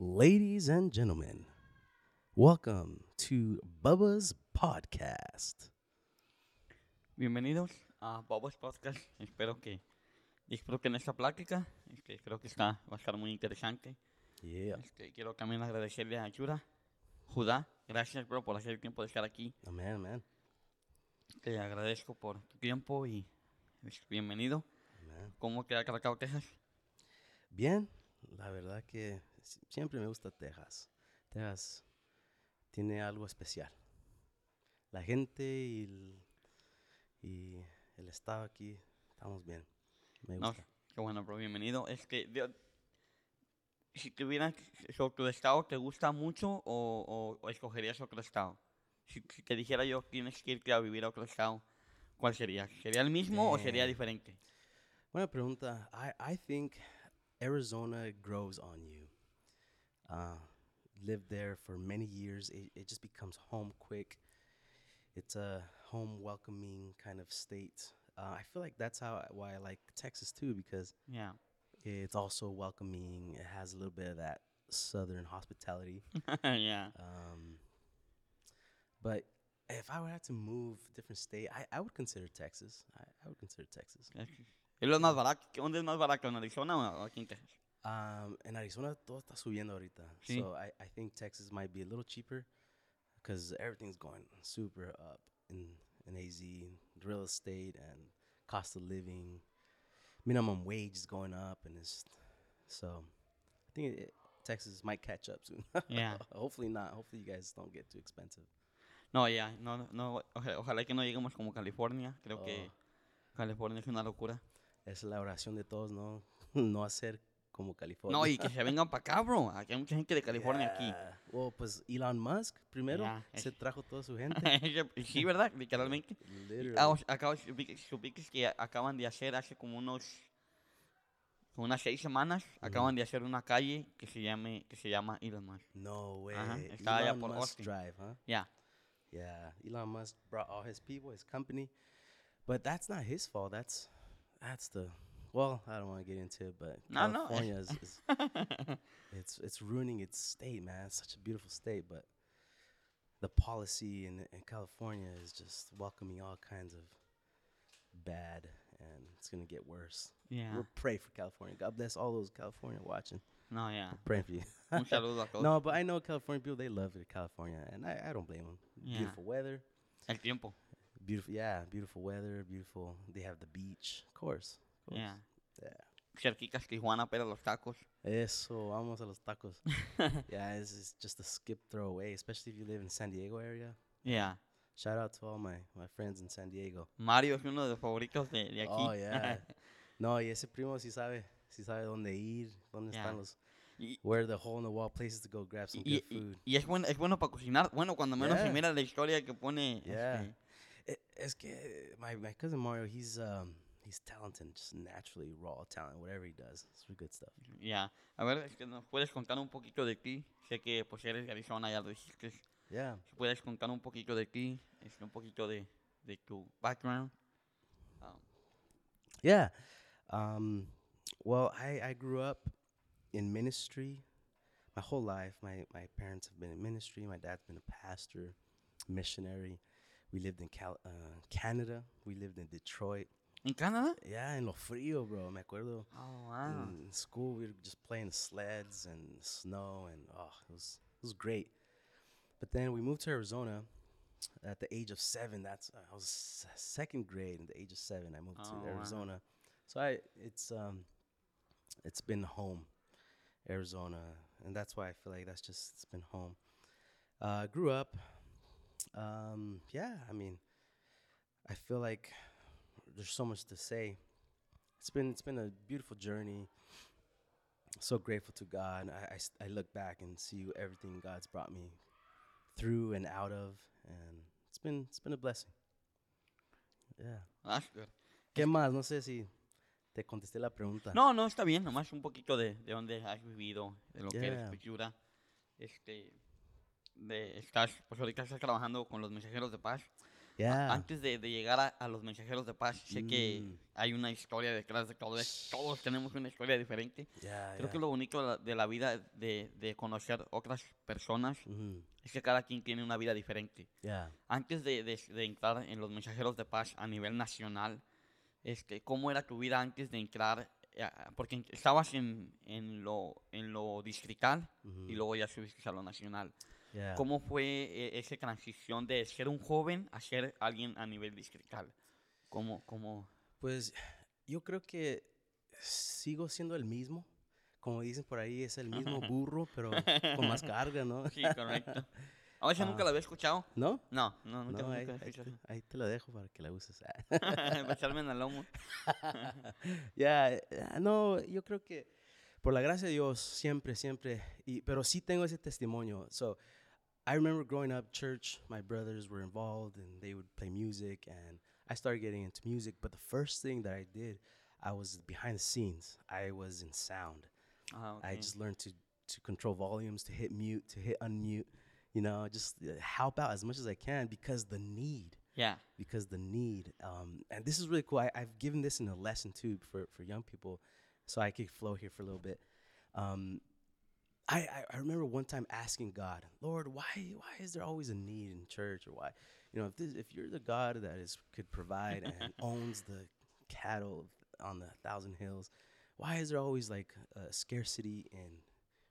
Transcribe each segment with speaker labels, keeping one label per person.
Speaker 1: Ladies and gentlemen, welcome to Bubba's Podcast.
Speaker 2: Bienvenidos a Bobos Podcast. Espero que disfruten esta plática. Este, creo que está, va a estar muy interesante.
Speaker 1: Yeah.
Speaker 2: Este, quiero también agradecerle a Yura, Judá. Gracias, bro, por hacer el tiempo de estar aquí.
Speaker 1: Amen, man.
Speaker 2: Te agradezco por tu tiempo y pues, bienvenido.
Speaker 1: Amen.
Speaker 2: ¿Cómo queda Caracao, Texas?
Speaker 1: Bien, la verdad que siempre me gusta Texas. Texas tiene algo especial. La gente y el, y el estado aquí, estamos bien. Me
Speaker 2: No,
Speaker 1: gusta.
Speaker 2: qué bueno, bro, bienvenido. Es que, de- si tuvieras, ¿tu estado te gusta mucho o, o- o escogerías otro estado? Si, si te dijera yo, tienes que irte a vivir a otro estado, ¿cuál sería? ¿Sería el mismo o sería
Speaker 1: Damn.
Speaker 2: diferente?
Speaker 1: Buena pregunta. I, I think Arizona grows on you. Uh, lived there for many years. It, it just becomes home quick. It's a home welcoming kind of state. Uh, I feel like that's how why I like Texas too because
Speaker 2: Yeah.
Speaker 1: it's also welcoming. It has a little bit of that southern hospitality.
Speaker 2: yeah.
Speaker 1: Um, but if I would have to move different state, I, I would consider Texas. I, I would consider Texas.
Speaker 2: Es lo más barato. ¿Dónde es más barato, en Arizona o aquí en Texas?
Speaker 1: Um, en Arizona todo está subiendo ahorita.
Speaker 2: Sí.
Speaker 1: So I, I think Texas might be a little cheaper because everything's going super up in, in AZ, real estate and cost of living. Minimum wage is going up and it's so I think it, Texas might catch up soon.
Speaker 2: Yeah.
Speaker 1: Hopefully not. Hopefully you guys don't get too expensive.
Speaker 2: No, ya, no, no, oja- ojalá que no lleguemos como California. Creo que
Speaker 1: Oh.
Speaker 2: California es una locura.
Speaker 1: Es la oración de todos, no no hacer como California.
Speaker 2: No, y que se vengan para acá, bro. Aquí hay mucha gente de California aquí.
Speaker 1: Yeah. Well, pues Elon Musk primero
Speaker 2: Yeah,
Speaker 1: se trajo toda su gente.
Speaker 2: sí, ¿verdad? Literalmente. Ah, acabo, supí que- acaban de hacer hace como unos unas seis semanas acaban de hacer una calle que se llame que se llama Elon Musk.
Speaker 1: No way.
Speaker 2: Ajá, está allá
Speaker 1: Elon
Speaker 2: por
Speaker 1: Musk
Speaker 2: Austin.
Speaker 1: Drive, huh?
Speaker 2: Ya.
Speaker 1: Yeah. Elon Musk brought all his people, his company, but that's not his fault. That's that's the well, I don't want to get into it, but
Speaker 2: No, no,
Speaker 1: California is, is it's it's ruining its state, man. It's such a beautiful state, but the policy in in California is just welcoming all kinds of bad, and it's gonna get worse.
Speaker 2: Yeah,
Speaker 1: We'll pray for California. God bless all those California watching.
Speaker 2: No, ya.
Speaker 1: Praying for you.
Speaker 2: Un saludo a todos.
Speaker 1: No, but I know California people. They love California, and I, I don't blame them.
Speaker 2: Yeah.
Speaker 1: Beautiful weather,
Speaker 2: El tiempo.
Speaker 1: beautiful. Yeah, beautiful weather, beautiful. They have the beach, of course.
Speaker 2: Ya.
Speaker 1: Yeah.
Speaker 2: Cerquitas Tijuana, pero los tacos.
Speaker 1: Eso, vamos a los tacos. yeah, it's, it's just a skip throw away, especially if you live in San Diego area.
Speaker 2: Ya.
Speaker 1: Shout out to all my, my friends in San Diego.
Speaker 2: Mario es uno de los favoritos de, de aquí.
Speaker 1: Oh yeah. no, y ese primo sí sabe, sí sabe dónde ir, dónde
Speaker 2: Yeah.
Speaker 1: están los,
Speaker 2: y,
Speaker 1: where the hole in the wall places to go grab some
Speaker 2: y-
Speaker 1: good
Speaker 2: y-
Speaker 1: food.
Speaker 2: y es bueno, es bueno para cocinar. Bueno, cuando menos se
Speaker 1: Yeah.
Speaker 2: mira la historia que pone.
Speaker 1: Yeah.
Speaker 2: este,
Speaker 1: It, es que my, my cousin Mario, he's um he's talented, just naturally raw talent, whatever he does. It's good stuff.
Speaker 2: Ya, a ver, es que nos puedes contar un poquito de ti. Sé que pues eres de Arizona, ya lo dijiste.
Speaker 1: Yeah.
Speaker 2: Puedes contar un poquito de ti, este, un poquito de, de tu background. Um,
Speaker 1: Yeah. Um well I, I grew up in ministry my whole life. My my parents have been in ministry. My dad's been a pastor, missionary. We lived in Cal- uh, Canada. We lived in Detroit.
Speaker 2: ¿En Canadá?
Speaker 1: Yeah, en lo frío, bro. Me acuerdo.
Speaker 2: Oh, wow.
Speaker 1: In school, we were just playing sleds and snow, and oh, it was it was great. But then we moved to Arizona at the age of seven. That's I was second grade. At the age of seven, I moved
Speaker 2: Oh,
Speaker 1: to
Speaker 2: wow.
Speaker 1: Arizona. So I it's um it's been home, Arizona, and that's why I feel like that's just it's been home. Uh, grew up. Um, yeah, I mean, I feel like there's so much to say it's been it's been a beautiful journey. So grateful to God. I I look back and see everything God's brought me through and out of, and it's been it's been a blessing. Yeah.
Speaker 2: Ah, that's good.
Speaker 1: ¿Qué más? No sé si te contesté la pregunta.
Speaker 2: No, no, está bien, nomás un poquito de, de dónde has vivido, de lo que eres
Speaker 1: Yeah.
Speaker 2: cultura. Este, de, estás, pues ahorita estás trabajando con los mensajeros de paz.
Speaker 1: Yeah.
Speaker 2: Antes de, de llegar a, a los mensajeros de paz, sé que
Speaker 1: Mm.
Speaker 2: hay una historia detrás de todo esto. Todos tenemos una historia diferente.
Speaker 1: Yeah.
Speaker 2: Creo
Speaker 1: yeah.
Speaker 2: que lo bonito de la, de la vida de, de conocer otras personas
Speaker 1: Mhm.
Speaker 2: es que cada quien tiene una vida diferente. Antes de, de- entrar en los mensajeros de paz a nivel nacional, este, ¿cómo era tu vida antes de entrar? eh, a- Porque estabas en, en, lo, en lo distrital y
Speaker 1: Mhm.
Speaker 2: luego ya subiste a lo nacional.
Speaker 1: Yeah.
Speaker 2: ¿Cómo fue eh, esa transición de ser un joven a ser alguien a nivel distrital? ¿Cómo, cómo?
Speaker 1: Pues yo creo que sigo siendo el mismo. Como dicen por ahí, es el mismo burro, pero con más carga, ¿no?
Speaker 2: Sí, correcto. A veces nunca
Speaker 1: Ah.
Speaker 2: la había escuchado.
Speaker 1: ¿No?
Speaker 2: No, no, nunca,
Speaker 1: No, ahí,
Speaker 2: nunca
Speaker 1: ahí te, ahí te la dejo para que la uses.
Speaker 2: Para echarme en el lomo.
Speaker 1: Ya, eh, no, yo creo que por la gracia de Dios, siempre, siempre, y, pero sí tengo ese testimonio. So, I remember growing up, church, my brothers were involved and they would play music, and I started getting into music. But the first thing that I did, I was behind the scenes, I was in sound.
Speaker 2: Ah,
Speaker 1: I just learned to, to control volumes, to hit mute, to hit unmute, you know, just uh, help out as much as I can because the need
Speaker 2: Yeah.
Speaker 1: because the need um, and this is really cool I, i've given this in a lesson too for, for young people so i could flow here for a little bit um, I, I, I remember one time asking god lord why why is there always a need in church or why you know if this, if you're the god that is could provide and owns the cattle on the thousand hills why is there always like a scarcity in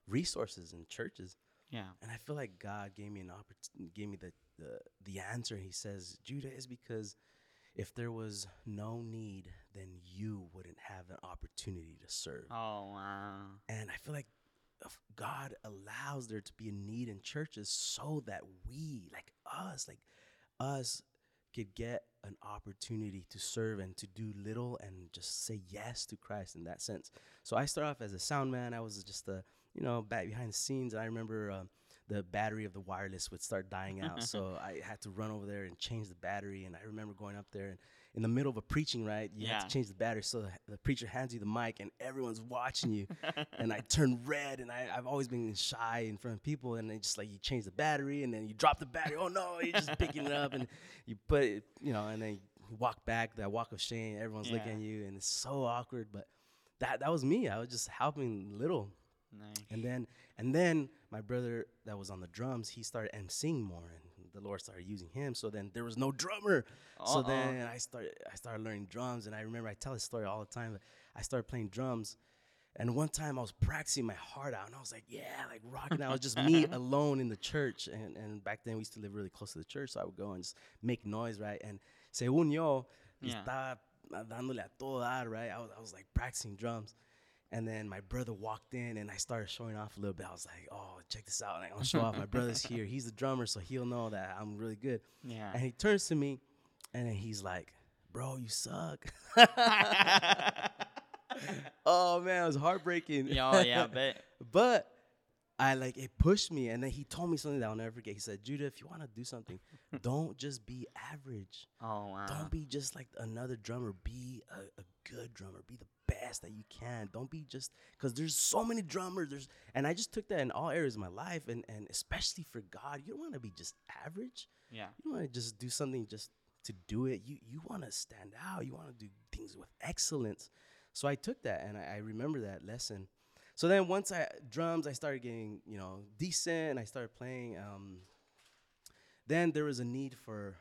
Speaker 1: resources in churches
Speaker 2: Yeah.
Speaker 1: and I feel like God gave me an opportunity, gave me the, the the answer. He says, Judah is because if there was no need, then you wouldn't have an opportunity to serve.
Speaker 2: Oh, wow.
Speaker 1: And I feel like God allows there to be a need in churches so that we, like us, like us, could get an opportunity to serve and to do little and just say yes to Christ in that sense. So I started off as a sound man. I was just a, you know, back behind the scenes. I remember um, the battery of the wireless would start dying out. so I had to run over there and change the battery. And I remember going up there and in the middle of a preaching, right? You have to change the battery. So the, preacher hands you the mic and everyone's watching you. and I turn red and I, I've always been shy in front of people. And they just like, you change the battery and then you drop the battery. Oh no, you're just picking it up and you put it, you know, and then you walk back, that walk of shame. Everyone's looking at you and it's so awkward. But that, that was me. I was just helping little.
Speaker 2: Nice.
Speaker 1: And then and then my brother that was on the drums, he started emceeing more and the Lord started using him. So then there was no drummer. So
Speaker 2: Uh-oh.
Speaker 1: then I started I started learning drums and I remember I tell this story all the time. I started playing drums and one time I was practicing my heart out and I was like, yeah, like rocking out. It was just me alone in the church. And, and back then we used to live really close to the church. So I would go and just make noise, right? And según yo,
Speaker 2: Yeah.
Speaker 1: estaba dándole a todo dar, right? I was, I was like practicing drums. And then my brother walked in and I started showing off a little bit. I was like, oh, check this out. Like, I'll show off. My brother's here. He's the drummer, so he'll know that I'm really good.
Speaker 2: Yeah.
Speaker 1: And he turns to me and then he's like, bro, you suck. oh, man, it was heartbreaking.
Speaker 2: yeah, oh, yeah, I bet.
Speaker 1: but I like it pushed me, and then he told me something that I'll never forget. He said, "Judah, if you want to do something, don't just be average.
Speaker 2: Oh, wow.
Speaker 1: Don't be just like another drummer. Be a, a good drummer. Be the best that you can. Don't be just because there's so many drummers. There's and I just took that in all areas of my life, and and especially for God, you don't want to be just average.
Speaker 2: Yeah.
Speaker 1: You don't want to just do something just to do it. You you want to stand out. You want to do things with excellence. So I took that and I, I remember that lesson. So then once I drums, I started getting you know decent. And I started playing. Um, then there was a need for.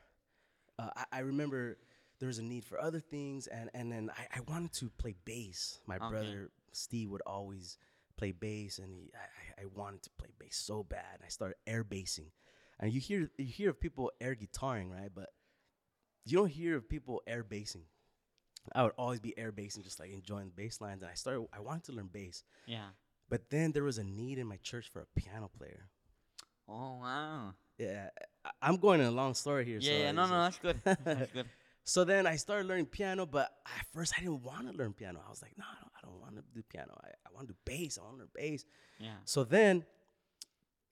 Speaker 1: Uh, I, I remember there was a need for other things, and and then I, I wanted to play bass. My
Speaker 2: Okay.
Speaker 1: brother Steve would always play bass, and he, I, I I wanted to play bass so bad. I started air bassing, and you hear you hear of people air guitaring, right? But you don't hear of people air bassing. I would always be air bassing, just like enjoying the bass lines. And I started. I wanted to learn bass,
Speaker 2: Yeah.
Speaker 1: but then there was a need in my church for a piano player.
Speaker 2: Oh, wow.
Speaker 1: Yeah, I- I'm going in a long story here.
Speaker 2: Yeah,
Speaker 1: so
Speaker 2: yeah, no, no, that's good. That's good.
Speaker 1: So then I started learning piano, but at first I didn't want to learn piano. I was like, no, I don't, I don't want to do piano. I, I want to do bass. I want to learn bass.
Speaker 2: Yeah.
Speaker 1: So then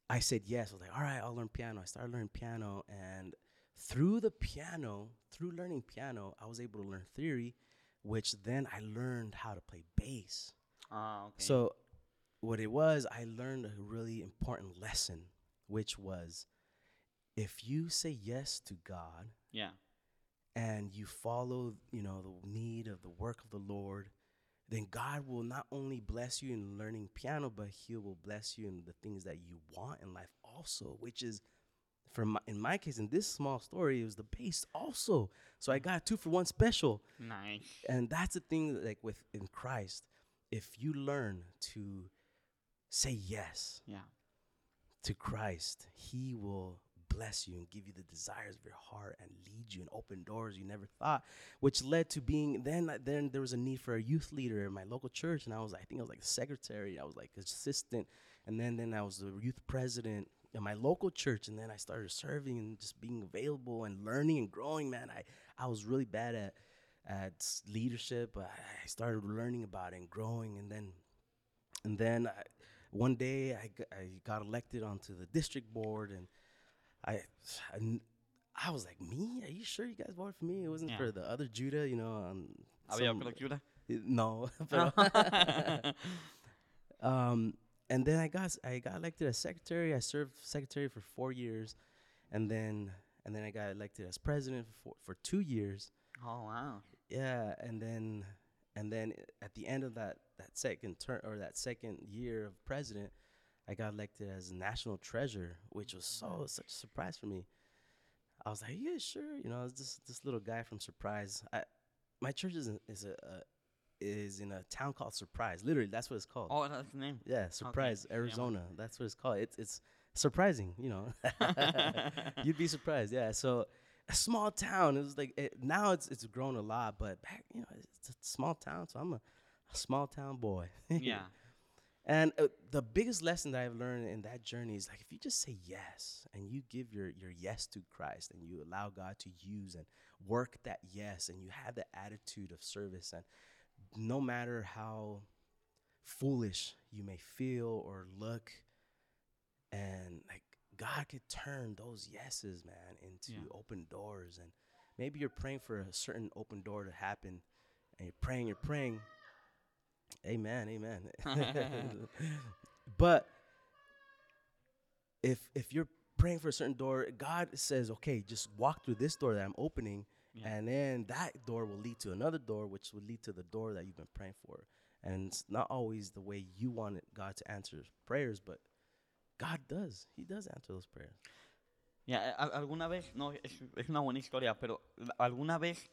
Speaker 1: I said yes. I was like, all right, I'll learn piano. I started learning piano, and through the piano, through learning piano, I was able to learn theory, which then I learned how to play bass.
Speaker 2: Oh, okay.
Speaker 1: So what it was, I learned a really important lesson, which was if you say yes to God,
Speaker 2: yeah.
Speaker 1: And you follow, you know, the need of the work of the Lord, then God will not only bless you in learning piano, but He will bless you in the things that you want in life also, which is for my, in my case, in this small story, it was the bass also. So I got two for one special.
Speaker 2: Nice.
Speaker 1: And that's the thing, like with in Christ, if you learn to say yes
Speaker 2: Yeah.
Speaker 1: to Christ, He will bless you and give you the desires of your heart and lead you and open doors you never thought, which led to being then. Uh, then there was a need for a youth leader in my local church, and I was I think I was like secretary, I was like assistant, and then then I was the youth president in my local church, and then I started serving and just being available and learning and growing. Man, I I was really bad at at leadership, but I started learning about it and growing, and then and then I, one day I, I got elected onto the district board and I, I I was like me are you sure you guys voted for me it wasn't
Speaker 2: Yeah.
Speaker 1: for the other Judah you know um,
Speaker 2: ¿Había
Speaker 1: some-
Speaker 2: otra lectura?
Speaker 1: no um and then I got I got elected as secretary I served secretary for 4 years and then and then I got elected as president for for 2 years
Speaker 2: oh, wow.
Speaker 1: yeah, and then and then at the end of that that second term or that second year of president, I got elected as national treasurer, which was so such a surprise for me. I was like, "Yeah, sure." You know, it's this this little guy from Surprise. I my church is in, is a uh, is in a town called Surprise. Literally, that's what it's called.
Speaker 2: Oh, that's the name.
Speaker 1: Yeah, Surprise,
Speaker 2: yeah,
Speaker 1: Arizona. That's what it's called. It's it's surprising, you know. You'd be surprised. Yeah. So a small town. It was like it, now it's it's grown a lot, but back you know it's a small town. So I'm a, a small town boy.
Speaker 2: yeah.
Speaker 1: And uh, the biggest lesson that I've learned in that journey is like if you just say yes and you give your your yes to Christ and you allow God to use and work that yes and you have the attitude of service and no matter how foolish you may feel or look and like God could turn those yeses man into
Speaker 2: Yeah.
Speaker 1: open doors and maybe you're praying for a certain open door to happen and you're praying you're praying amen amen. But if if you're praying for a certain door god says okay just walk through this door that i'm opening
Speaker 2: Yeah.
Speaker 1: and then that door will lead to another door which will lead to the door that you've been praying for. And it's not always the way you wanted god to answer prayers but god does. He does answer those prayers.
Speaker 2: Ya, a- ¿Alguna vez, no, es, es una buena historia, pero alguna vez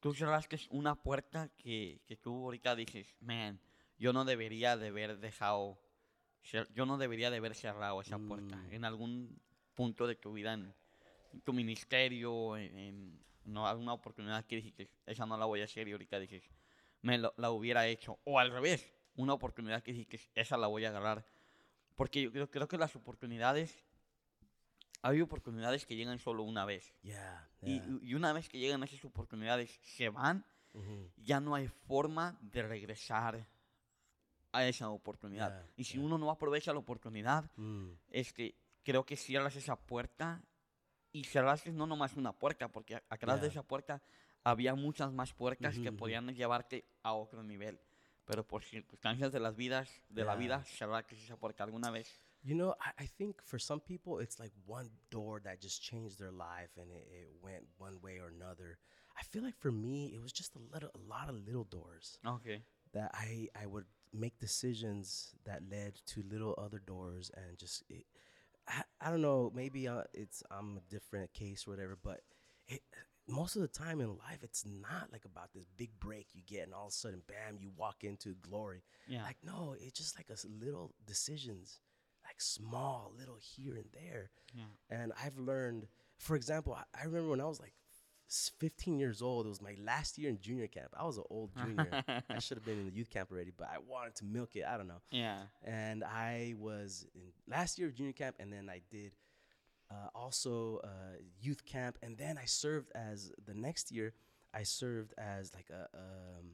Speaker 2: tú cerraste una puerta que, que tú ahorita dices, man, yo no debería de haber dejado, yo no debería de haber cerrado esa puerta
Speaker 1: Mm.
Speaker 2: en algún punto de tu vida, en, tu ministerio, en, en- no, alguna oportunidad que dijiste, esa no la voy a hacer y ahorita dices, me lo- la hubiera hecho, o al revés, una oportunidad que dijiste, esa la voy a agarrar, porque yo creo, creo que las oportunidades hay oportunidades que llegan solo una vez.
Speaker 1: yeah,
Speaker 2: Y,
Speaker 1: yeah.
Speaker 2: y una vez que llegan esas oportunidades, se van,
Speaker 1: Mhm.
Speaker 2: ya no hay forma de regresar a esa oportunidad.
Speaker 1: Yeah,
Speaker 2: y si
Speaker 1: yeah.
Speaker 2: uno no aprovecha la oportunidad,
Speaker 1: Mm.
Speaker 2: este, creo que cierras esa puerta y cerraste no nomás una puerta, porque atrás de
Speaker 1: Yeah.
Speaker 2: esa puerta había muchas más puertas
Speaker 1: Ujú,
Speaker 2: que
Speaker 1: ujú.
Speaker 2: podían llevarte a otro nivel. Pero por circunstancias de las vidas, de la vida, cerraste esa puerta alguna vez.
Speaker 1: You know, I, I think for some people, it's like one door that just changed their life and it, it went one way or another. I feel like for me, it was just a little, a lot of little doors
Speaker 2: Okay.
Speaker 1: that I, I would make decisions that led to little other doors and just, it, I, I don't know, maybe uh, it's, I'm a different case or whatever, but it, most of the time in life, it's not like about this big break you get and all of a sudden, bam, you walk into glory.
Speaker 2: Yeah.
Speaker 1: Like no, it's just like a little decisions, like small, little here and there.
Speaker 2: Yeah.
Speaker 1: And I've learned, for example, I, I remember when I was like 15 years old. It was my last year in junior camp. I was an old junior. I should have been in the youth camp already, but I wanted to milk it. I don't know.
Speaker 2: yeah.
Speaker 1: And I was in last year of junior camp, and then I did uh, also uh, youth camp, and then I served as the next year. I served as like a um,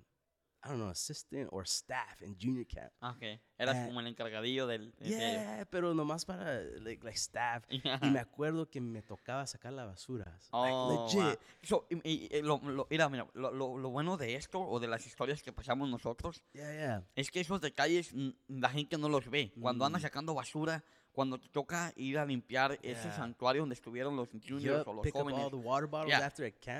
Speaker 1: I don't know assistant or staff in junior camp
Speaker 2: Okay. Eras
Speaker 1: Eh,
Speaker 2: como el encargadillo del... de- de.
Speaker 1: Yeah, pero nomás para like, like staff.
Speaker 2: Yeah.
Speaker 1: Y me acuerdo que me tocaba sacar las basuras.
Speaker 2: Oh,
Speaker 1: like
Speaker 2: wow.
Speaker 1: legit.
Speaker 2: So, y- y- lo, lo- mira, mira, lo, lo- lo bueno de esto o de las historias que pasamos nosotros
Speaker 1: Yeah, yeah.
Speaker 2: es que esos detalles la gente no los ve. Cuando andas
Speaker 1: Mm.
Speaker 2: sacando basura, cuando te toca ir a limpiar ese
Speaker 1: Yeah.
Speaker 2: santuario donde estuvieron los juniors
Speaker 1: Yup,
Speaker 2: o los jóvenes
Speaker 1: the water bottles
Speaker 2: Yeah.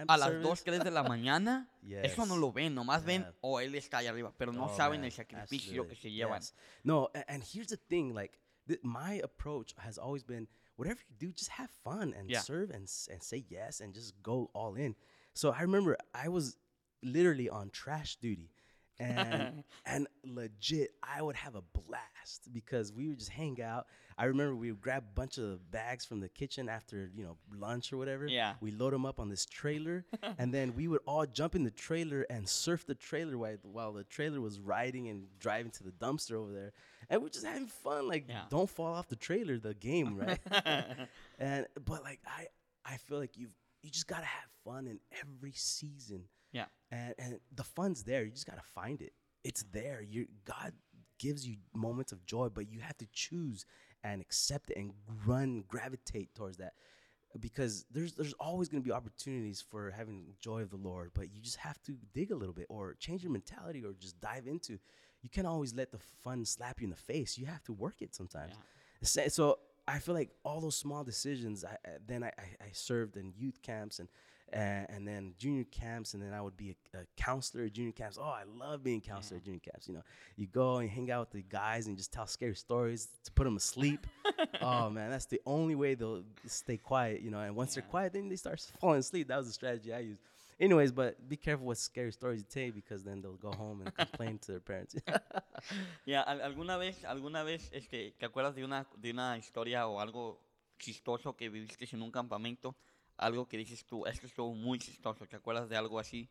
Speaker 1: a
Speaker 2: a las
Speaker 1: service.
Speaker 2: 2, 3 de la mañana, eso no
Speaker 1: Yes.
Speaker 2: lo ven, nomás ven,
Speaker 1: Yeah.
Speaker 2: o él está ahí arriba, pero no
Speaker 1: Oh,
Speaker 2: saben
Speaker 1: man,
Speaker 2: el sacrificio que se llevan.
Speaker 1: yes. No, a- and, here's the thing, like th- my approach has always been whatever you do, just have fun and serve and and say yes and just go all in. So I remember I was literally on trash duty. And and legit, I would have a blast because we would just hang out. I remember we would grab a bunch of bags from the kitchen after you know lunch or whatever.
Speaker 2: Yeah.
Speaker 1: We load them up on this trailer, and then we would all jump in the trailer and surf the trailer while while the trailer was riding and driving to the dumpster over there, and we're just having fun. Like,
Speaker 2: Yeah.
Speaker 1: don't fall off the trailer, the game, right? and but like I I feel like you've you just gotta have fun in every season
Speaker 2: Yeah.
Speaker 1: and and the fun's there. You just gotta find it. It's there. You God gives you moments of joy, but you have to choose and accept it and run, gravitate towards that. Because there's there's always gonna be opportunities for having joy of the Lord, but you just have to dig a little bit or change your mentality or just dive into. You can't always let the fun slap you in the face. You have to work it sometimes. Sa- So I feel like all those small decisions. I, then I, I served in youth camps and uh, and then junior camps, and then I would be a, a counselor at junior camps. Oh, I love being counselor at junior camps. You know, you go and hang out with the guys and just tell scary stories to put them asleep. oh man, that's the only way they'll stay quiet. You know, and once they're quiet, then they start falling asleep. That was the strategy I used. Anyways, but be careful what scary stories you tell because then they'll go home and complain to their parents.
Speaker 2: Ya, al- ¿alguna vez, alguna vez, este, te acuerdas de una, de una historia o algo chistoso que viviste en un campamento? Algo que dices tú, esto estuvo muy chistoso, ¿te acuerdas de algo así?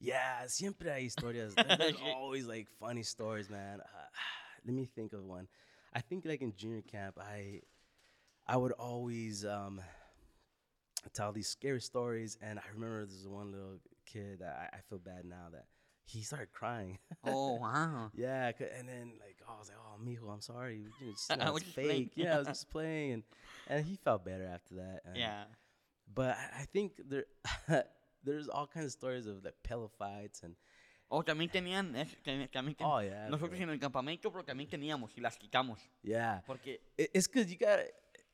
Speaker 1: Yeah, siempre hay historias. There's always like funny stories, man. Uh, let me think of one. I think like in junior camp, I I would always um, tell these scary stories, and I remember there's one little kid that I, I feel bad now that he started crying.
Speaker 2: Oh, wow.
Speaker 1: yeah, and then like oh, I was like, oh, mijo, I'm sorry, you know, it's,
Speaker 2: I
Speaker 1: you know,
Speaker 2: was
Speaker 1: it's
Speaker 2: just playing."
Speaker 1: fake. Yeah, I was just playing, and and he felt better after that.
Speaker 2: Yeah.
Speaker 1: But I, think there there's all kinds of stories of like pillow fights and
Speaker 2: Oh, también tenían, también ten-
Speaker 1: Oh, yeah,
Speaker 2: nosotros
Speaker 1: bro.
Speaker 2: en el campamento, pero también teníamos y las quitamos.
Speaker 1: yeah.
Speaker 2: Porque,
Speaker 1: it's because you got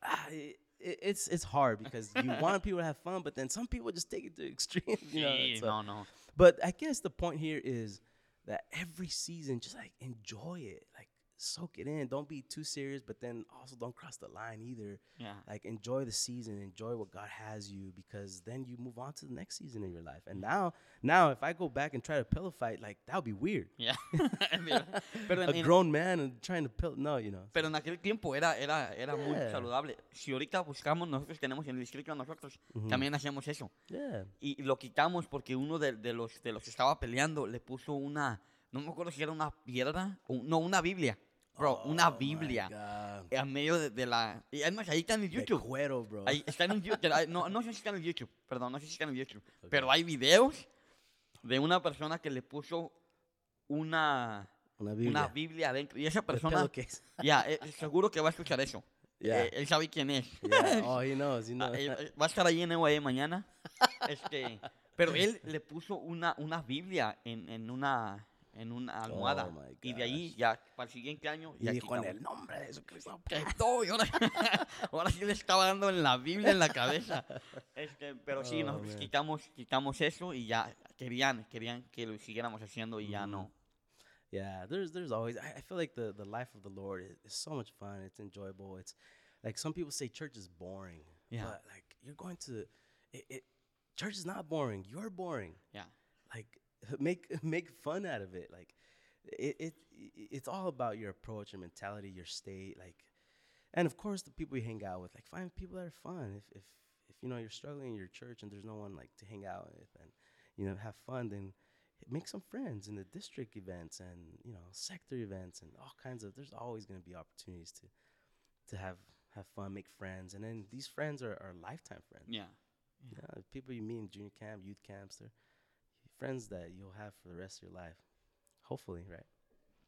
Speaker 1: ah, it, it's it's hard because you want people to have fun, but then some people just take it to extreme. You know,
Speaker 2: sí,
Speaker 1: so-
Speaker 2: no, no.
Speaker 1: But I guess the point here is that every season, just like enjoy it, like soak it in. Don't be too serious, but then also don't cross the line either.
Speaker 2: Yeah.
Speaker 1: Like enjoy the season, enjoy what God has you, because then you move on to the next season in your life. And now, now if I go back and try to pillow fight, like that would be weird.
Speaker 2: Yeah. Pero,
Speaker 1: a
Speaker 2: en,
Speaker 1: grown man and trying to pillow, no, you know.
Speaker 2: pero en aquel tiempo era, era, era muy saludable. Si ahorita buscamos, nosotros tenemos en el distrito, nosotros también hacemos eso.
Speaker 1: Yeah.
Speaker 2: Y lo quitamos porque uno de, de los, de los que estaba peleando le puso una, no me acuerdo si era una piedra, o, no, una Biblia. Bro, una
Speaker 1: Oh my
Speaker 2: Biblia. En medio de, de la... Y además, ahí está en el
Speaker 1: De
Speaker 2: YouTube.
Speaker 1: cuero, bro.
Speaker 2: Ahí está en el YouTube. No, no sé si está en el YouTube. Perdón, no sé si está en el YouTube. Pero hay videos de una persona que le puso una,
Speaker 1: Una Biblia.
Speaker 2: una Biblia adentro. Y esa persona, ya, eh, seguro que va a escuchar eso.
Speaker 1: Yeah.
Speaker 2: Eh, él sabe quién es.
Speaker 1: yeah. Oh, he knows. He
Speaker 2: Ah,
Speaker 1: knows.
Speaker 2: eh, eh, va a estar ahí en EYE mañana. Este, pero él le puso una, una Biblia en, en una en una almohada.
Speaker 1: Oh, my
Speaker 2: y de ahí ya para el siguiente año
Speaker 1: y
Speaker 2: ya
Speaker 1: dijo en el nombre de Jesucristo.
Speaker 2: Estoy, ahora, ahora sí le estaba dando en la Biblia en la cabeza. Este, pero sí,
Speaker 1: Oh,
Speaker 2: nosotros
Speaker 1: man.
Speaker 2: quitamos, quitamos eso y ya querían, querían que lo siguiéramos haciendo y ya no.
Speaker 1: Yeah, there's there's always I, I feel like the the life of the Lord is, is so much fun. It's enjoyable. It's like some people say church is boring.
Speaker 2: Yeah.
Speaker 1: But like you're going to it, it church is not boring. You're boring.
Speaker 2: Yeah.
Speaker 1: Like make make fun out of it. Like it, it it's all about your approach, your mentality, your state, like and of course the people you hang out with. Like find people that are fun. If if if you know you're struggling in your church and there's no one like to hang out with and you know have fun, then make some friends in the district events and you know sector events and all kinds of. There's always going to be opportunities to to have have fun, make friends, and then these friends are, are lifetime friends.
Speaker 2: Yeah.
Speaker 1: Yeah, people you meet in junior camp, youth camps, they're friends that you'll have for the rest of your life. Hopefully, right?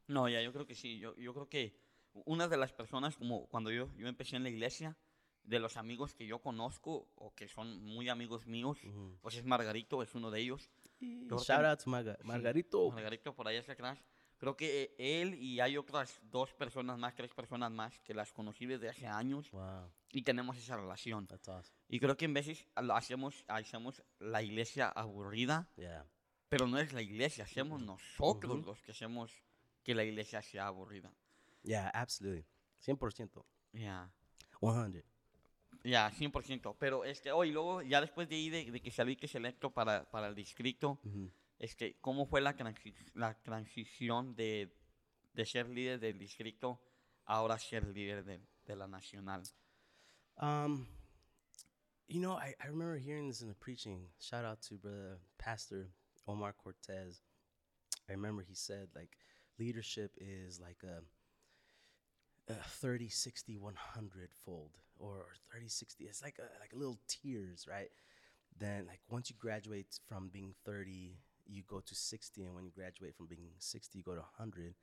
Speaker 2: No, ya, yo creo que sí. Yo, yo creo que una de las personas, como cuando yo, yo empecé en la iglesia, de los amigos que yo conozco o que son muy amigos míos, pues es Margarito, es uno de ellos. Creo
Speaker 1: Shout out to Marga-
Speaker 2: Sí,
Speaker 1: Margarito.
Speaker 2: Margarito por ahí hacia atrás. Creo que eh, él y hay otras dos personas más, tres personas más que las conocí desde hace años
Speaker 1: Wow,
Speaker 2: y tenemos esa relación.
Speaker 1: that's awesome.
Speaker 2: Y creo que en veces hacemos, hacemos la iglesia aburrida,
Speaker 1: Yeah.
Speaker 2: Pero no es la iglesia, hacemos nosotros
Speaker 1: Ujú.
Speaker 2: los que hacemos que la iglesia sea aburrida.
Speaker 1: Yeah, absolutely. 100%.
Speaker 2: Ya,
Speaker 1: 100.
Speaker 2: ya, 100%. Pero este, hoy luego, ya después de ahí, de, de que salí que selecto para, para el distrito,
Speaker 1: Mhm.
Speaker 2: este, ¿cómo fue la, transi- la transición de, de ser líder del distrito a ahora ser líder de, de la nacional?
Speaker 1: Um, you know, I, I remember hearing this in the preaching. Shout out to brother Pastor Omar Cortez. I remember he said like leadership is like a, a 30, 60, 100 fold or 30, 60. It's like a, like a little tiers, right? Then like once you graduate from being 30, you go to 60 and when you graduate from being 60, you go to 100.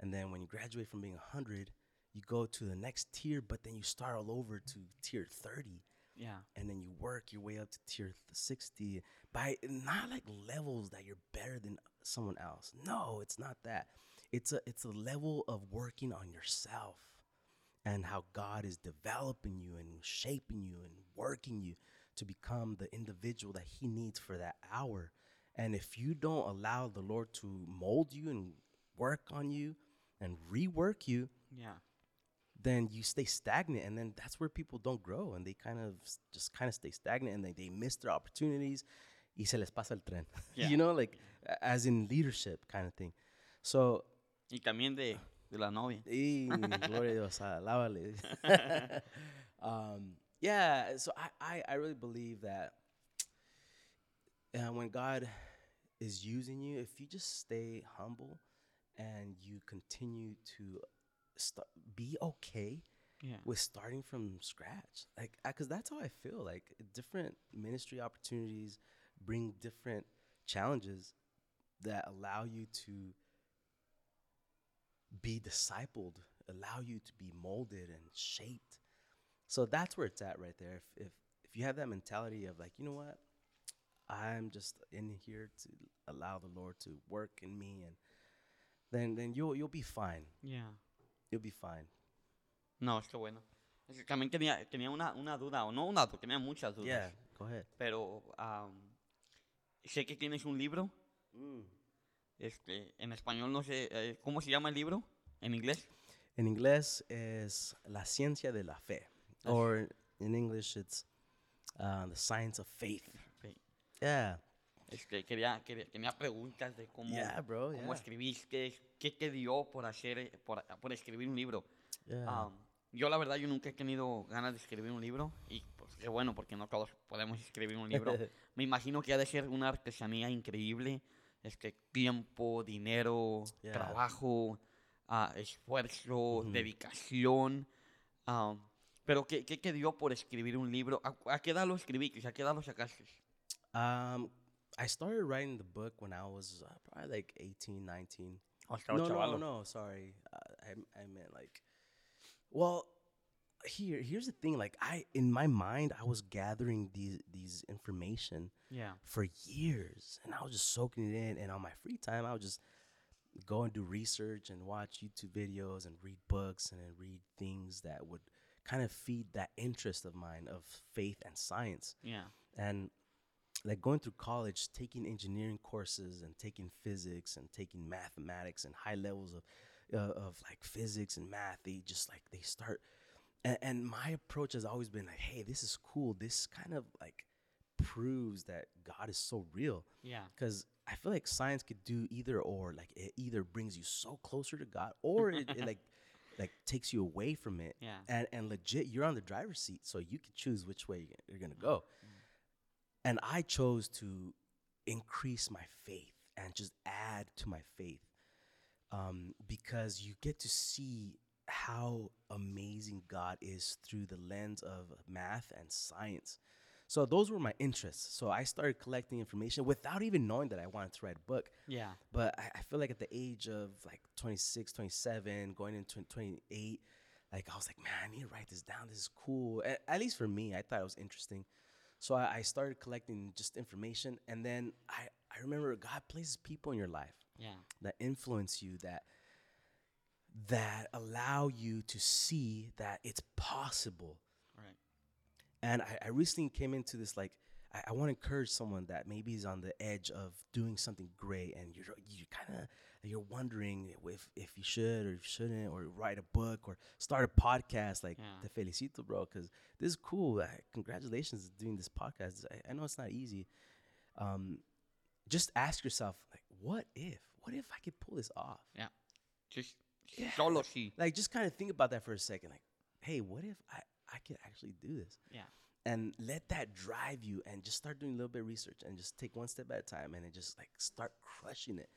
Speaker 1: And then when you graduate from being 100, you go to the next tier, but then you start all over to tier 30
Speaker 2: Ya,
Speaker 1: and then you work your way up to tier 60 by not like levels that you're better than someone else. No, it's not that. It's a it's a level of working on yourself and how God is developing you and shaping you and working you to become the individual that he needs for that hour. And if you don't allow the Lord to mold you and work on you and rework you,
Speaker 2: ya.
Speaker 1: Then you stay stagnant and then that's where people don't grow and they kind of just kind of stay stagnant and they, they miss their opportunities y se les pasa el tren
Speaker 2: Yeah.
Speaker 1: you know like as in leadership kind of thing so
Speaker 2: Y también de, de la novia.
Speaker 1: y, gloria Dios alábale. um, yeah so I, I, I really believe that uh, when god is using you if you just stay humble and you continue to st- be okay
Speaker 2: Ya.
Speaker 1: with starting from scratch. Like because that's how i feel like different ministry opportunities bring different challenges that allow you to be discipled allow you to be molded and shaped. So that's where it's at right there. If if, if you have that mentality of like you know what? I'm just in here to allow the lord to work in me and then then you'll you'll be fine.
Speaker 2: Ya.
Speaker 1: You'll be fine
Speaker 2: No, está bueno. Es que también tenía, tenía una, una duda, o no una duda, tenía muchas dudas.
Speaker 1: yeah go ahead
Speaker 2: Pero am, sé que tienes un libro,
Speaker 1: Mm.
Speaker 2: este, en español no sé, eh, ¿cómo se llama el libro? ¿En inglés?
Speaker 1: En inglés es la ciencia de la fe,
Speaker 2: Las-
Speaker 1: or in English it's uh, the science of faith.
Speaker 2: Ok.
Speaker 1: Yeah,
Speaker 2: Este, quería, quería, tenía preguntas de cómo,
Speaker 1: yeah, bro.
Speaker 2: cómo
Speaker 1: Yeah,
Speaker 2: escribiste, qué te dio por hacer, por, por escribir un libro.
Speaker 1: yeah.
Speaker 2: Am, yo la verdad yo nunca he tenido ganas de escribir un libro y pues qué bueno porque no todos podemos escribir un libro. Me imagino que ha de ser una artesanía increíble, este tiempo, dinero, trabajo, ah, esfuerzo,
Speaker 1: Ujú.
Speaker 2: dedicación. am, pero ¿qué, qué te dio por escribir un libro? ¿A, a qué edad lo escribiste? ¿A qué edad lo sacaste?
Speaker 1: um, I started writing the book when I was uh, probably like 18, 19.
Speaker 2: ¿O estaba
Speaker 1: no, no, no. Sorry, uh, I I meant like, well, here here's the thing. Like I in my mind, I was gathering these these information
Speaker 2: Yeah.
Speaker 1: for years and I was just soaking it in. And on my free time, I would just go and do research and watch YouTube videos and read books and then read things that would kind of feed that interest of mine of faith and science.
Speaker 2: Yeah.
Speaker 1: And like going through college, taking engineering courses and taking physics and taking mathematics and high levels of uh, of like physics and math, they just like they start. And, and my approach has always been like, hey, this is cool. This kind of like proves that God is so real
Speaker 2: Yeah.
Speaker 1: because I feel like science could do either or. Like it either brings you so closer to God, or it, it like like takes you away from it.
Speaker 2: Yeah.
Speaker 1: And and legit, you're on the driver's seat, so you can choose which way you're, you're gonna go. And I chose to increase my faith and just add to my faith, um, because you get to see how amazing God is through the lens of math and science. So those were my interests. So I started collecting information without even knowing that I wanted to write a book.
Speaker 2: Yeah.
Speaker 1: But I, I feel like at the age of like 26, 27, going into 28, like I was like, man, I need to write this down. This is cool. A- At, least for me, I thought it was interesting. So I, I started collecting just information. And then I, I remember God places people in your life
Speaker 2: Yeah.
Speaker 1: that influence you, that that allow you to see that it's possible
Speaker 2: Right.
Speaker 1: and I, I recently came into this like I, I want to encourage someone that maybe is on the edge of doing something great, and you're you kind of you're wondering if if you should or you shouldn't, or write a book or start a podcast. Like
Speaker 2: Yeah.
Speaker 1: te felicito, bro, because this is cool. Uh, congratulations doing this podcast. I, I know it's not easy. Um, just ask yourself like, what if? What if I could pull this off?
Speaker 2: Yeah, Just
Speaker 1: Yeah.
Speaker 2: solo sí.
Speaker 1: Like, just kind of think about that for a second. Like, hey, what if I I could actually do this?
Speaker 2: Yeah.
Speaker 1: And let that drive you and just start doing a little bit of research and just take one step at a time and then just like start crushing it.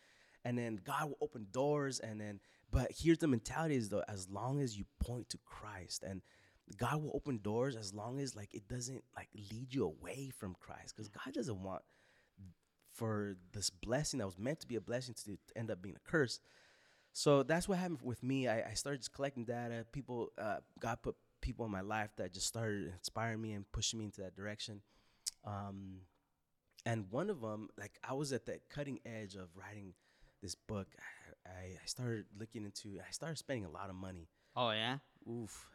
Speaker 1: And then god will open doors and then but here's the mentality is though as long as you point to christ and god will open doors as long as like it doesn't like lead you away from christ because god doesn't want for this blessing that was meant to be a blessing to, end up being a curse. So that's what happened with me. I, I started just collecting data. People uh, god put people in my life that just started inspiring me and pushing me into that direction. Um, and one of them, like I was at the cutting edge of writing this book. I, I, started looking into. I started spending a lot of money.
Speaker 2: Oh, yeah.
Speaker 1: Oof.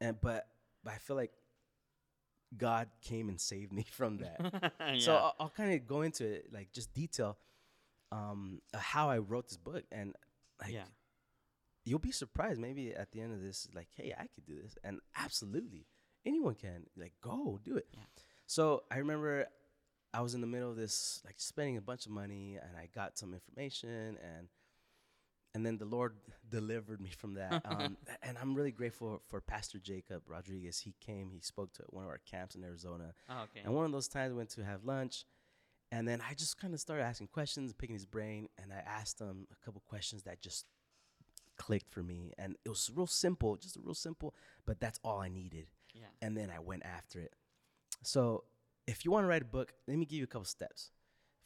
Speaker 1: And but but I feel like God came and saved me from that.
Speaker 2: yeah.
Speaker 1: So I'll, I'll kind of go into it, like just detail um, how I wrote this book, and like
Speaker 2: yeah.
Speaker 1: You'll be surprised maybe at the end of this like hey i could do this and absolutely anyone can like go do it
Speaker 2: Yeah.
Speaker 1: so i remember i was in the middle of this like spending a bunch of money and i got some information and and then the lord delivered me from that um, and i'm really grateful for pastor jacob rodriguez he came he spoke to one of our camps in arizona
Speaker 2: Oh, okay.
Speaker 1: and one of those times went to have lunch, and then I just kind of started asking questions, picking his brain, and I asked him a couple questions that just clicked for me. And it was real simple, just real simple, but that's all I needed.
Speaker 2: Yeah.
Speaker 1: And then I went after it. So if you want to write a book, let me give you a couple steps.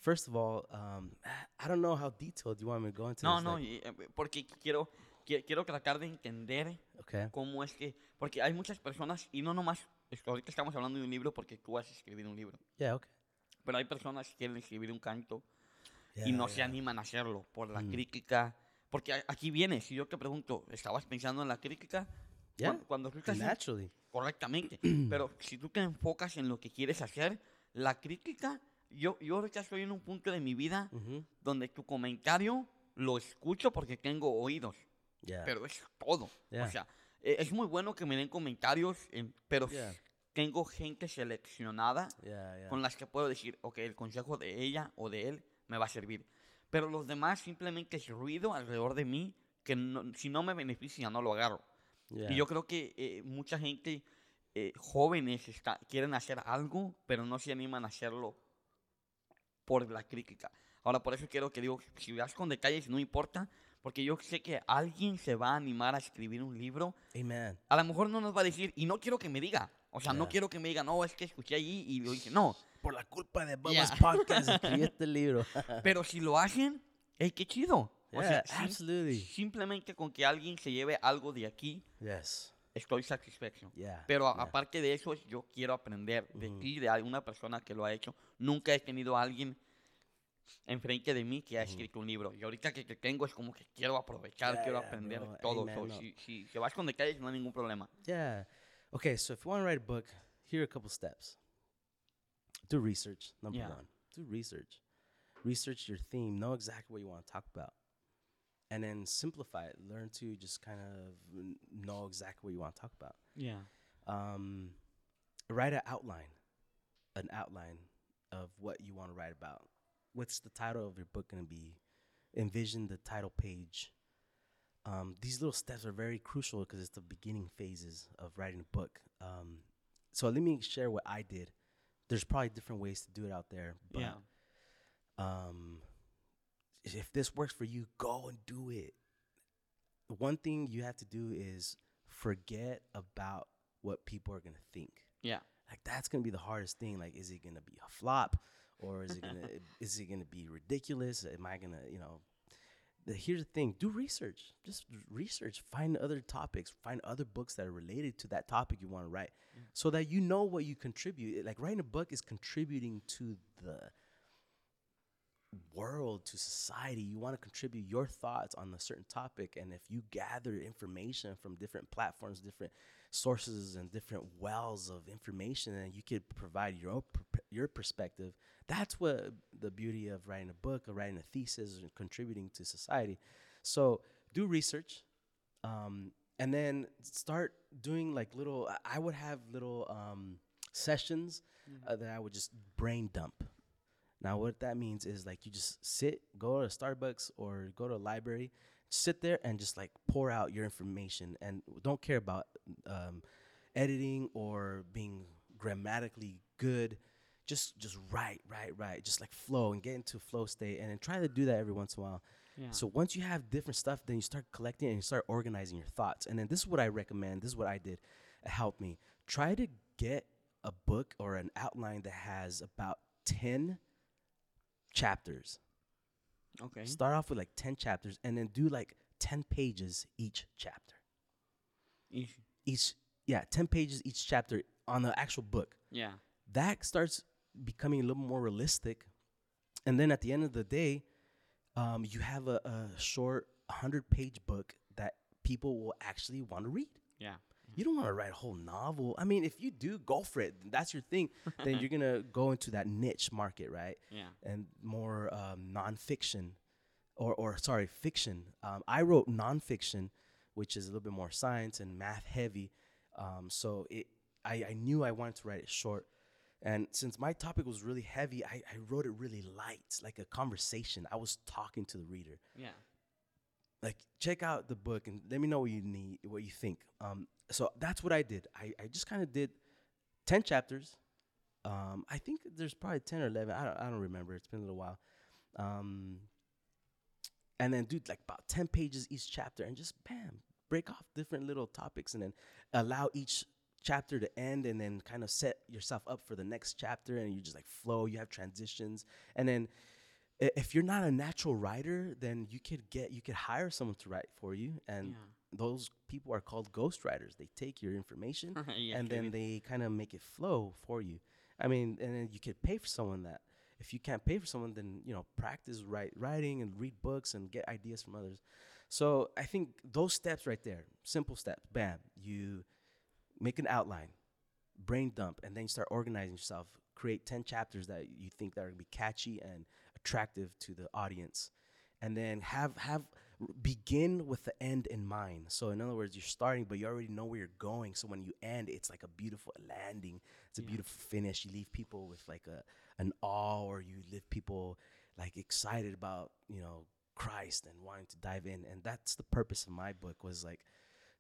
Speaker 1: First of all, um, I don't know how detailed you want me to go into
Speaker 2: No,
Speaker 1: this.
Speaker 2: no,
Speaker 1: like-
Speaker 2: eh, porque quiero, qui- quiero tratar de entender
Speaker 1: okay.
Speaker 2: cómo es que, porque hay muchas personas, y no nomás, ahorita estamos hablando de un libro porque tú vas a escribir un libro,
Speaker 1: Yeah, okay.
Speaker 2: pero hay personas que quieren escribir un canto
Speaker 1: Yeah,
Speaker 2: y no se animan a hacerlo por la
Speaker 1: Mm.
Speaker 2: crítica, porque aquí viene, si yo te pregunto, ¿estabas pensando en la crítica?
Speaker 1: Yeah,
Speaker 2: Cuando, cuando
Speaker 1: naturally.
Speaker 2: correctamente, pero si tú te enfocas en lo que quieres hacer, la crítica, yo, yo ahorita estoy en un punto de mi vida
Speaker 1: hmm
Speaker 2: donde tu comentario lo escucho porque tengo oídos,
Speaker 1: Yeah.
Speaker 2: pero es todo.
Speaker 1: Yeah.
Speaker 2: O sea, eh, es muy bueno que me den comentarios, em, pero
Speaker 1: Yeah.
Speaker 2: tengo gente seleccionada con las que puedo decir, ok, el consejo de ella o de él me va a servir. Pero los demás simplemente es ruido alrededor de mí que no- si no me beneficia no lo agarro.
Speaker 1: yeah.
Speaker 2: Y yo creo que eh, mucha gente, eh, jóvenes, está, quieren hacer algo, pero no se animan a hacerlo por la crítica. Ahora, por eso quiero que digo, si vas con detalles, no importa, porque yo sé que alguien se va a animar a escribir un libro.
Speaker 1: Amen.
Speaker 2: A lo mejor no nos va a decir, y no quiero que me diga. O sea, no
Speaker 1: Yeah.
Speaker 2: quiero que me diga, no, es que escuché allí y lo dije, no.
Speaker 1: Por la culpa de Bubba's
Speaker 2: Yeah.
Speaker 1: podcast escribí este libro.
Speaker 2: Pero si lo hacen, ¡ey, qué chido! O
Speaker 1: Yeah,
Speaker 2: sea,
Speaker 1: absolutely.
Speaker 2: simplemente con que alguien se lleve algo de aquí,
Speaker 1: Yes.
Speaker 2: estoy satisfecho.
Speaker 1: Yeah.
Speaker 2: Pero aparte de eso, yo quiero aprender de
Speaker 1: Ujú.
Speaker 2: ti, de alguna persona que lo ha hecho. Nunca he tenido a alguien enfrente de mí que ha escrito un libro. Y ahorita que, que tengo es como que quiero aprovechar,
Speaker 1: Yeah,
Speaker 2: quiero
Speaker 1: yeah,
Speaker 2: aprender
Speaker 1: bro.
Speaker 2: todo.
Speaker 1: Amen,
Speaker 2: So,
Speaker 1: no.
Speaker 2: si, si, si vas con detalles, no hay ningún problema.
Speaker 1: Yeah. Okay, so if you want to write a book, here are a couple steps. Do research, number
Speaker 2: Yeah.
Speaker 1: one. Do research. Research your theme. Know exactly what you want to talk about. And then simplify it. Learn to just kind of know exactly what you want to talk about.
Speaker 2: Yeah.
Speaker 1: Um, write an outline, an outline of what you want to write about. What's the title of your book going to be? Envision the title page. Um, these little steps are very crucial because it's the beginning phases of writing a book. Um, so let me share what I did. There's probably different ways to do it out there, but
Speaker 2: yeah.
Speaker 1: um, if this works for you, go and do it. One thing you have to do is forget about what people are gonna think.
Speaker 2: Yeah.
Speaker 1: Like that's gonna be the hardest thing. Like, is it gonna be a flop, or is it gonna is it gonna be ridiculous? Am I gonna you know? The, here's the thing: do research. Just research. Find other topics. Find other books that are related to that topic you want to write, mm. so that you know what you contribute. Like writing a book is contributing to the world to society you want to contribute your thoughts on a certain topic and if you gather information from different platforms different sources and different wells of information and you could provide your own your perspective that's what the beauty of writing a book or writing a thesis and contributing to society. So do research um, and then start doing like little i would have little um, sessions uh, that i would just brain dump. Now, what that means is like you just sit, go to Starbucks or go to a library, sit there and just like pour out your information and don't care about um, editing or being grammatically good. Just just write, write, write. Just like flow and get into flow state and then try to do that every once in a while.
Speaker 2: Yeah.
Speaker 1: So once you have different stuff, then you start collecting and you start organizing your thoughts. And then this is what I recommend. This is what I did. It helped me. Try to get a book or an outline that has about 10 chapters.
Speaker 2: okay.
Speaker 1: Start off with like 10 chapters and then do like 10 pages each chapter.
Speaker 2: Easy.
Speaker 1: Each, yeah, 10 pages each chapter on the actual book.
Speaker 2: Yeah.
Speaker 1: That starts becoming a little more realistic. And then at the end of the day, um, you have a, a short 100 page book that people will actually want to read.
Speaker 2: Yeah.
Speaker 1: You don't want to write a whole novel. I mean, if you do, go for it. That's your thing. then you're gonna go into that niche market, right?
Speaker 2: Yeah.
Speaker 1: And more um, nonfiction, or or sorry, fiction. Um, I wrote nonfiction, which is a little bit more science and math heavy. Um, so it, I, I knew I wanted to write it short, and since my topic was really heavy, I, I wrote it really light, like a conversation. I was talking to the reader.
Speaker 2: Yeah.
Speaker 1: like check out the book and let me know what you need what you think. Um so that's what i did. I, I just kind of did 10 chapters. Um i think there's probably 10 or 11 i don't, I don't remember. It's been a little while. Um and then do like about 10 pages each chapter and just bam break off different little topics and then allow each chapter to end and then kind of set yourself up for the next chapter and you just like flow you have transitions. And then if you're not a natural writer then you could get you could hire someone to write for you. And
Speaker 2: Yeah.
Speaker 1: those people are called ghost writers they take your information
Speaker 2: Yeah,
Speaker 1: and then they kind of make it flow for you. I mean and then you could pay for someone that if you can't pay for someone then you know practice write writing and read books and get ideas from others. So i think those steps right there simple steps bam you make an outline brain dump and then you start organizing yourself create 10 chapters that you think that are going to be catchy and attractive to the audience. And then have have begin with the end in mind. So in other words you're starting but you already know where you're going. So when you end it's like a beautiful landing. It's a
Speaker 2: Yeah.
Speaker 1: beautiful finish. You leave people with like a an awe or you leave people like excited about you know christ and wanting to dive in. And that's the purpose of my book was like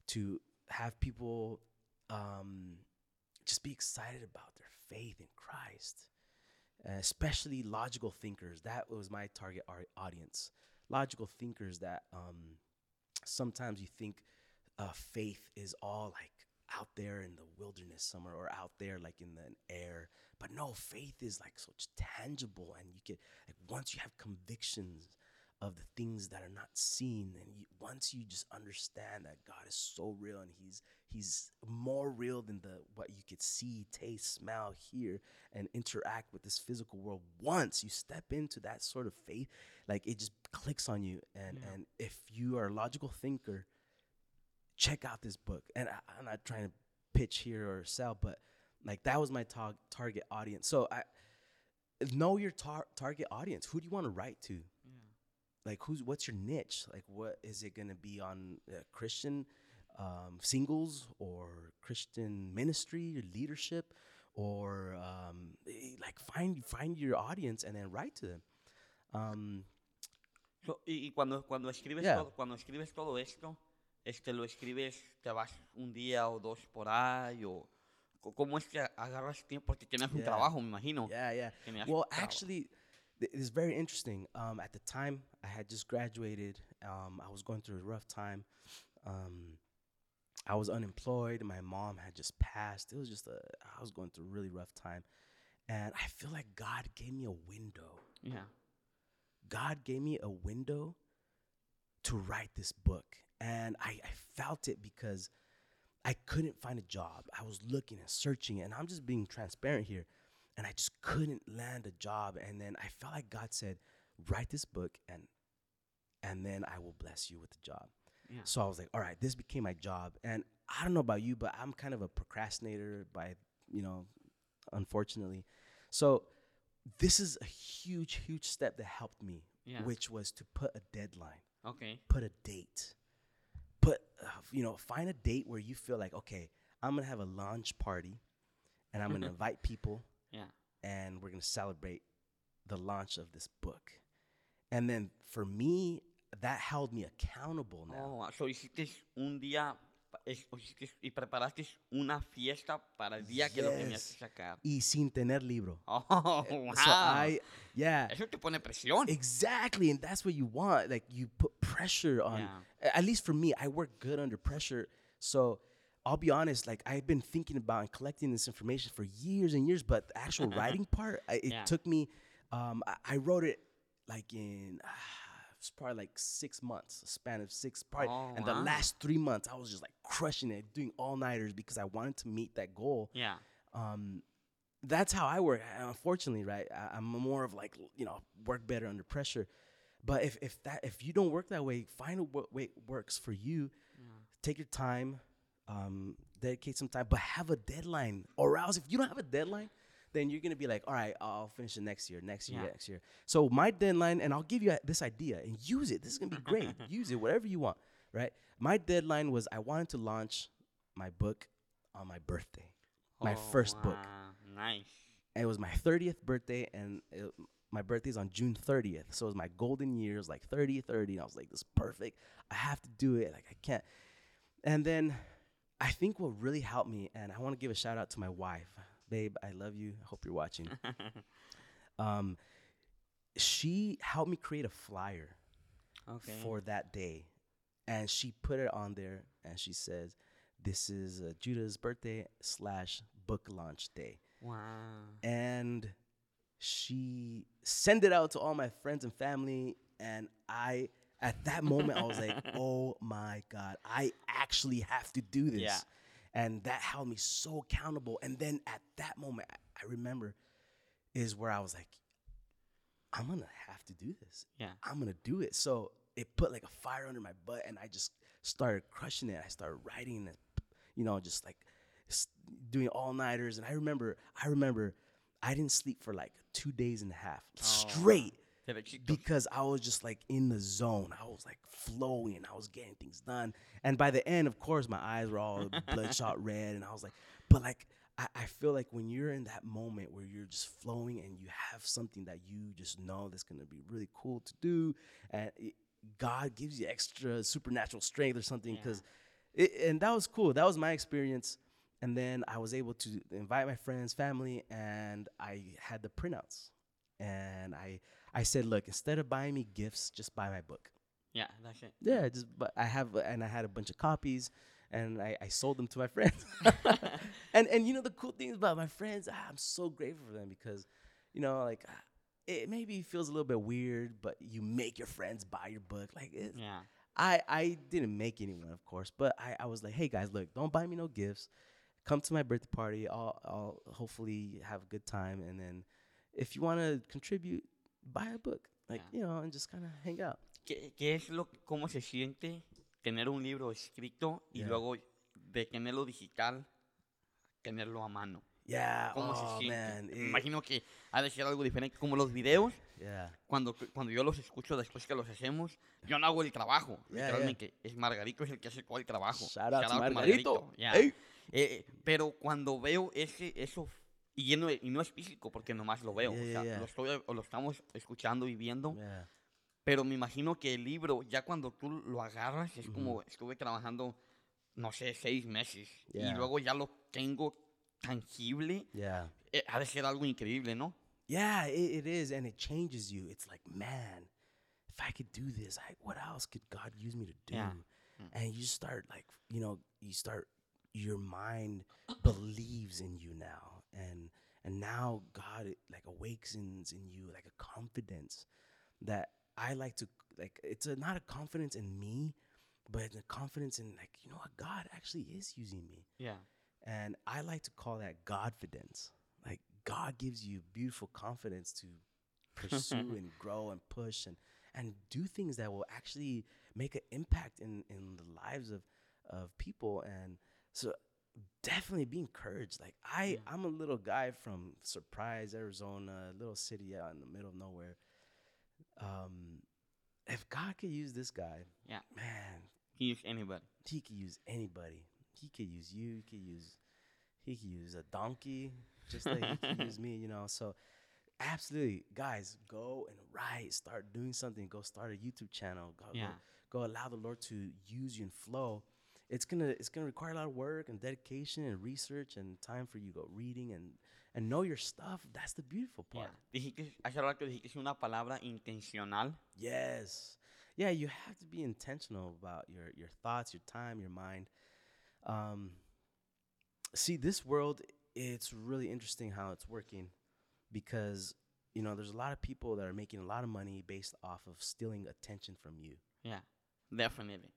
Speaker 1: to have people um just be excited about their faith in christ uh, especially logical thinkers. That was my target ar- audience. Logical thinkers that um, sometimes you think uh, faith is all like out there in the wilderness somewhere or out there like in the air. But no, faith is like so tangible, and you can like once you have convictions of the things that are not seen, and you, once you just understand that God is so real and He's He's more real than the what you could see, taste, smell, hear, and interact with this physical world. Once you step into that sort of faith, like it just clicks on you. And
Speaker 2: Yeah.
Speaker 1: and if you are a logical thinker, check out this book. And I, I'm not trying to pitch here or sell, but like that was my tar- target audience. So I know your tar- target audience. Who do you want to write to? Like who's what's your niche like what is it going to be on uh, christian um, singles or christian ministry or leadership or um, eh, like find find your audience and then write to them. Um,
Speaker 2: So, y, y cuando, cuando escribes
Speaker 1: Yeah.
Speaker 2: todo, cuando escribes todo esto, este lo escribes, te vas un día o dos por ahí o cómo es que agarras tiempo? Porque tienes un
Speaker 1: Yeah.
Speaker 2: trabajo, me imagino.
Speaker 1: yeah yeah.
Speaker 2: Tenías
Speaker 1: well actually it's very interesting. Um, at the time i had just graduated. Um, i was going through a rough time. Um, I was unemployed. My mom had just passed. It was just a, I was going through a really rough time. And I feel like God gave me a window.
Speaker 2: Yeah.
Speaker 1: God gave me a window to write this book. And I, I felt it because I couldn't find a job. I was looking and searching, and I'm just being transparent here. And I just couldn't land a job. And then I felt like God said, write this book and and then I will bless you with the job.
Speaker 2: Yeah.
Speaker 1: So I was like, all right, this became my job. And I don't know about you, but I'm kind of a procrastinator by, you know, unfortunately. So this is a huge, huge step that helped me,
Speaker 2: Yeah.
Speaker 1: which was to put a deadline,
Speaker 2: Okay.
Speaker 1: put a date, put, uh, you know, find a date where you feel like, okay, I'm going to have a launch party and I'm going to invite people
Speaker 2: Yeah.
Speaker 1: and we're going to celebrate the launch of this book. And then for me, that held me accountable now.
Speaker 2: Oh, so hiciste un día es- y preparaste una fiesta para el día que lo tenías que
Speaker 1: Yes.
Speaker 2: sacar.
Speaker 1: Y sin tener libro.
Speaker 2: Oh, wow.
Speaker 1: So I, yeah,
Speaker 2: Eso te pone presión.
Speaker 1: exactly. And that's what you want. Like you put pressure on,
Speaker 2: Yeah.
Speaker 1: at least for me, I work good under pressure. So I'll be honest, like I've been thinking about and collecting this information for years and years, but the actual writing part, I, it
Speaker 2: Yeah.
Speaker 1: took me, um, I, I wrote it like in, ah, it's probably like six months, a span of six, probably.
Speaker 2: Oh,
Speaker 1: and the last three months, I was just like crushing it, doing all nighters because I wanted to meet that goal
Speaker 2: Yeah.
Speaker 1: um, that's how I work. Unfortunately, right? I, I'm more of like you know work better under pressure. But if if that if you don't work that way, find a what way works for you. Take your time, um, dedicate some time, but have a deadline. Or else, if you don't have a deadline, then you're gonna be like, all right, I'll finish it next year, next year,
Speaker 2: Yeah.
Speaker 1: next year. So my deadline, and I'll give you this idea and use it. This is gonna be great. use it, whatever you want, right? My deadline was I wanted to launch my book on my birthday, my
Speaker 2: Oh,
Speaker 1: first book.
Speaker 2: Nice.
Speaker 1: and it was my 30th birthday and it, my birthday's on june 30th so it was my golden years like 30 30 and i was like this is perfect i have to do it like i can't and then i think what really helped me and i want to give a shout out to my wife babe i love you i hope you're watching um, she helped me create a flyer
Speaker 2: Okay.
Speaker 1: for that day and she put it on there and she says this is uh, judah's birthday slash book launch day
Speaker 2: wow.
Speaker 1: and she sent it out to all my friends and family and i at that moment i was like oh my god i actually have to do this
Speaker 2: Yeah.
Speaker 1: And that held me so accountable. And then at that moment i, remember is where i was like i'm gonna have to do this.
Speaker 2: Yeah.
Speaker 1: i'm gonna do it. So it put like a fire under my butt and i just started crushing it. I started writing and you know just like doing all nighters and i remember i remember i didn't sleep for like two days and a half oh,
Speaker 2: straight
Speaker 1: Because I was just like in the zone. I was like flowing. I was getting things done. And by the end, of course, my eyes were all bloodshot red. And I was like, but like, I, I feel like when you're in that moment where you're just flowing and you have something that you just know that's going to be really cool to do, and it, God gives you extra supernatural strength or something.
Speaker 2: Yeah.
Speaker 1: Because, and that was cool. That was my experience. And then I was able to invite my friends, family, and I had the printouts. And I, I said, look, instead of buying me gifts, just buy my book.
Speaker 2: Yeah, that's it.
Speaker 1: Yeah, just but I have and I had a bunch of copies and I, I sold them to my friends. and and you know the cool thing about my friends, ah, I'm so grateful for them because you know like ah, it maybe feels a little bit weird, but you make your friends buy your book. Like it,
Speaker 2: Yeah.
Speaker 1: I I didn't make anyone, of course, but I I was like, hey guys, look, don't buy me no gifts. Come to my birthday party. I'll I'll hopefully have a good time, and then if you want to contribute, buy a book. Like
Speaker 2: Yeah.
Speaker 1: you know, and just kind of hang out.
Speaker 2: ¿Qué, qué es lo, cómo se siente tener un libro escrito y
Speaker 1: Yeah.
Speaker 2: luego de tenerlo digital, tenerlo a mano?
Speaker 1: Yeah.
Speaker 2: ¿Cómo
Speaker 1: oh
Speaker 2: se siente?
Speaker 1: man. It-
Speaker 2: imagino que ha de ser algo diferente. Como los videos,
Speaker 1: yeah.
Speaker 2: cuando, cuando yo los escucho después que los hacemos, yo no hago el trabajo.
Speaker 1: Yeah,
Speaker 2: literalmente, es Margarito es el que hace todo el trabajo.
Speaker 1: Shout out
Speaker 2: Shout
Speaker 1: Margarito.
Speaker 2: yeah.
Speaker 1: Hey.
Speaker 2: Eh, pero cuando veo ese, eso, y, y no es físico porque nomás lo veo,
Speaker 1: Yeah,
Speaker 2: o sea,
Speaker 1: yeah.
Speaker 2: Lo, estoy, o lo estamos escuchando y viendo,
Speaker 1: Yeah.
Speaker 2: pero me imagino que el libro, ya cuando tú lo agarras, es como estuve trabajando, no sé, seis meses, y luego ya lo tengo tangible, eh, ha de ser algo increíble, ¿no?
Speaker 1: Yeah, it, it is, and it changes you. It's like, man, if I could do this, I, what else could God use me to do?
Speaker 2: Yeah.
Speaker 1: and you start like you know you start your mind believes in you now and and now god it, like awakens in you like a confidence that i like to like it's a, not a confidence in me but a confidence in like you know what? God actually is using me.
Speaker 2: Yeah.
Speaker 1: and i like to call that godfidence. Like god gives you beautiful confidence to pursue and grow and push and and do things that will actually make an impact in in the lives of of people. And so definitely be encouraged like i
Speaker 2: Yeah.
Speaker 1: i'm a little guy from surprise arizona little city out in the middle of nowhere um if god could use this guy
Speaker 2: Yeah.
Speaker 1: man
Speaker 2: He use anybody.
Speaker 1: he could use anybody he could use you he could use he could use a donkey just like he could use me you know so absolutely guys go and write start doing something go start a youtube channel go, go-
Speaker 2: Yeah.
Speaker 1: go allow the lord to use you and flow it's gonna it's gonna require a lot of work and dedication and research and time for you to go reading and and know your stuff that's the beautiful
Speaker 2: Yeah.
Speaker 1: part
Speaker 2: Dijiste, hace rato dijiste una palabra intencional.
Speaker 1: Yes. Yeah, you have to be intentional about your your thoughts, your time, your mind. Um see this world it's really interesting how it's working because you know, there's a lot of people that are making a lot of money based off of stealing attention from you.
Speaker 2: Yeah. Definitely.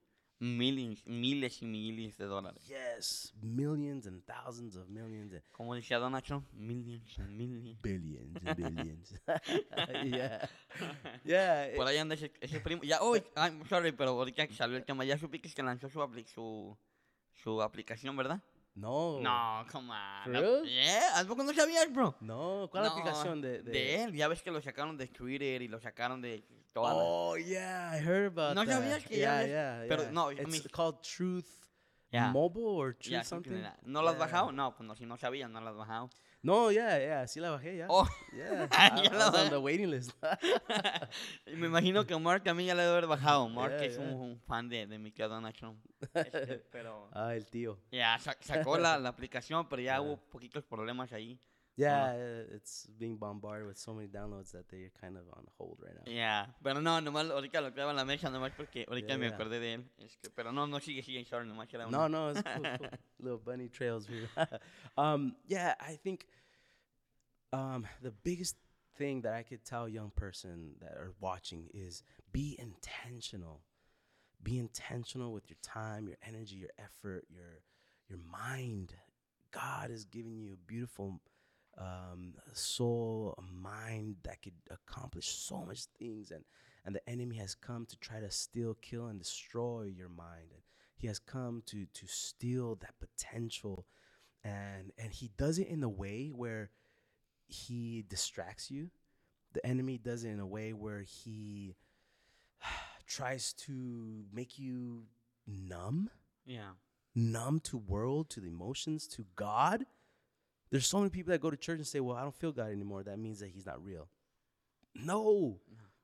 Speaker 2: Millions, miles y miles de dólares.
Speaker 1: Yes, millions and thousands of millions and
Speaker 2: Como decía Don Nacho, millions and millions.
Speaker 1: billions and billions. yeah. Yeah.
Speaker 2: Por ahí anda ese, ese primo. Ya, oh, I'm sorry, pero ahorita que salió el tema, ya supiste que lanzó su, apli- su, su aplicación, ¿verdad?
Speaker 1: No.
Speaker 2: No, come on.
Speaker 1: Real?
Speaker 2: Yeah, ¿a poco no sabías, bro?
Speaker 1: No, ¿cuál
Speaker 2: No,
Speaker 1: aplicación de, de
Speaker 2: De él, ya ves que lo sacaron de Twitter y lo sacaron de todas las-
Speaker 1: Oh yeah, I heard about
Speaker 2: ¿No
Speaker 1: that.
Speaker 2: sabías que ya
Speaker 1: yeah,
Speaker 2: habías-
Speaker 1: yeah,
Speaker 2: pero no, I
Speaker 1: it's
Speaker 2: mean-
Speaker 1: called Truth
Speaker 2: Ya.
Speaker 1: Mobile or Truth
Speaker 2: Ya,
Speaker 1: something.
Speaker 2: ¿No lo has bajado? No, pues no, si no sabías, no lo has bajado.
Speaker 1: No, yeah, yeah, sí la bajé ya.
Speaker 2: Oh,
Speaker 1: Yeah,
Speaker 2: Ya la
Speaker 1: was on
Speaker 2: bajé.
Speaker 1: the waiting list.
Speaker 2: me imagino que Mark también ya le debe haber bajado. Mark
Speaker 1: Yeah,
Speaker 2: es un,
Speaker 1: yeah.
Speaker 2: un fan de, de mi tío Donald Trump. Este, pero
Speaker 1: ah, el tío.
Speaker 2: ya sa- sacó la, la aplicación, pero ya
Speaker 1: Yeah.
Speaker 2: hubo poquitos problemas ahí.
Speaker 1: Yeah, uh, it's being bombarded with so many downloads that they're kind of on hold right now.
Speaker 2: Ya, pero no, nomás ahorita lo clavo en la mesa, nomás porque ahorita
Speaker 1: Yeah,
Speaker 2: me
Speaker 1: yeah.
Speaker 2: acordé de él. Este, pero no, no sigue, sigue, sorry, nomás era
Speaker 1: No,
Speaker 2: una-
Speaker 1: no, it's cool, cool. Little bunny trails here. um, yeah, I think um, the biggest thing that I could tell a young person that are watching is be intentional. Be intentional with your time, your energy, your effort, your your mind. God has given you a beautiful um, soul, a mind that could accomplish so much things, and and the enemy has come to try to steal, kill, and destroy your mind. And he has come to to steal that potential, and and he does it in a way where he distracts you. The enemy does it in a way where he tries to make you numb
Speaker 2: Yeah.
Speaker 1: numb to world, to the emotions, to God. There's so many people that go to church and say, "Well, I don't feel God anymore." That means that He's not real. No,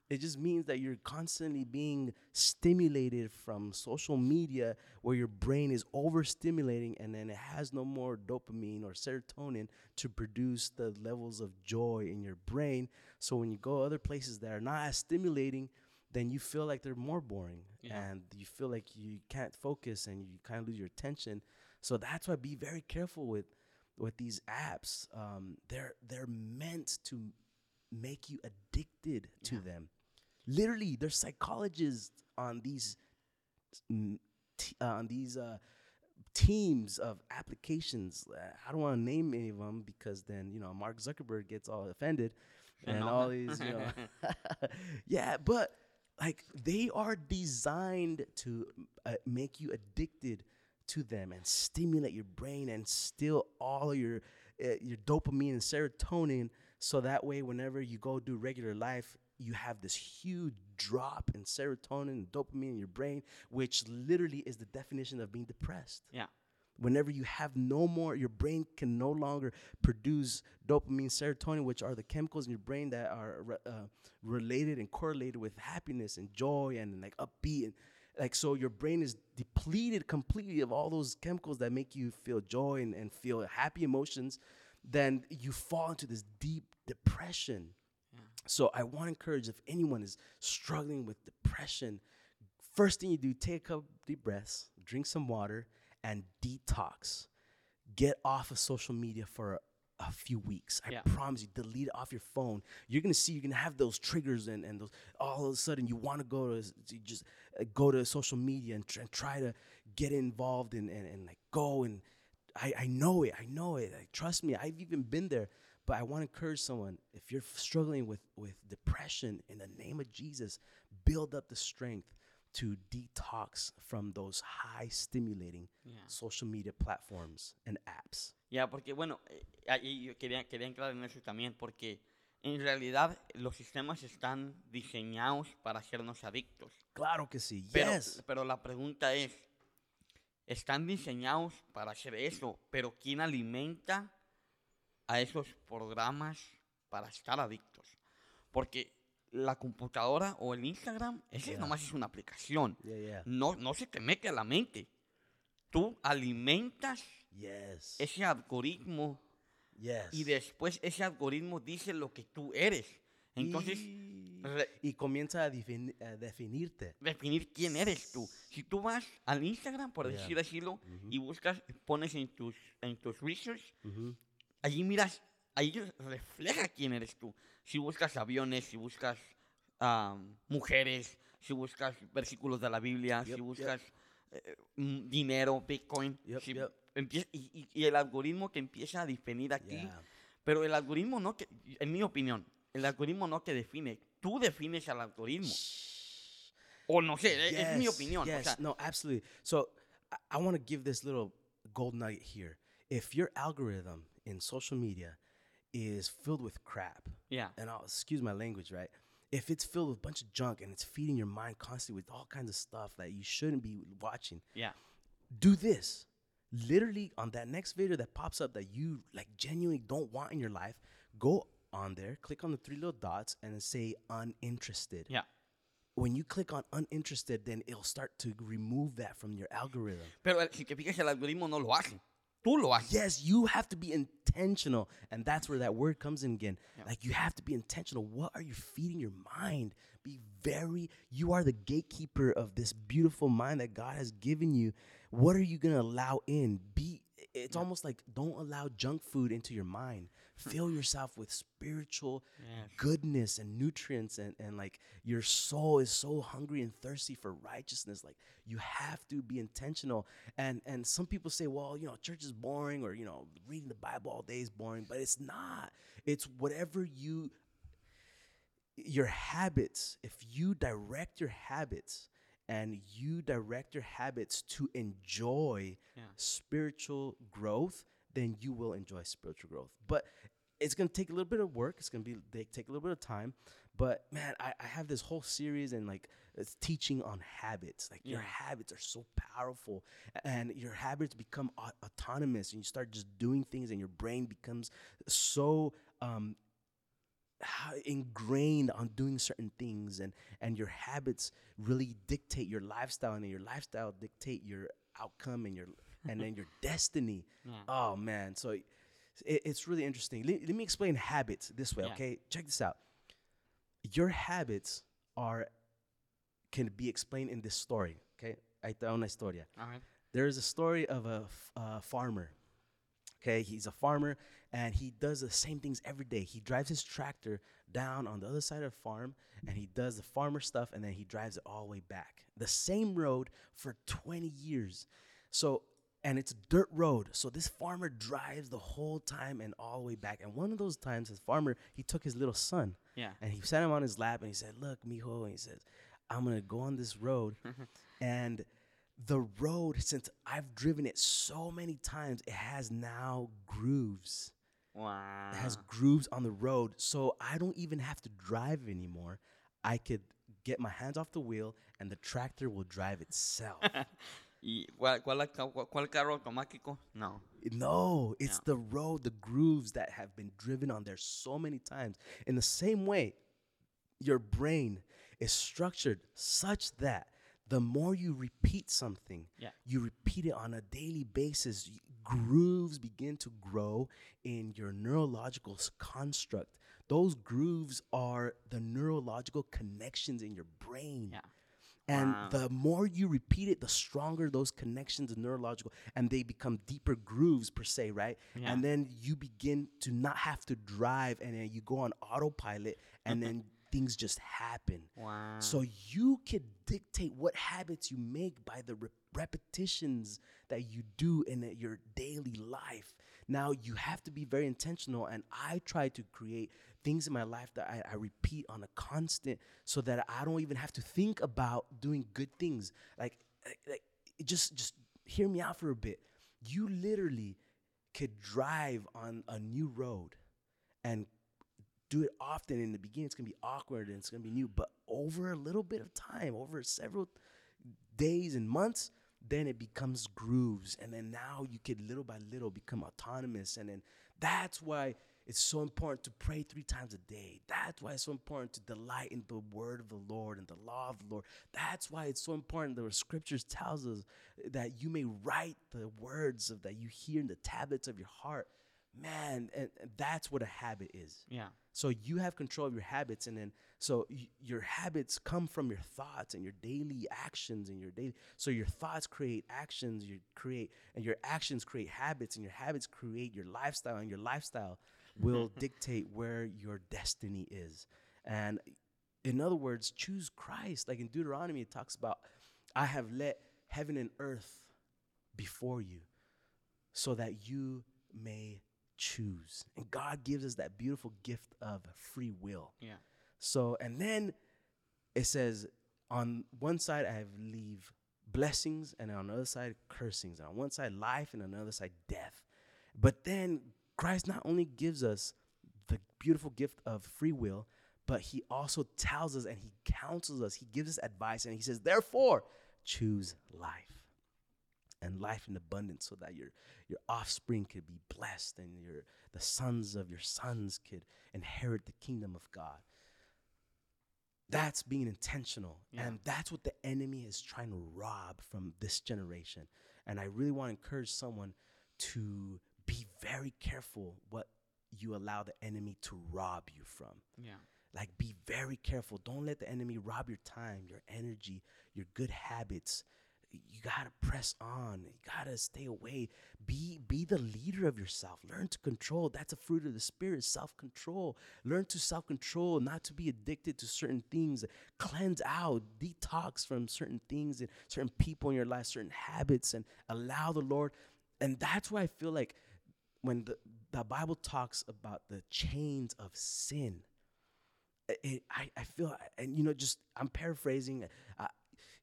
Speaker 1: it just means that you're constantly being stimulated from social media, where your brain is overstimulating, and then it has no more dopamine or serotonin to produce the levels of joy in your brain. So when you go other places that are not as stimulating, then you feel like they're more boring
Speaker 2: Yeah.
Speaker 1: and you feel like you can't focus and you kind of lose your attention. So that's why be very careful with with these apps. Um, they're they're meant to make you addicted to
Speaker 2: Yeah.
Speaker 1: them. Literally, there's psychologists on these t- uh, on these uh, teams of applications. Uh, I don't want to name any of them because then you know Mark Zuckerberg gets all offended
Speaker 2: I
Speaker 1: and
Speaker 2: know
Speaker 1: all these you know yeah but like they are designed to uh, make you addicted to them and stimulate your brain and steal all your uh, your dopamine and serotonin so that way whenever you go do regular life you have this huge drop in serotonin and dopamine in your brain which literally is the definition of being depressed
Speaker 2: Yeah.
Speaker 1: whenever you have no more your brain can no longer produce dopamine serotonin which are the chemicals in your brain that are re- uh, related and correlated with happiness and joy and like upbeat and like so your brain is depleted completely of all those chemicals that make you feel joy and, and feel happy emotions then you fall into this deep depression
Speaker 2: Yeah.
Speaker 1: so I want to encourage if anyone is struggling with depression, first thing you do, take a couple deep breaths, drink some water, and detox. Get off of social media for a, few weeks. I
Speaker 2: Yeah.
Speaker 1: promise you, delete it off your phone. You're gonna see you're gonna have those triggers and, and those all of a sudden you want to go to just uh, go to social media and, tr- and try to get involved and, and, and like go and I, I know it. I know it. Like, trust me, I've even been there. But I want to encourage someone if you're struggling with, with depression, in the name of Jesus, build up the strength to detox from those high stimulating
Speaker 2: Yeah.
Speaker 1: social media platforms and apps.
Speaker 2: Ya, porque bueno, eh, ahí yo quería, quería entrar en eso también, porque en realidad los sistemas están diseñados para hacernos adictos.
Speaker 1: Claro que sí.
Speaker 2: Pero,
Speaker 1: yes.
Speaker 2: pero la pregunta es, están diseñados para hacer eso, pero ¿quién alimenta a esos programas para estar adictos? Porque la computadora o el Instagram, ese
Speaker 1: Yeah.
Speaker 2: nomás es una aplicación.
Speaker 1: Yeah, yeah.
Speaker 2: No, no se te mete a la mente. Tú alimentas
Speaker 1: Yes.
Speaker 2: ese algoritmo
Speaker 1: yes.
Speaker 2: y después ese algoritmo dice lo que tú eres. Entonces,
Speaker 1: y, y comienza a, defini- a definirte.
Speaker 2: definir quién eres tú. Si tú vas al Instagram, por decir
Speaker 1: Ujú.
Speaker 2: y buscas, pones en tus, en tus research, allí miras, ahí refleja quién eres tú. Si buscas aviones, si buscas mujeres, si buscas versículos de la Biblia,
Speaker 1: Yep,
Speaker 2: si
Speaker 1: yep.
Speaker 2: buscas eh, mm, dinero, Bitcoin,
Speaker 1: Yep,
Speaker 2: si
Speaker 1: yep.
Speaker 2: y, y- el algoritmo que empieza a definir aquí,
Speaker 1: Yeah.
Speaker 2: pero el algoritmo no, que, en mi opinión, el algoritmo no te define, tú defines al algoritmo. O no sé, e- es mi
Speaker 1: Yes,
Speaker 2: opinión. o
Speaker 1: Yes,
Speaker 2: sea,
Speaker 1: no, absolutely. So I, I want to give this little gold nugget here. If your algorithm in social media is filled with crap,
Speaker 2: yeah,
Speaker 1: and I'll excuse my language, right? If it's filled with a bunch of junk and it's feeding your mind constantly with all kinds of stuff that you shouldn't be watching,
Speaker 2: yeah,
Speaker 1: do this. Literally on that next video that pops up that you like genuinely don't want in your life, go on there, click on the three little dots, and say uninterested
Speaker 2: yeah.
Speaker 1: when you click on uninterested, then it'll start to remove that from your algorithm.
Speaker 2: Pero el- si te fijas, el algoritmo no lo hace. Tú lo haces.
Speaker 1: Yes, you have to be intentional. And that's where that word comes in again.
Speaker 2: Yeah.
Speaker 1: Like you have to be intentional. What are you feeding your mind? Be very, you are the gatekeeper of this beautiful mind that God has given you. What are you going to allow in? Be, it's almost like don't allow junk food into your mind. Fill yourself with spiritual
Speaker 2: Yes.
Speaker 1: goodness and nutrients and, and like your soul is so hungry and thirsty for righteousness like you have to be intentional and and some people say well you know church is boring or you know reading the bible all day is boring but it's not it's whatever you your habits if you direct your habits and you direct your habits to enjoy
Speaker 2: Yeah.
Speaker 1: spiritual growth then you will enjoy spiritual growth but it's going to take a little bit of work it's going to be they take a little bit of time but man I, I have this whole series and like it's teaching on habits like your habits are so powerful and your habits become au- autonomous and you start just doing things and your brain becomes so um ingrained on doing certain things and and your habits really dictate your lifestyle and your lifestyle dictate your outcome and your and then your destiny
Speaker 2: Yeah.
Speaker 1: oh man so it, it's really interesting let, let me explain habits this way
Speaker 2: Yeah.
Speaker 1: okay check this out your habits are can be explained in this story okay da una historia
Speaker 2: A ver.
Speaker 1: there is a story of a f- uh, farmer. Okay, he's a farmer and he does the same things every day. He drives his tractor down on the other side of the farm and he does the farmer stuff and then he drives it all the way back. The same road for 20 years. So, and it's dirt road. So this farmer drives the whole time and all the way back. And one of those times, his farmer, he took his little son
Speaker 2: Yeah.
Speaker 1: and he sat him on his lap and he said, Look, mijo. And he says, I'm going to go on this road. and the road, since I've driven it so many times, it has now grooves.
Speaker 2: Wow.
Speaker 1: It has grooves on the road. So I don't even have to drive anymore. I could get my hands off the wheel and the tractor will drive itself.
Speaker 2: ¿Y cuál, cuál, cuál- carro automático? No.
Speaker 1: No, it's
Speaker 2: Yeah.
Speaker 1: the road, the grooves that have been driven on there so many times. In the same way, your brain is structured such that the more you repeat something,
Speaker 2: Yeah.
Speaker 1: you repeat it on a daily basis, grooves begin to grow in your neurological construct. Those grooves are the neurological connections in your brain.
Speaker 2: Yeah.
Speaker 1: And
Speaker 2: Wow.
Speaker 1: the more you repeat it, the stronger those connections neurological, and they become deeper grooves per se, right?
Speaker 2: Yeah.
Speaker 1: And then you begin to not have to drive, and then you go on autopilot, and then things just happen.
Speaker 2: Wow.
Speaker 1: So you could dictate what habits you make by the re- repetitions that you do in your daily life. Now you have to be very intentional, and I try to create things in my life that I, I repeat on a constant, so that I don't even have to think about doing good things. Like, like, just just hear me out for a bit. You literally could drive on a new road and do it often in the beginning it's gonna be awkward and it's gonna be new but over a little bit of time over several days and months then it becomes grooves and then now you could little by little become autonomous and then that's why it's so important to pray three times a day that's why it's so important to delight in the word of the lord and the law of the lord that's why it's so important the scriptures tells us that you may write the words of that you hear in the tablets of your heart man and, and that's what a habit is
Speaker 2: yeah.
Speaker 1: so you have control of your habits, and then so y- your habits come from your thoughts and your daily actions and your daily. So your thoughts create actions, you create, and your actions create habits, and your habits create your lifestyle, and your lifestyle will dictate where your destiny is. And in other words, choose Christ. Like in Deuteronomy, it talks about, "I have let heaven and earth before you, so that you may." choose. And God gives us that beautiful gift of free will.
Speaker 2: Yeah.
Speaker 1: So, and then it says, on one side, I have leave blessings, and on the other side, cursings. And on one side, life, and on the other side, death. But then Christ not only gives us the beautiful gift of free will, but he also tells us and he counsels us. He gives us advice and he says, therefore, choose life and life in abundance so that your your offspring could be blessed and your the sons of your sons could inherit the kingdom of God. That's being intentional.
Speaker 2: Yeah.
Speaker 1: And that's what the enemy is trying to rob from this generation. And I really want to encourage someone to very careful what you allow the enemy to rob you from.
Speaker 2: Yeah.
Speaker 1: Like, be very careful. Don't let the enemy rob your time, your energy, your good habits. You gotta press on. You gotta stay away. Be be the leader of yourself. Learn to control. That's a fruit of the spirit. Self control. Learn to self control. Not to be addicted to certain things. Cleanse out. Detox from certain things and certain people in your life, certain habits, and allow the Lord. And that's why I feel like when the the Bible talks about the chains of sin it, I, I feel and you know just i'm paraphrasing uh,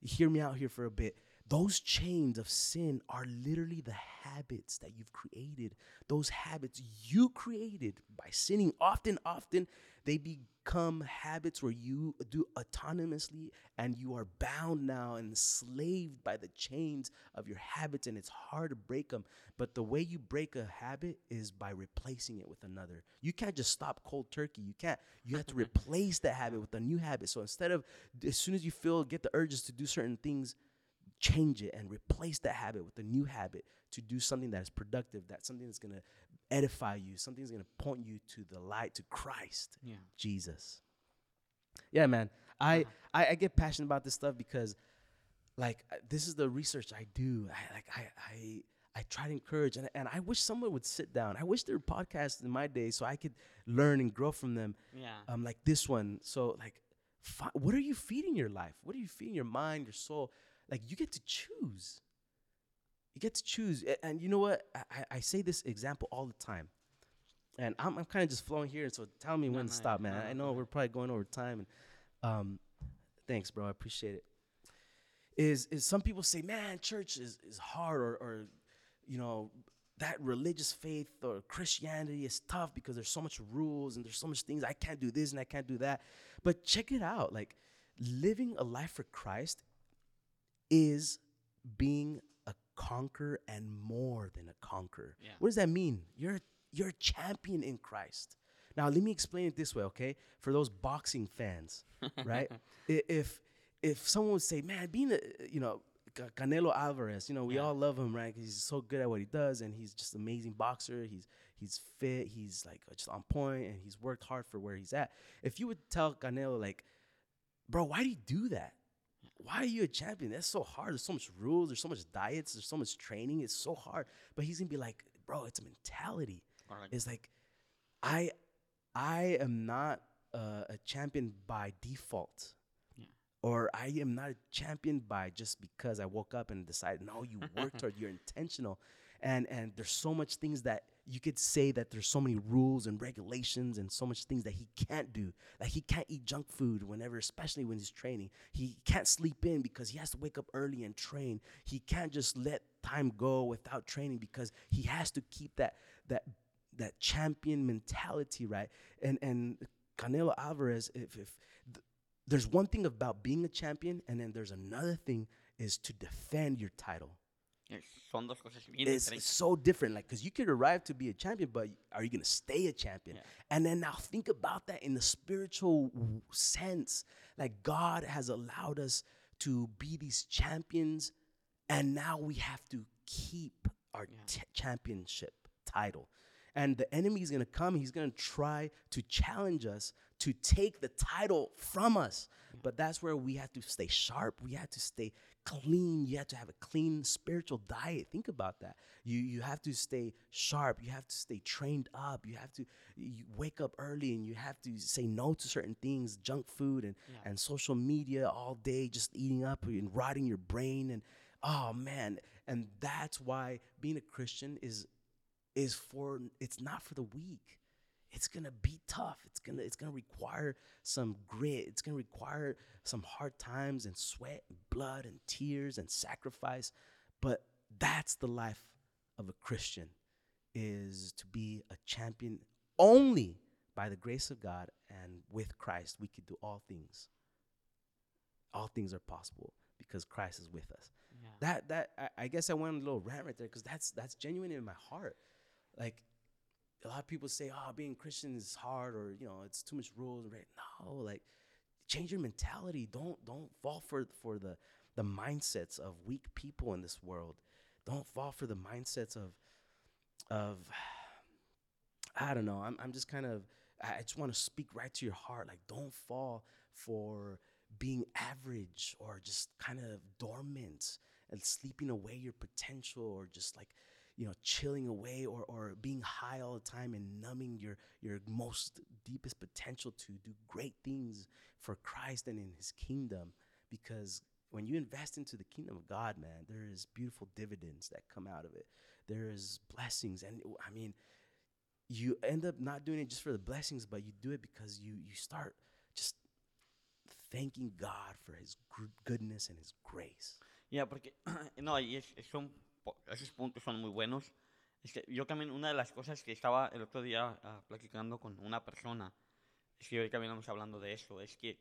Speaker 1: hear me out here for a bit those chains of sin are literally the habits that you've created. Those habits you created by sinning often often they become habits where you do autonomously and you are bound now and enslaved by the chains of your habits and it's hard to break them but the way you break a habit is by replacing it with another. You can't just stop cold turkey. You can't you have to replace that habit with a new habit. So instead of as soon as you feel get the urges to do certain things change it and replace that habit with a new habit to do something that is productive that something that's going to edify you something that's going to point you to the light to christ
Speaker 2: Yeah.
Speaker 1: jesus yeah man i
Speaker 2: Uh-huh.
Speaker 1: I, I get passionate about this stuff because like uh, this is the research i do i like i i I try to encourage, and, and I wish someone would sit down. I wish there were podcasts in my day so I could learn and grow from them
Speaker 2: Yeah.
Speaker 1: um, like this one. So like, fi- what are you feeding your life? What are you feeding your mind, your soul? Like you get to choose. You get to choose, and you know what? I, I- say this example all the time, and I'm, I'm kind of just flowing here. So tell me
Speaker 2: No,
Speaker 1: when
Speaker 2: no,
Speaker 1: to stop,
Speaker 2: no,
Speaker 1: man. I know we're probably going over time, and um, thanks, bro. I appreciate it. Is is some people say, man, church is is hard, or or you know that religious faith or Christianity is tough because there's so much rules and there's so much things I can't do this and I can't do that. But check it out, like living a life for Christ is being a conqueror and more than a conqueror.
Speaker 2: Yeah.
Speaker 1: What does that mean? You're you're a champion in Christ. Now let me explain it this way, okay? For those boxing fans, right? If if someone would say, "Man, being a you know Ca- Canelo Alvarez, you know we
Speaker 2: Yeah.
Speaker 1: all love him, right? he's so good at what he does, and he's just an amazing boxer. He's he's fit. He's like just on point, and he's worked hard for where he's at. If you would tell Canelo like, bro, why do you do that? Why are you a champion? That's so hard. There's so much rules. There's so much diets. There's so much training. It's so hard. But he's gonna be like, bro, it's a mentality.
Speaker 2: Correcto.
Speaker 1: It's like, I, I am not uh, a champion by default.
Speaker 2: Yeah.
Speaker 1: Or I am not a champion by just because I woke up and decided. No, you worked hard. You're intentional, and and there's so much things that you could say that there's so many rules and regulations and so much things that he can't do. Like he can't eat junk food whenever, especially when he's training. He can't sleep in because he has to wake up early and train. He can't just let time go without training because he has to keep that that that champion mentality, right? And and Canelo Alvarez, if if th- there's one thing about being a champion, and then there's another thing is to defend your title.
Speaker 2: Son dos cosas bien
Speaker 1: It's, so different, like because you could arrive to be a champion, but are you gonna stay a champion?
Speaker 2: Yeah.
Speaker 1: And then now think about that in the spiritual sense. Like God has allowed us to be these champions, and now we have to keep our
Speaker 2: Yeah.
Speaker 1: t- championship title. And the enemy is gonna come. He's gonna try to challenge us to take the title from us. But that's where we have to stay sharp. We have to stay clean. You have to have a clean spiritual diet. Think about that. You you have to stay sharp. You have to stay trained up. You have to you wake up early and you have to say no to certain things, junk food and
Speaker 2: Yeah.
Speaker 1: and social media all day, just eating up and rotting your brain and oh man. And that's why being a Christian is is for it's not for the weak it's gonna be tough. It's gonna it's gonna require some grit. It's gonna require some hard times and sweat and blood and tears and sacrifice. But that's the life of a christian is to be a champion only by the grace of god and with christ we can do all things. All things are possible because christ is with us.
Speaker 2: Yeah.
Speaker 1: that that I, I guess I went a little rant right there because that's that's genuine in my heart. Like a lot of people say, "Oh, being Christian is hard," or you know, it's too much rules. No, like change your mentality. Don't don't fall for for the the mindsets of weak people in this world. Don't fall for the mindsets of of I don't know. I'm I'm just kind of I I just want to speak right to your heart. Like don't fall for being average or just kind of dormant and sleeping away your potential or just like you know chilling away or or being high all the time and numbing your your most deepest potential to do great things for Christ and in his kingdom. Because when you invest into the kingdom of God man there is beautiful dividends that come out of it. There is blessings. And I mean you end up not doing it just for the blessings but you do it because you you start just thanking God for his goodness and his grace.
Speaker 2: Yeah, porque, no, es, es- po- esos puntos son muy buenos. Es que yo también, una de las cosas que estaba el otro día ah, platicando con una persona, es que ahorita veníamos hablando de eso, es que,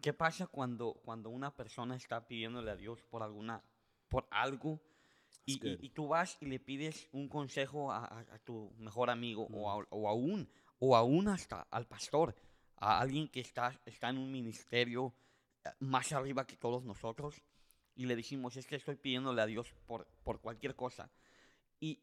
Speaker 2: ¿qué pasa cuando, cuando una persona está pidiéndole a Dios por alguna, por algo, y, y- y tú vas y le pides un consejo a, a- a tu mejor amigo, o, a- o aún, o aún hasta al pastor, a alguien que está, está en un ministerio eh, más arriba que todos nosotros, y le dijimos, es que estoy pidiéndole a Dios por, por cualquier cosa. Y,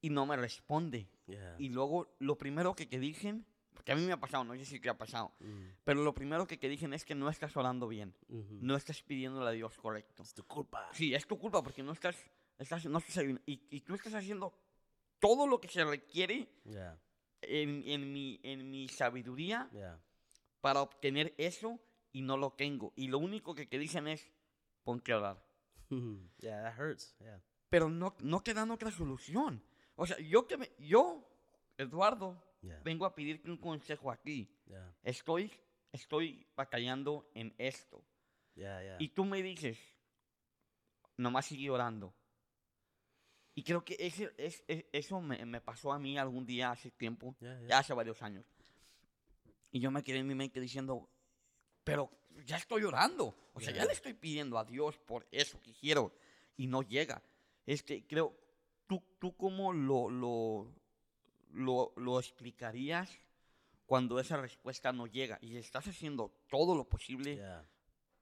Speaker 2: y no me responde.
Speaker 1: yeah
Speaker 2: Y luego lo primero que te dicen, porque a mí me ha pasado, no sé si te ha pasado,
Speaker 1: Mm,
Speaker 2: pero lo primero que te dicen es que no estás orando bien, no estás pidiéndole a Dios correcto.
Speaker 1: es tu culpa
Speaker 2: Sí, es tu culpa porque no estás, estás, no estás y, y tú estás haciendo todo lo que se requiere
Speaker 1: yeah
Speaker 2: en, en mi, en mi sabiduría
Speaker 1: yeah
Speaker 2: para obtener eso y no lo tengo. Y lo único que te dicen es, ponte a orar.
Speaker 1: yeah that hurts yeah
Speaker 2: pero no, no te dan otra solución. O sea, yo que me- yo, Eduardo,
Speaker 1: yeah
Speaker 2: vengo a pedirte un consejo aquí.
Speaker 1: yeah
Speaker 2: Estoy, estoy batallando en esto.
Speaker 1: yeah
Speaker 2: Y tú me dices, nomás sigue orando. Y creo que ese, es, es- eso me, me pasó a mí algún día hace tiempo, ya hace varios años. Y yo me quedé en mi mente diciendo, pero ya estoy orando. O sea, ya
Speaker 1: Yeah.
Speaker 2: le estoy pidiendo a Dios por eso que quiero y no llega. Este, creo, ¿tú, tú cómo lo, lo, lo, lo explicarías cuando esa respuesta no llega? Y estás haciendo todo lo posible
Speaker 1: yeah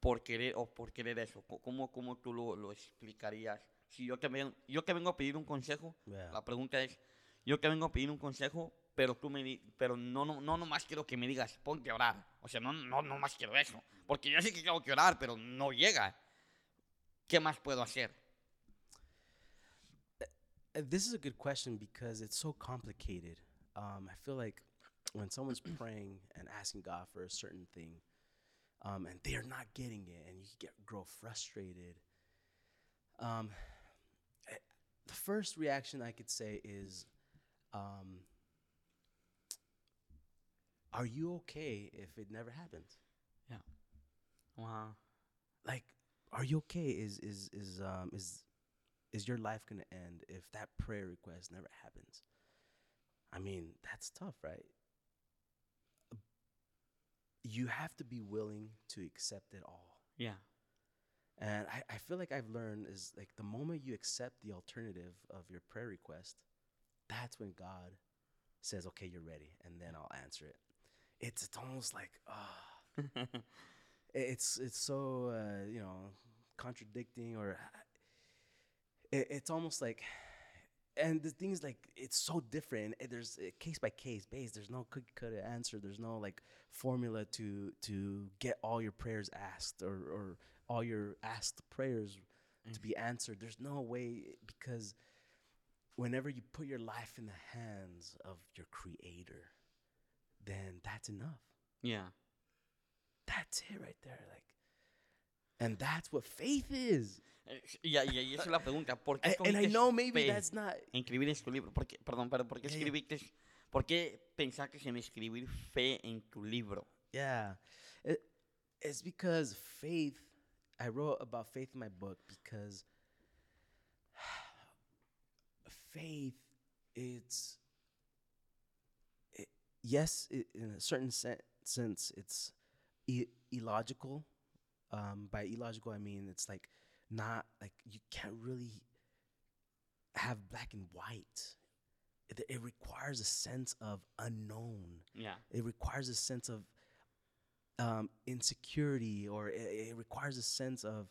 Speaker 2: por querer o por querer eso. ¿Cómo, cómo tú lo, lo explicarías? Si yo que, ven- yo que vengo a pedir un consejo,
Speaker 1: yeah
Speaker 2: la pregunta es, yo que vengo a pedir un consejo, pero tú me pero no, no, no nomás quiero que me digas, ponte a orar. O sea, no, no, no más quiero eso. Porque yo sé que tengo que orar, pero no llega. ¿qué más puedo hacer?
Speaker 1: Uh, This is a good question because it's so complicated. Um, I feel like when someone's praying and asking God for a certain thing, um, and they're not getting it, and you get grow frustrated. Um, eh, the first reaction I could say is, um, "Are you okay if it never happens?
Speaker 2: Wow.
Speaker 1: Like, are you okay? Is is is um is is your life gonna end if that prayer request never happens? I mean, that's tough, right? You have to be willing to accept it all.
Speaker 2: Yeah.
Speaker 1: And I, I feel like I've learned is like the moment you accept the alternative of your prayer request, that's when God says, okay, you're ready. And then I'll answer it. It's, it's almost like, ah, i- it's, it's so, uh, you know, contradicting or it, it's almost like, and the things like it's so different. There's a case by case base. There's no cookie cutter answer. There's no like formula to to get all your prayers asked or or all your asked prayers to be answered. There's no way because whenever you put your life in the hands of your creator, then that's enough.
Speaker 2: yeah.
Speaker 1: That's it right there. Like and that's what faith is.
Speaker 2: Eh, Y, y, y esa es la pregunta. ¿Por qué
Speaker 1: A- and I know maybe
Speaker 2: fe
Speaker 1: that's not
Speaker 2: en escribir en tu libro? ¿Por qué, perdón, pero ¿por qué
Speaker 1: Yeah, yeah.
Speaker 2: escribiste? ¿Por qué pensaste en escribir fe en tu libro?
Speaker 1: Yeah. It, it's because faith, I wrote about faith in my book because faith, it's, it, yes, it, in a certain sen- sense, it's I- illogical. Um, by illogical, I mean it's like not like you can't really have black and white. It, it requires a sense of unknown
Speaker 2: Yeah.
Speaker 1: it requires a sense of um, insecurity or it, it requires a sense of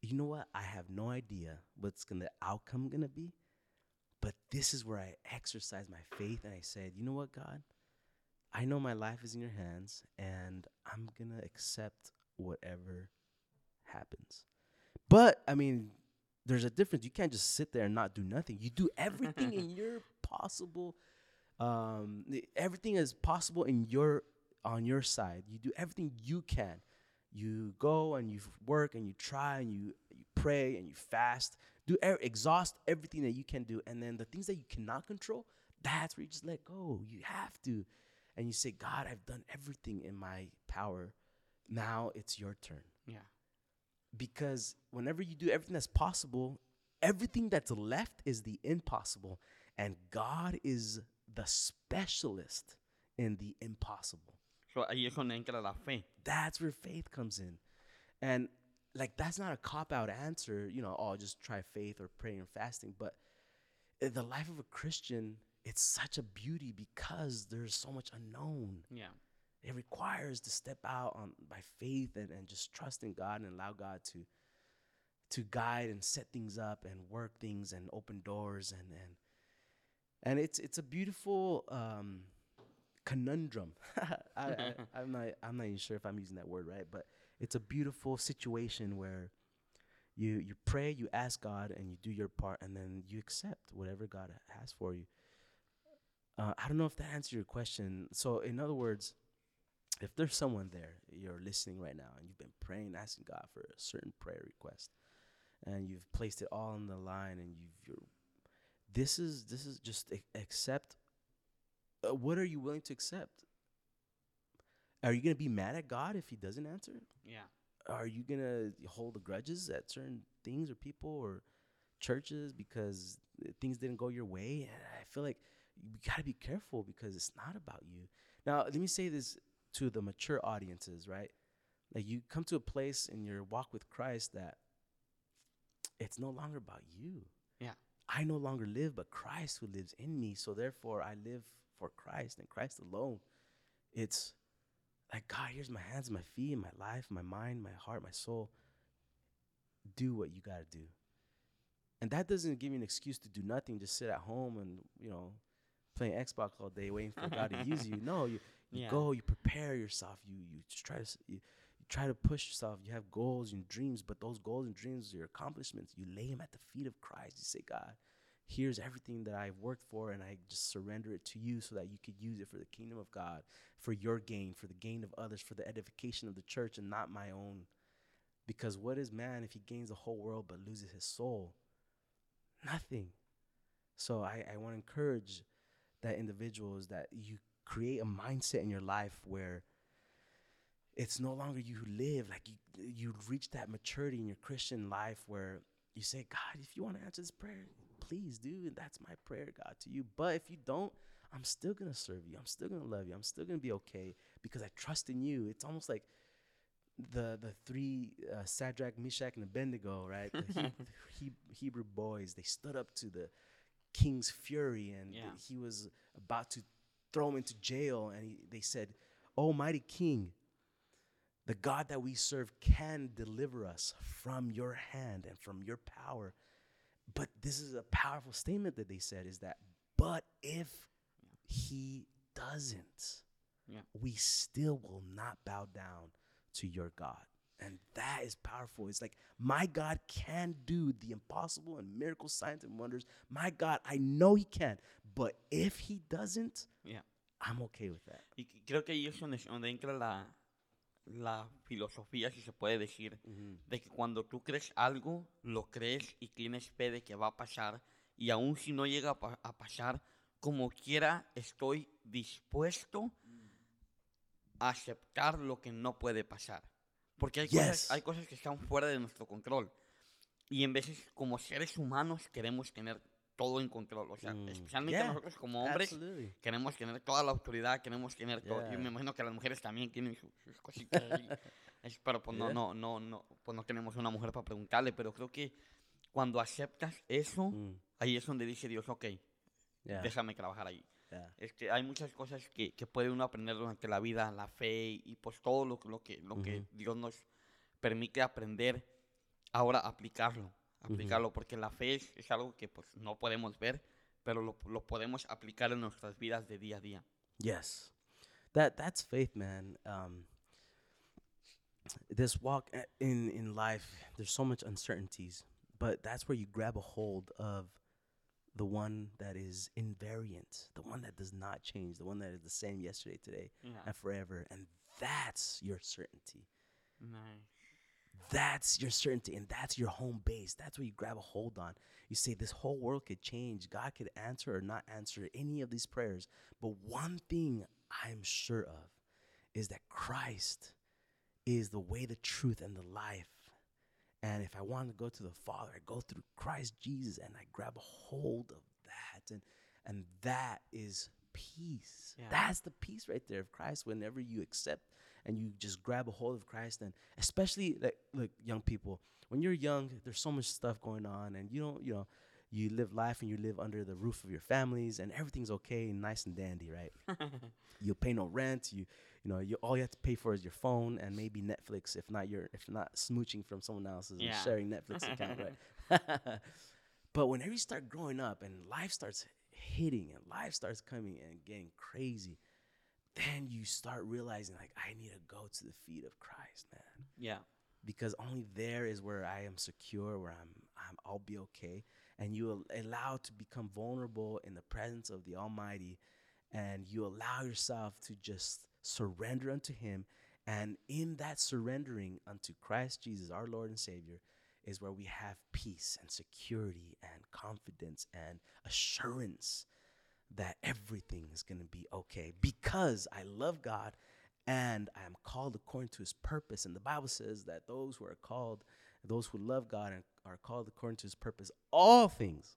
Speaker 1: you know what i have no idea what's gonna the outcome gonna be but this is where i exercise my faith and i said you know what god i know my life is in your hands and i'm gonna accept whatever happens. But i mean there's a difference. You can't just sit there and not do nothing. You do everything in your possible um everything is possible in your on your side. You do everything you can. You go and you work and you try and you you pray and you fast. Do e- exhaust everything that you can do. And then the things that you cannot control that's where you just let go. You have to and you say god i've done everything in my power now it's your turn
Speaker 2: Yeah.
Speaker 1: because whenever you do everything that's possible, everything that's left is the impossible. And God is the specialist in the impossible.
Speaker 2: So, ahí es donde entra la fe.
Speaker 1: That's where faith comes in. And like that's not a cop out answer, you know, oh, just try faith or praying and fasting. But uh, the life of a Christian, it's such a beauty because there's so much unknown
Speaker 2: Yeah.
Speaker 1: it requires to step out on by faith and, and just trust in God and allow God to to guide and set things up and work things and open doors and and and it's it's a beautiful um, conundrum. I, I, I'm not I'm not even sure if I'm using that word right, but it's a beautiful situation where you you pray, you ask God, and you do your part, and then you accept whatever God has for you. Uh, I don't know if that answers your question. So, in other words, if there's someone there, you're listening right now, and you've been praying, asking God for a certain prayer request, and you've placed it all on the line, and you've you're, this is this is just accept. Uh, what are you willing to accept? Are you gonna be mad at God if He doesn't answer?
Speaker 2: Yeah.
Speaker 1: Are you gonna hold the grudges at certain things or people or churches because things didn't go your way? And I feel like you gotta be careful because it's not about you. Now, let me say this to the mature audiences, right? Like you come to a place in your walk with Christ that it's no longer about you.
Speaker 2: Yeah.
Speaker 1: I no longer live, but Christ who lives in me. So therefore, I live for Christ and Christ alone. It's like God, here's my hands, my feet, my life, my mind, my heart, my soul. Do what you gotta do. And that doesn't give you an excuse to do nothing, just sit at home and, you know, playing Xbox all day waiting for God to use you. No, you, you
Speaker 2: Yeah.
Speaker 1: go, you prepare yourself, you you just try to you, you try to push yourself. You have goals and dreams, but those goals and dreams, your accomplishments, you lay them at the feet of Christ. You say, God, here's everything that I've worked for, and I just surrender it to you so that you could use it for the kingdom of God, for your gain, for the gain of others, for the edification of the church, and not my own. Because what is man if he gains the whole world but loses his soul? Nothing. So I, I want to encourage that individual is that you create a mindset in your life where it's no longer you who live like you you reach that maturity in your christian life where you say god if you want to answer this prayer please do and that's my prayer god to you but if you don't i'm still gonna serve you i'm still gonna love you i'm still gonna be okay because i trust in you it's almost like the the three uh, Sadrach, Meshach, and Abednego, right? The he, he, Hebrew boys. They stood up to the king's fury, and
Speaker 2: Yeah.
Speaker 1: he was about to throw him into jail. And he, they said, "Almighty King, the God that we serve can deliver us from your hand and from your power." But this is a powerful statement that they said: is that, but if he doesn't,
Speaker 2: Yeah.
Speaker 1: we still will not bow down to your God. And that is powerful. It's like, my God can do the impossible and miracle signs and wonders. My God, I know He can. But if He doesn't,
Speaker 2: Yeah.
Speaker 1: I'm okay with that.
Speaker 2: Y creo que ahí es donde, donde entra la, la filosofía, si se puede decir, de que cuando tú crees algo, lo crees y tienes fe de que va a pasar, y aun si no llega a, pa- a pasar, como quiera estoy dispuesto a aceptar lo que no puede pasar. Porque hay,
Speaker 1: Yes.
Speaker 2: cosas, hay cosas que están fuera de nuestro control. Y en veces, como seres humanos, queremos tener todo en control. O sea,
Speaker 1: Mm,
Speaker 2: especialmente
Speaker 1: yeah,
Speaker 2: nosotros como hombres,
Speaker 1: Absolutely.
Speaker 2: queremos tener toda la autoridad, queremos tener todo. Yo
Speaker 1: Yeah.
Speaker 2: me imagino que las mujeres también tienen su- sus cositas ahí. Es- pero pues no,
Speaker 1: Yeah.
Speaker 2: no, no, no, pues no tenemos una mujer para preguntarle, pero creo que cuando aceptas eso,
Speaker 1: Mm,
Speaker 2: ahí es donde dice Dios, ok,
Speaker 1: yeah.
Speaker 2: déjame trabajar ahí.
Speaker 1: Yeah.
Speaker 2: Este, hay muchas cosas que, que puede uno aprender durante la vida, la fe y pues todo lo, que- lo, que, lo que
Speaker 1: Ujú.
Speaker 2: Dios nos permite aprender, ahora aplicarlo, aplicarlo, porque la fe es, es algo que pues no podemos ver, pero lo, lo podemos aplicar en nuestras vidas de día a día.
Speaker 1: Yes, that that's faith, man. Um, this walk a- in in life, there's so much uncertainties, but that's where you grab a hold of the one that is invariant, the one that does not change, the one that is the same yesterday, today, and forever, and that's your certainty.
Speaker 2: Nice.
Speaker 1: That's your certainty, and that's your home base. That's where you grab a hold on. You say, This whole world could change. God could answer or not answer any of these prayers. But one thing I'm sure of is that Christ is the way, the truth, and the life. And if I want to go to the Father, I go through Christ Jesus and I grab a hold of that. And and that is peace.
Speaker 2: Yeah.
Speaker 1: That's the peace right there of Christ whenever you accept and you just grab a hold of Christ and especially like look young people when you're young there's so much stuff going on and you don't you know you live life and you live under the roof of your families and everything's okay and nice and dandy right you pay no rent you you know you all you have to pay for is your phone and maybe Netflix if not your if not smooching from someone else's
Speaker 2: Yeah.
Speaker 1: and sharing Netflix account right but whenever you start growing up and life starts hitting and life starts coming and getting crazy then you start realizing like I need to go to the feet of Christ, man,
Speaker 2: Yeah.
Speaker 1: because only there is where I am secure, where I'm, I'm I'll be okay, and you allow to become vulnerable in the presence of the Almighty, and you allow yourself to just surrender unto Him, and in that surrendering unto Christ Jesus, our Lord and Savior, is where we have peace and security and confidence and assurance that everything is going to be okay because I love God and I am called according to his purpose. And the Bible says that those who are called, those who love God and are called according to his purpose, all things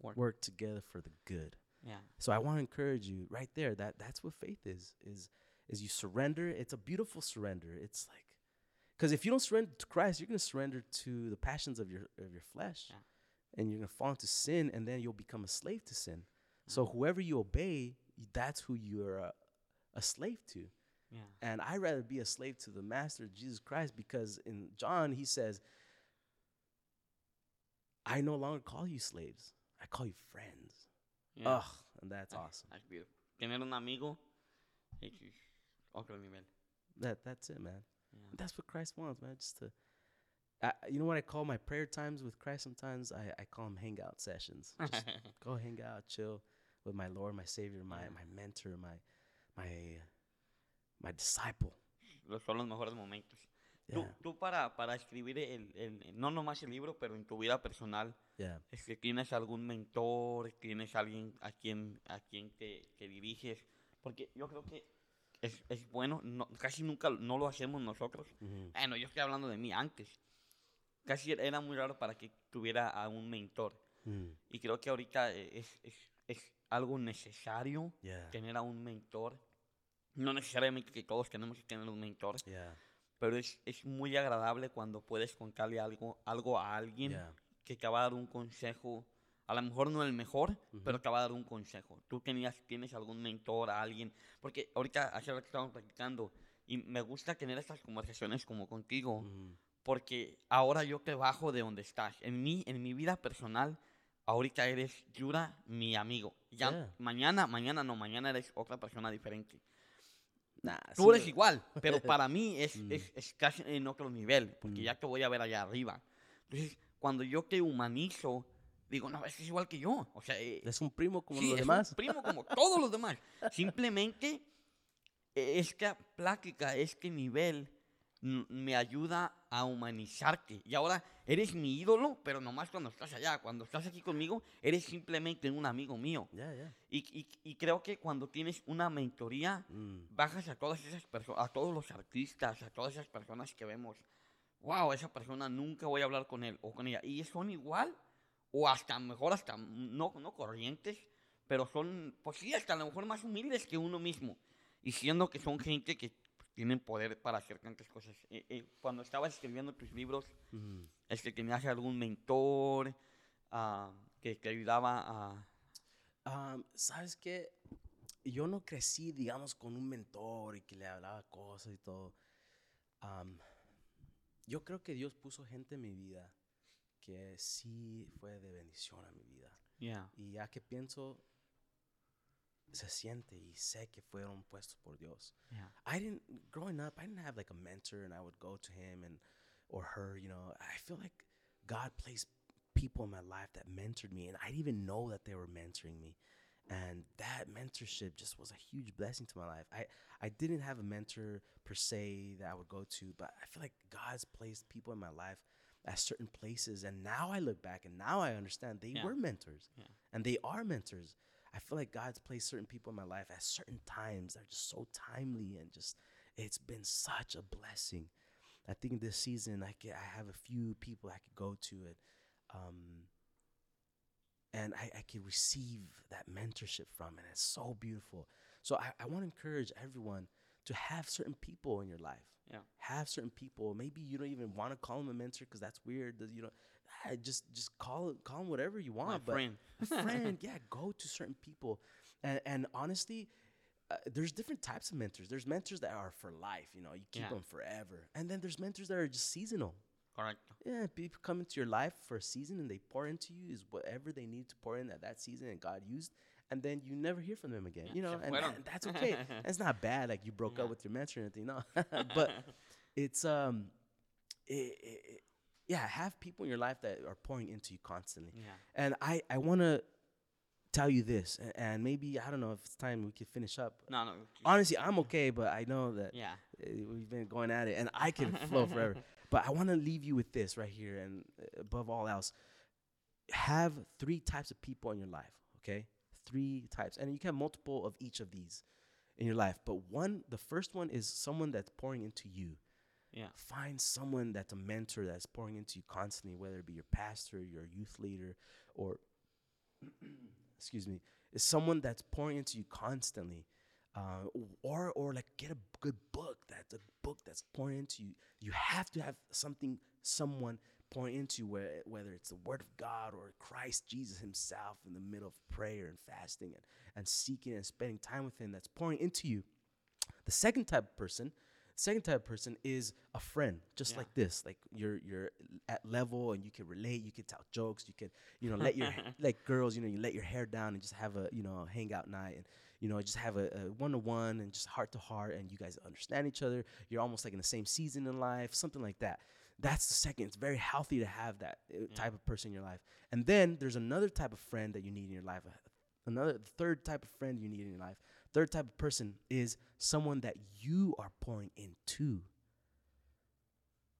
Speaker 2: Work.
Speaker 1: work together for the good.
Speaker 2: Yeah.
Speaker 1: So I want to encourage you right there that that's what faith is is is you surrender. It's a beautiful surrender. It's like because if you don't surrender to Christ, you're going to surrender to the passions of your of your flesh,
Speaker 2: Yeah.
Speaker 1: and you're going to fall into sin, and then you'll become a slave to sin. So whoever you obey, that's who you're a, a slave to.
Speaker 2: Yeah.
Speaker 1: And I'd rather be a slave to the Master Jesus Christ because in John he says, "I no longer call you slaves; I call you friends."
Speaker 2: Yeah.
Speaker 1: Ugh, and that's awesome.
Speaker 2: That's beautiful. Tener un amigo.
Speaker 1: That that's it, man. And That's what Christ wants, man. Just to, I, you know what I call my prayer times with Christ. Sometimes I, I call them hangout sessions. Just go hang out, chill with my Lord, my Savior, my
Speaker 2: Yeah.
Speaker 1: my mentor, my my my disciple.
Speaker 2: Los son los mejores momentos.
Speaker 1: Yeah,
Speaker 2: Tú, tú para, para escribir el, el- no nomás el libro, pero en tu vida personal,
Speaker 1: yeah.
Speaker 2: este, ¿tienes algún mentor? ¿Tienes alguien a quien, a quien te, te diriges? Porque yo creo que es, es bueno, no- casi nunca no lo hacemos nosotros. Bueno, yo estoy hablando de mí antes. Casi era muy raro para que tuviera a un mentor.
Speaker 1: Mm,
Speaker 2: Y creo que ahorita es, es, es algo necesario
Speaker 1: yeah,
Speaker 2: tener a un mentor. No necesariamente que todos tenemos que tener un mentor,
Speaker 1: yeah,
Speaker 2: pero es, es muy agradable cuando puedes contarle algo, algo a alguien
Speaker 1: yeah.
Speaker 2: que te va a dar un consejo. A lo mejor no el mejor, pero te va a dar un consejo. Tú tenías, tienes algún mentor, a alguien. Porque ahorita, hace rato estábamos platicando, y me gusta tener estas conversaciones como contigo, porque ahora yo te bajo de donde estás. En mí, en mi vida personal, ahorita eres Yura, mi amigo. Ya
Speaker 1: Yeah.
Speaker 2: mañana, mañana no, mañana eres otra persona diferente.
Speaker 1: Nah,
Speaker 2: Tú
Speaker 1: sí,
Speaker 2: eres igual, pero para mí es,
Speaker 1: Mm.
Speaker 2: es, es casi en otro nivel, porque
Speaker 1: Mm.
Speaker 2: ya te voy a ver allá arriba. Entonces, cuando yo te humanizo, digo, no, es que es igual que yo. O sea, eh,
Speaker 1: Es un primo como
Speaker 2: sí,
Speaker 1: los
Speaker 2: es un
Speaker 1: demás.
Speaker 2: primo como todos los demás. Simplemente, eh, esta plática, este nivel, me ayuda a humanizarte. Y ahora eres mi ídolo, pero nomás cuando estás allá. Cuando estás aquí conmigo, eres simplemente un amigo mío.
Speaker 1: Yeah, yeah.
Speaker 2: Y, y- y creo que cuando tienes una mentoría,
Speaker 1: Mm,
Speaker 2: bajas a todas esas personas, a todos los artistas, a todas esas personas que vemos, wow, esa persona nunca voy a hablar con él o con ella. Y son igual, o hasta mejor, hasta no, no corrientes, pero son, pues sí, hasta a lo mejor más humildes que uno mismo. Y siendo que son gente que tienen poder para hacer tantas cosas. Eh, eh, cuando estabas escribiendo tus libros,
Speaker 1: mhm.
Speaker 2: este, ¿tenías algún mentor ah, que te ayudaba a...
Speaker 1: Um, ¿Sabes qué? Yo no crecí, digamos, con un mentor y que le hablaba cosas y todo. Um, yo creo que Dios puso gente en mi vida que sí fue de bendición a mi vida.
Speaker 2: Yeah.
Speaker 1: Y ya que pienso, se siente y sé que fueron puestos por Dios.
Speaker 2: Yeah.
Speaker 1: I didn't growing up. I didn't have like a mentor, and I would go to him and or her. You know, I feel like God placed people in my life that mentored me, and I didn't even know that they were mentoring me. And that mentorship just was a huge blessing to my life. I I didn't have a mentor per se that I would go to, but I feel like God's placed people in my life at certain places, and now I look back and now I understand they
Speaker 2: Yeah.
Speaker 1: were mentors,
Speaker 2: Yeah.
Speaker 1: and they are mentors. I feel like God's placed certain people in my life at certain times that are just so timely and just it's been such a blessing. I think this season I get, I have a few people I could go to it, um, and I, I could receive that mentorship from, and it's so beautiful. So I, I want to encourage everyone to have certain people in your life.
Speaker 2: Yeah.
Speaker 1: Have certain people. Maybe you don't even want to call them a mentor because that's weird. You know, ah, just just call it call them whatever you want.
Speaker 2: My friend.
Speaker 1: friend yeah go to certain people and and honestly uh, there's different types of mentors there's mentors that are for life you know you keep
Speaker 2: Yeah.
Speaker 1: them forever and then there's mentors that are just seasonal
Speaker 2: Correcto.
Speaker 1: yeah people come into your life for a season and they pour into you is whatever they need to pour in at that season and god used and then you never hear from them again
Speaker 2: Yeah,
Speaker 1: you know and, that's okay it's not bad like you broke
Speaker 2: Yeah.
Speaker 1: up with your mentor or anything no but it's um it, it, it- yeah have people in your life that are pouring into you constantly
Speaker 2: Yeah.
Speaker 1: and I, I want to tell you this, and maybe, I don't know if it's time we could finish up.
Speaker 2: No, no.
Speaker 1: Honestly, I'm okay, but I know that
Speaker 2: Yeah.
Speaker 1: uh, we've been going at it, and I can flow forever. But I want to leave you with this right here, and uh, above all else, have three types of people in your life, okay? Three types. And you can have multiple of each of these in your life. But one, the first one is someone that's pouring into you.
Speaker 2: Yeah.
Speaker 1: Find someone that's a mentor that's pouring into you constantly, whether it be your pastor, your youth leader, or excuse me, is someone that's pouring into you constantly. Uh, or or like get a good book that's a book that's pouring into you. You have to have something, someone pouring into you, whether it's the Word of God or Christ Jesus Himself in the middle of prayer and fasting and, and seeking and spending time with Him that's pouring into you. The second type of person, second type of person is a friend, just
Speaker 2: Yeah.
Speaker 1: like this. Like you're you're at level and you can relate. You can tell jokes. You can you know let your like girls. You know you let your hair down and just have a you know hangout night and you know just have a one to one and just heart to heart and you guys understand each other. You're almost like in the same season in life, something like that. That's the second. It's very healthy to have that uh, type of person in your life. And then there's another type of friend that you need in your life. uh, Another third type of friend you need in your life. Third type of person is someone that you are pouring into.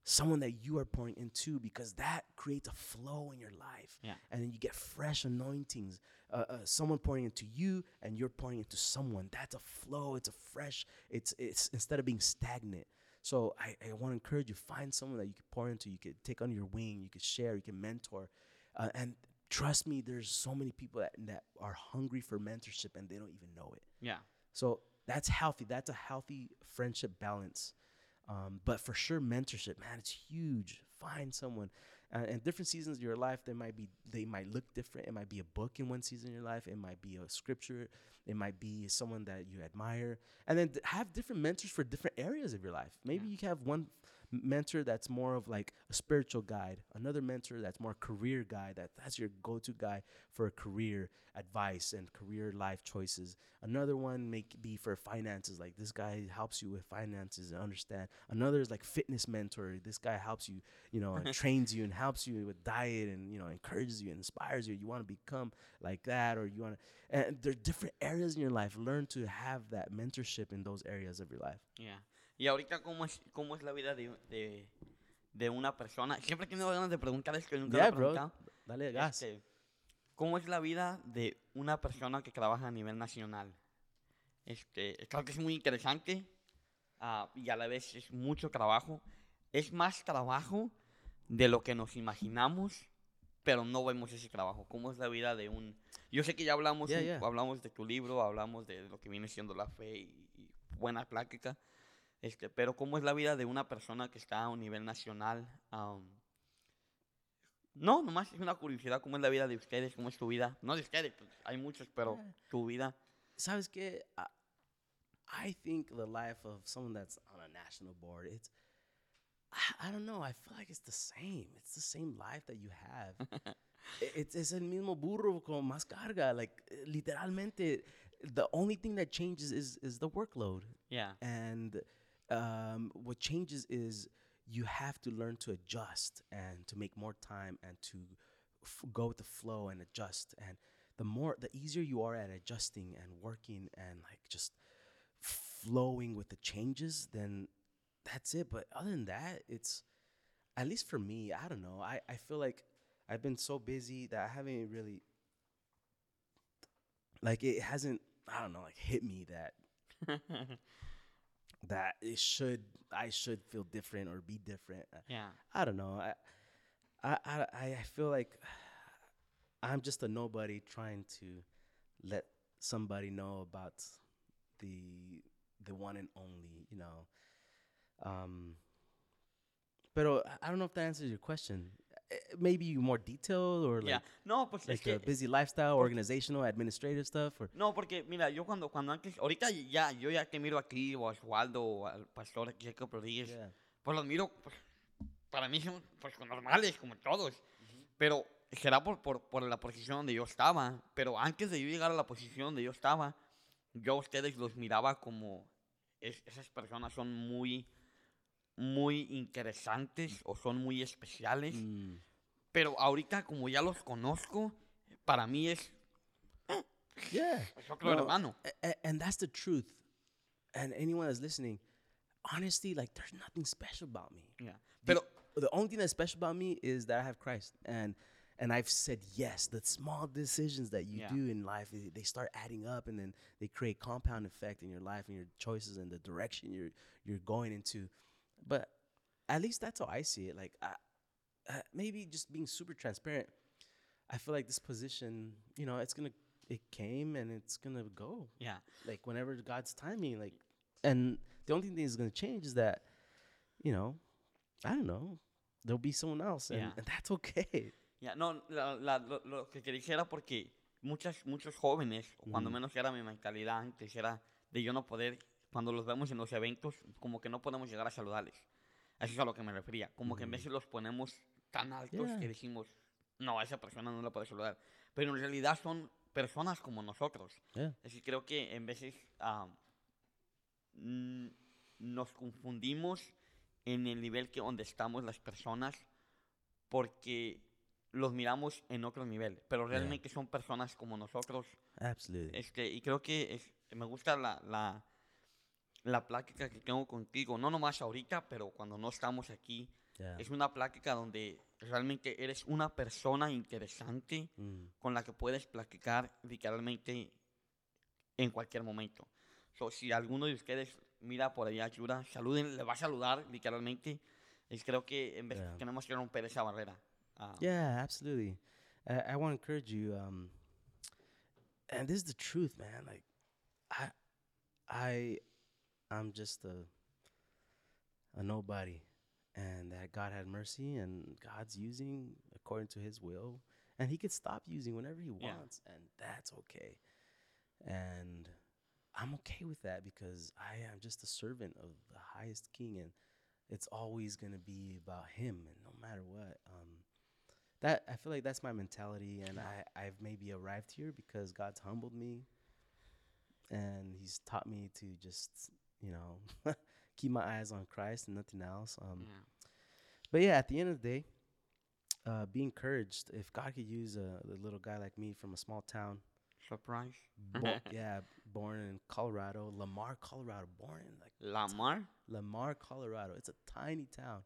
Speaker 1: Someone that you are pouring into because that creates a flow in your life.
Speaker 2: Yeah.
Speaker 1: And then you get fresh anointings. Uh, uh, someone pouring into you and you're pouring into someone. That's a flow. It's a fresh, it's, it's instead of being stagnant. So I, I want to encourage you, find someone that you can pour into, you can take under your wing, you can share, you can mentor. Uh, and trust me, there's so many people that, that are hungry for mentorship and they don't even know it.
Speaker 2: Yeah.
Speaker 1: So that's healthy. That's a healthy friendship balance. Um, but for sure, mentorship, man, it's huge. Find someone. Uh, and different seasons of your life, they might be, they might look different. It might be a book in one season of your life. It might be a scripture. It might be someone that you admire. And then th- have different mentors for different areas of your life. Maybe you have one mentor that's more of like a spiritual guide, another mentor that's more career guide. That that's your go-to guy for career advice and career life choices. Another one may be for finances. Like this guy helps you with finances and understand. Another is like fitness mentor. This guy helps you, you know, and trains you and helps you with diet and you know encourages you and inspires you. You want to become like that, or you want to. And there are different areas in your life. Learn to have that mentorship in those areas of your life.
Speaker 2: Yeah. Y ahorita, ¿cómo es, cómo es la vida de, de, de una persona? Siempre he tenido ganas de preguntar esto y nunca
Speaker 1: Yeah,
Speaker 2: lo he
Speaker 1: bro.
Speaker 2: preguntado.
Speaker 1: Dale gas.
Speaker 2: Este, ¿Cómo es la vida de una persona que trabaja a nivel nacional? Este, creo que es muy interesante ah, y a la vez es mucho trabajo. Es más trabajo de lo que nos imaginamos, pero no vemos ese trabajo. ¿Cómo es la vida de un... Yo sé que ya hablamos,
Speaker 1: Yeah,
Speaker 2: un-
Speaker 1: yeah.
Speaker 2: hablamos de tu libro, hablamos de lo que viene siendo la fe y, y buena plática, este, pero ¿cómo es la vida de una persona que está a un nivel nacional? No, nomás es una curiosidad, ¿cómo es la vida de ustedes? ¿Cómo es tu vida? No de ustedes, pues, hay muchos, pero
Speaker 1: Yeah.
Speaker 2: tu vida.
Speaker 1: sabes que I, I think the life of someone that's on a national board it's I, I don't know i feel like it's the same it's the same life that you have I- it's, it's el mismo burro con más carga like literalmente the only thing that changes is is the workload
Speaker 2: Yeah,
Speaker 1: and um, what changes is you have to learn to adjust and to make more time and to f- go with the flow and adjust. And the more the easier you are at adjusting and working and like just flowing with the changes then that's it. But other than that it's at least for me i don't know. I, I feel like i've been so busy that i haven't really like it hasn't i don't know like hit me that that it should I should feel different or be different.
Speaker 2: Yeah,
Speaker 1: I don't know. I I I, I feel like I'm just a nobody trying to let somebody know about the the one and only, you know. Um I- I don't know if that answers your question. Eh, Maybe more detailed or
Speaker 2: yeah.
Speaker 1: like
Speaker 2: No, pues es
Speaker 1: like
Speaker 2: que...
Speaker 1: a busy lifestyle, organizational, administrative stuff or
Speaker 2: No, porque mira, yo cuando, cuando antes, ahorita ya, yo ya te miro aquí, o a Osvaldo, o al pastor Jacob Rodríguez,
Speaker 1: yeah.
Speaker 2: pues los miro, pues, para mí son pues normales, como todos. Pero será por, por, por la posición donde yo estaba. Pero antes de yo llegar a la posición donde yo estaba, yo a ustedes los miraba como es- esas personas son muy, muy interesantes o son muy especiales.
Speaker 1: Mm.
Speaker 2: Pero ahorita, como ya los conozco, para mí es, eh,
Speaker 1: Yeah.
Speaker 2: es otro
Speaker 1: No,
Speaker 2: hermano.
Speaker 1: a- a- and that's the truth. And anyone that's listening, honestly, like there's nothing special about me.
Speaker 2: Yeah.
Speaker 1: The-
Speaker 2: Pero,
Speaker 1: the only thing that's special about me is that I have Christ, and and I've said yes. The small decisions that you
Speaker 2: Yeah.
Speaker 1: do in life, they, they start adding up, and then they create compound effect in your life and your choices and the direction you're you're going into. But at least that's how I see it. Like, I, uh, maybe just being super transparent. I feel like this position, you know, it's gonna it came and it's gonna go
Speaker 2: yeah.
Speaker 1: like whenever God's timing, like, and the only thing that's gonna change is that, you know, I don't know, there'll be someone else, and,
Speaker 2: Yeah.
Speaker 1: and that's okay.
Speaker 2: Yeah. no, la- la- lo, lo que quería era porque muchas, muchos jóvenes, o cuando menos era mi mentalidad antes, era de yo no poder cuando los vemos en los eventos, como que no podemos llegar a saludarles. Eso es a lo que me refería. Como que en veces los ponemos tan altos
Speaker 1: Yeah.
Speaker 2: que decimos, no, a esa persona no la puedo saludar. Pero en realidad son personas como nosotros.
Speaker 1: Yeah.
Speaker 2: Decir, creo que en veces nos confundimos en el nivel que donde estamos las personas porque los miramos en otro nivel, pero
Speaker 1: Yeah.
Speaker 2: realmente son personas como nosotros.
Speaker 1: Absolutely.
Speaker 2: Este, y creo que es- me gusta la, la, la plática que tengo contigo, no nomás ahorita, pero cuando no estamos aquí.
Speaker 1: Yeah.
Speaker 2: Es una plática donde realmente eres una persona interesante
Speaker 1: Mm.
Speaker 2: con la que puedes platicar literalmente en cualquier momento. So, si alguno de ustedes mira por allá ayuda, saluden, le va a saludar literalmente. Es creo que en vez
Speaker 1: Yeah.
Speaker 2: tenemos que romper esa barrera. Ah,
Speaker 1: Yeah, absolutely. I, I want to encourage you. Um, and this is the truth, man. Like, I, I, I'm just a, a nobody, and that God had mercy, and God's using according to His will, and He could stop using whenever He
Speaker 2: Yeah.
Speaker 1: wants, and that's okay. And I'm okay with that because I am just a servant of the highest King, and it's always gonna be about Him, and no matter what. Um, that I feel like that's my mentality, and I I've maybe arrived here because God's humbled me, and He's taught me to just you know keep my eyes on Christ and nothing else. Um,
Speaker 2: yeah.
Speaker 1: but yeah, at the end of the day, uh, be encouraged. If God could use a, a little guy like me from a small town,
Speaker 2: Surprise.
Speaker 1: bo- yeah, born in Colorado, Lamar, Colorado, born in like
Speaker 2: Lamar.
Speaker 1: Lamar, Colorado. It's a tiny town.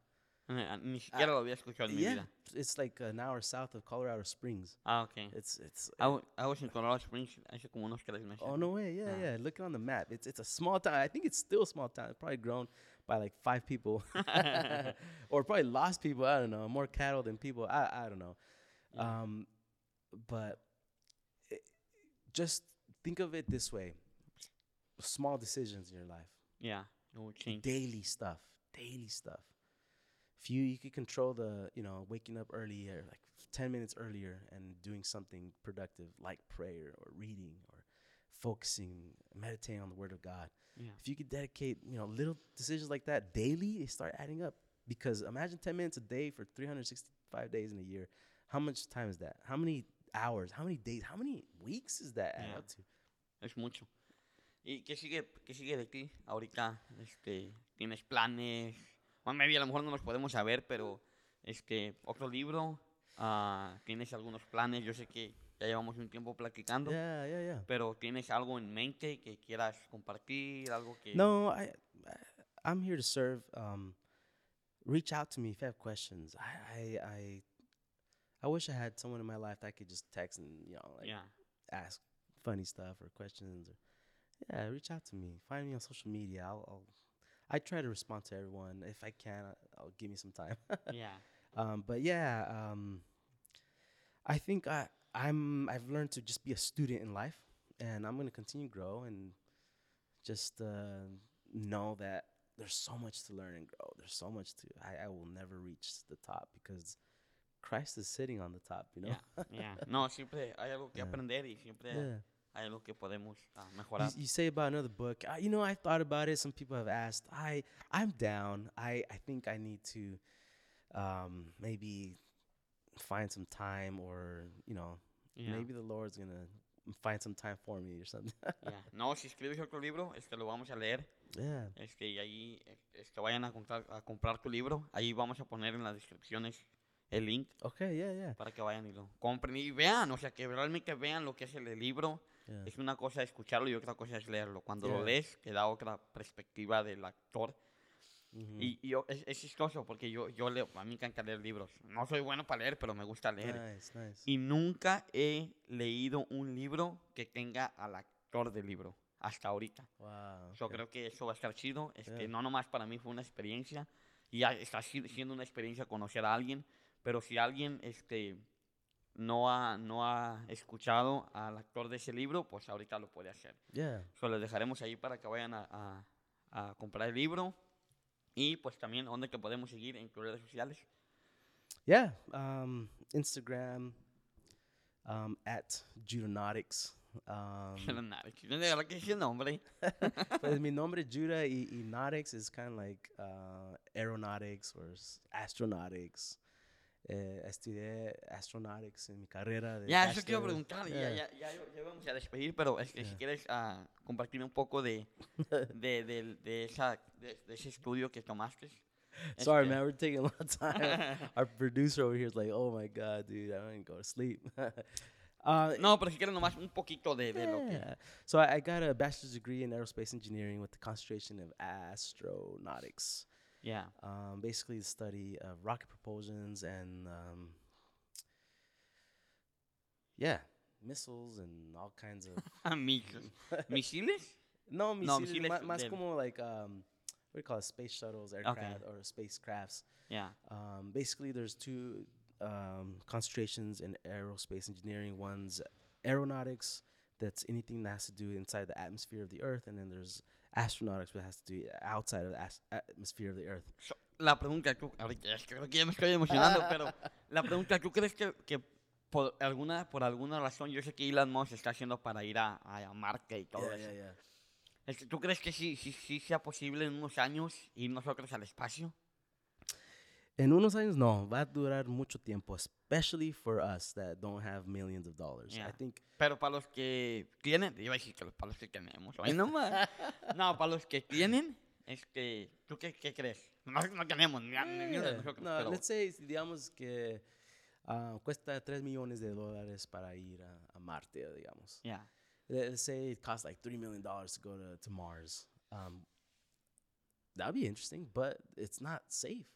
Speaker 2: Eh, Ni siquiera lo había escuchado en mi
Speaker 1: Yeah,
Speaker 2: vida.
Speaker 1: it's like an hour south of Colorado Springs.
Speaker 2: Ah, ok.
Speaker 1: It's it's.
Speaker 2: I, I was in Colorado Springs hace como unos tres meses.
Speaker 1: Oh no way! Yeah,
Speaker 2: Ah.
Speaker 1: yeah. Look on the map. It's it's a small town. I think it's still a small town. It's probably grown by like five people, or probably lost people. I don't know. More cattle than people. I I don't know.
Speaker 2: Yeah.
Speaker 1: Um, but it, just think of it this way: small decisions in your life,
Speaker 2: Yeah, it will change.
Speaker 1: daily stuff, daily stuff. If you you could control the you know waking up earlier, like ten minutes earlier, and doing something productive like prayer or reading or focusing, meditating on the Word of God.
Speaker 2: Yeah.
Speaker 1: If you could dedicate you know little decisions like that daily, they start adding up. Because imagine ten minutes a day for 365 days in a year. How much time is that? How many hours? How many days? How many weeks is that add
Speaker 2: Yeah.
Speaker 1: up to?
Speaker 2: Es mucho. ¿Y qué sigue, qué sigue de ti ahorita? Este, ¿Tienes planes? Bueno, maybe a lo mejor no los podemos saber, pero este, otro libro. Ah, ¿Tienes algunos planes? Yo sé que ya llevamos un tiempo platicando,
Speaker 1: Yeah, yeah, yeah.
Speaker 2: pero ¿tienes algo en mente que quieras compartir? Algo que...
Speaker 1: No, I, I I'm here to serve. Um, reach out to me if you have questions. I, I I I wish I had someone in my life that I could just text and you know like
Speaker 2: Yeah.
Speaker 1: ask funny stuff or questions or yeah, reach out to me. Find me on social media. I'll, I'll I try to respond to everyone. If I can, I'll give me some time.
Speaker 2: Yeah.
Speaker 1: um, but yeah, um, I think I I'm I've learned to just be a student in life, and I'm gonna continue to grow and just uh, know that there's so much to learn and grow. There's so much to I, I will never reach the top because Christ is sitting on the top. You know.
Speaker 2: Yeah. yeah. No, siempre hay algo que aprender y siempre
Speaker 1: yeah.
Speaker 2: Hay algo que podemos
Speaker 1: You,
Speaker 2: mejorar.
Speaker 1: you say about another book. Uh, you know, I thought about it. Some people have asked. I I'm down. I I think I need to um, maybe find some time, or you know,
Speaker 2: Yeah.
Speaker 1: maybe the Lord's gonna find some time for me or something.
Speaker 2: Yeah. No, si escribes otro libro, este lo vamos a leer.
Speaker 1: yeah.
Speaker 2: Este, y ahí eh, este, vayan a comprar, a comprar tu libro. Ahí vamos a poner en las descripciones el link
Speaker 1: Okay. Yeah. Yeah.
Speaker 2: para que vayan y lo compren y vean. O sea, que realmente vean lo que es el libro.
Speaker 1: Yeah.
Speaker 2: Es una cosa escucharlo y otra cosa es leerlo. Cuando lo
Speaker 1: Yeah.
Speaker 2: lees, te da otra perspectiva del actor.
Speaker 1: Mhm.
Speaker 2: Y, y yo- es, es chistoso porque yo, yo leo, a mí me encanta leer libros. No soy bueno para leer, pero me gusta leer.
Speaker 1: Nice. Nice.
Speaker 2: Y nunca he leído un libro que tenga al actor del libro. Hasta ahorita.
Speaker 1: Wow.
Speaker 2: Yo
Speaker 1: okay.
Speaker 2: creo que eso va a estar chido. Este,
Speaker 1: Yeah.
Speaker 2: No nomás para mí fue una experiencia. Y ya está si- siendo una experiencia conocer a alguien. Pero si alguien este, no, ha, no ha escuchado al actor de ese libro, pues ahorita lo puede hacer.
Speaker 1: Yeah.
Speaker 2: So, les dejaremos ahí para que vayan a, a- a comprar el libro. Y pues también, ¿dónde que podemos seguir en tus redes sociales?
Speaker 1: Yeah. Um, Instagram um, at Judonautics. Um,
Speaker 2: verdad que es el nombre.
Speaker 1: pues mi nombre Judah y, y nautics is kind of like uh, aeronautics or astronautics. Eh, estudié astronautics en mi carrera. De
Speaker 2: Ya, eso quiero preguntar. Ya,
Speaker 1: Yeah.
Speaker 2: ya, ya, ya vamos a despedir, pero es que si quieres ah, compartirme un poco de, de, de, de esa, ese estudio que tomaste.
Speaker 1: Sorry, man, we're taking a lot of time. Our producer over here is like, "Oh my god, dude, I don't even go to sleep." uh,
Speaker 2: No, pero si quieres nomás un poquito de, de lo que...
Speaker 1: yeah. So I, I got a bachelor's degree in aerospace engineering with the concentration of astronautics.
Speaker 2: Ya.
Speaker 1: Um, basically, the study of rocket propulsions and um, yeah, missiles and all kinds of
Speaker 2: Mis- ¿Misiles?
Speaker 1: no,
Speaker 2: No,
Speaker 1: misiles, ma- más como like um, what do you call it? Space shuttles, aircraft, or spacecrafts.
Speaker 2: Ya.
Speaker 1: Um, basically, there's two um, concentrations in aerospace engineering. One's aeronautics, that's anything that has to do inside the atmosphere of the Earth, and then there's astronautics, that has to do outside of the atmosphere of the Earth.
Speaker 2: So, la pregunta, tú, ahorita es que creo que ya me estoy emocionando, pero la pregunta, ¿tú crees que, que por alguna por alguna razón, yo sé que Elon Musk está haciendo para ir a, a Marte y todo
Speaker 1: Yeah,
Speaker 2: eso?
Speaker 1: yeah, yeah.
Speaker 2: ¿Tú crees que sí, sí, sí sea posible en unos años ir nosotros al espacio?
Speaker 1: En unos años, no, va a durar mucho tiempo, especially for us that don't have millions of dollars.
Speaker 2: Yeah.
Speaker 1: I think
Speaker 2: Pero para los que tienen, iba a decir que para los que tenemos, no más. No, para los que tienen, este, ¿tú qué, qué crees? No, no tenemos
Speaker 1: Yeah.
Speaker 2: nosotros,
Speaker 1: No,
Speaker 2: pero
Speaker 1: let's say, digamos que ah, cuesta 3 millones de dólares para ir a, a Marte, digamos. Let- Let's say it costs like $3 million to go to, to Mars. Um, that'd be interesting, but it's not safe.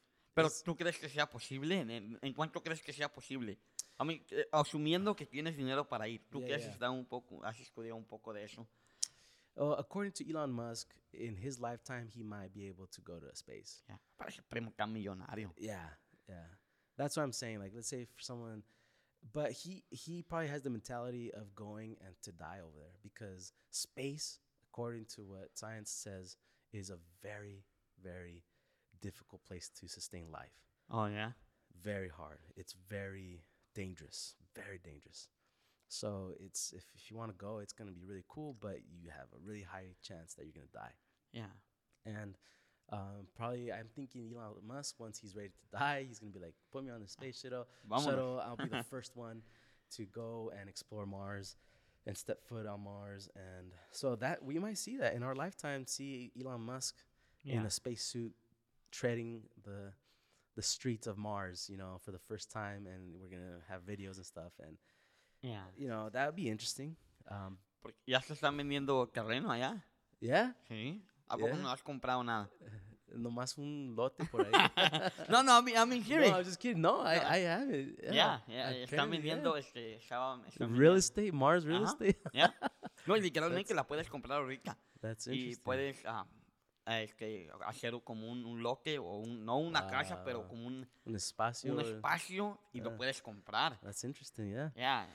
Speaker 2: Pero
Speaker 1: Es-
Speaker 2: ¿tú crees que sea posible? ¿En, en, cuánto crees que sea posible? A mí, eh, asumiendo que tienes dinero para ir, ¿tú
Speaker 1: Yeah,
Speaker 2: qué has
Speaker 1: yeah.
Speaker 2: estado un poco, has estudiado un poco de eso?
Speaker 1: Uh, according to Elon Musk, in his lifetime, he might be able to go to space.
Speaker 2: Parece primo tan millonario.
Speaker 1: Yeah, yeah. That's what I'm saying. Like, let's say for someone, but he he probably has the mentality of going and to die over there because space, according to what science says, is a very very difficult place to sustain life.
Speaker 2: Oh, yeah.
Speaker 1: Very hard. It's very dangerous. Very dangerous. So it's if, if you want to go, it's gonna be really cool, but you have a really high chance that you're gonna die.
Speaker 2: Yeah.
Speaker 1: And um, probably, I'm thinking Elon Musk, once he's ready to die, he's gonna be like, "Put me on the space shuttle.
Speaker 2: Vámonos.
Speaker 1: Shuttle. I'll be the first one to go and explore Mars and step foot on Mars." And so that we might see that in our lifetime. See Elon Musk in
Speaker 2: Ya.
Speaker 1: a spacesuit treading the the streets of Mars, you know, for the first time, and we're gonna have videos and stuff, and
Speaker 2: yeah,
Speaker 1: you know that would be interesting. Um,
Speaker 2: Porque ya se están vendiendo terreno allá.
Speaker 1: yeah,
Speaker 2: Sí. ¿A poco
Speaker 1: Yeah.
Speaker 2: no has comprado nada?
Speaker 1: nomás un lote por ahí.
Speaker 2: no, no, I'm, I'm in
Speaker 1: No. I was just kidding. No, I,
Speaker 2: No.
Speaker 1: I have it.
Speaker 2: Ya,
Speaker 1: Yeah,
Speaker 2: ya, están
Speaker 1: apparently, yeah.
Speaker 2: este, estaba- están
Speaker 1: real
Speaker 2: vendiendo-
Speaker 1: estate, Mars real
Speaker 2: Ajá.
Speaker 1: estate.
Speaker 2: yeah. No, y literalmente la puedes comprar ahorita.
Speaker 1: That's
Speaker 2: Y
Speaker 1: interesting.
Speaker 2: puedes ah, ah, este, hacer como un, un lote o un, no una casa, pero como un,
Speaker 1: Un espacio.
Speaker 2: un espacio y lo
Speaker 1: Ah.
Speaker 2: puedes comprar.
Speaker 1: That's interesting. Yeah.
Speaker 2: Ya.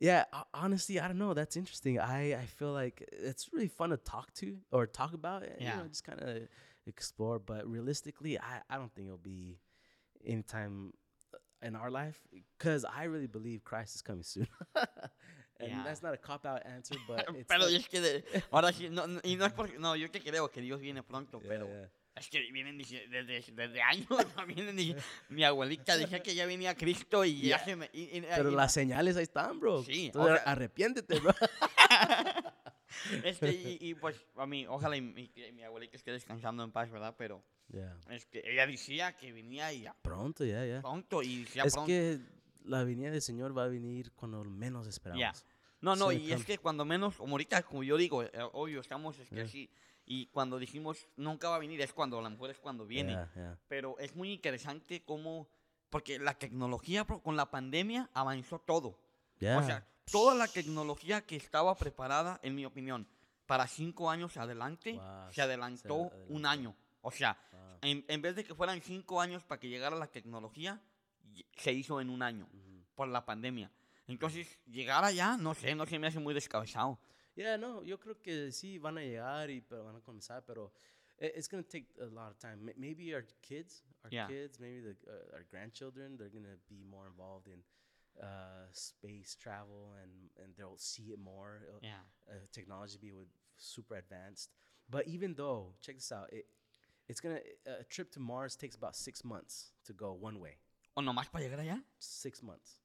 Speaker 1: Yeah. Honestly, I don't know. That's interesting. I I feel like it's really fun to talk to or talk about. eh, You
Speaker 2: Yeah.
Speaker 1: know, just kind of explore. But realistically, I I don't think it'll be anytime in our life because I really believe Christ is coming soon. and
Speaker 2: Yeah.
Speaker 1: that's not a cop out answer, but it's
Speaker 2: Pero
Speaker 1: like-
Speaker 2: es que de- ahora sí, no, no- y no es porque, no, yo que creo que Dios viene pronto,
Speaker 1: Yeah,
Speaker 2: pero
Speaker 1: yeah.
Speaker 2: es que vienen dici- desde, desde años, vienen dici- mi abuelita decía que ya venía Cristo y ya
Speaker 1: Yeah.
Speaker 2: se me... y- y-
Speaker 1: Pero
Speaker 2: y-
Speaker 1: las señales ahí están, bro.
Speaker 2: Sí, o
Speaker 1: Entonces,
Speaker 2: sea-
Speaker 1: arrepiéntete, bro.
Speaker 2: Este, y, y, pues, a mí, ojalá y, mi- que mi abuelita esté descansando en paz, ¿verdad? Pero
Speaker 1: yeah.
Speaker 2: este, ella decía que venía ya
Speaker 1: Pronto, ya, ya.
Speaker 2: pronto y decía
Speaker 1: Es
Speaker 2: pronto.
Speaker 1: que la venida del Señor va a venir cuando menos esperamos.
Speaker 2: No, no,
Speaker 1: Sí,
Speaker 2: y es que cuando menos, como ahorita, como yo digo, eh, obvio, estamos es que
Speaker 1: Yeah.
Speaker 2: así, y cuando dijimos nunca va a venir, es cuando, a lo mejor es cuando viene.
Speaker 1: Yeah, yeah.
Speaker 2: Pero es muy interesante cómo, porque la tecnología con la pandemia avanzó todo.
Speaker 1: Yeah.
Speaker 2: O sea, toda la tecnología que estaba preparada, en mi opinión, para cinco años adelante,
Speaker 1: Wow,
Speaker 2: se
Speaker 1: se
Speaker 2: adelantó un año. O sea,
Speaker 1: Wow.
Speaker 2: en, en vez de que fueran cinco años para que llegara la tecnología, se hizo en un año
Speaker 1: Ujú.
Speaker 2: por la pandemia. Entonces, llegar allá, no sé, no se me hace muy descabezado.
Speaker 1: Yeah, no, yo creo que sí van a llegar y pero van a comenzar, pero it's going to take a lot of time. Maybe our kids, our
Speaker 2: Yeah.
Speaker 1: kids, maybe the, uh, our grandchildren, they're going to be more involved in uh, space travel and and they'll see it more. It'll-
Speaker 2: Yeah.
Speaker 1: uh, technology be with super advanced. But even though, check this out, it it's gonna a trip to Mars takes about six months to go one way.
Speaker 2: O nomás para llegar allá.
Speaker 1: Six months,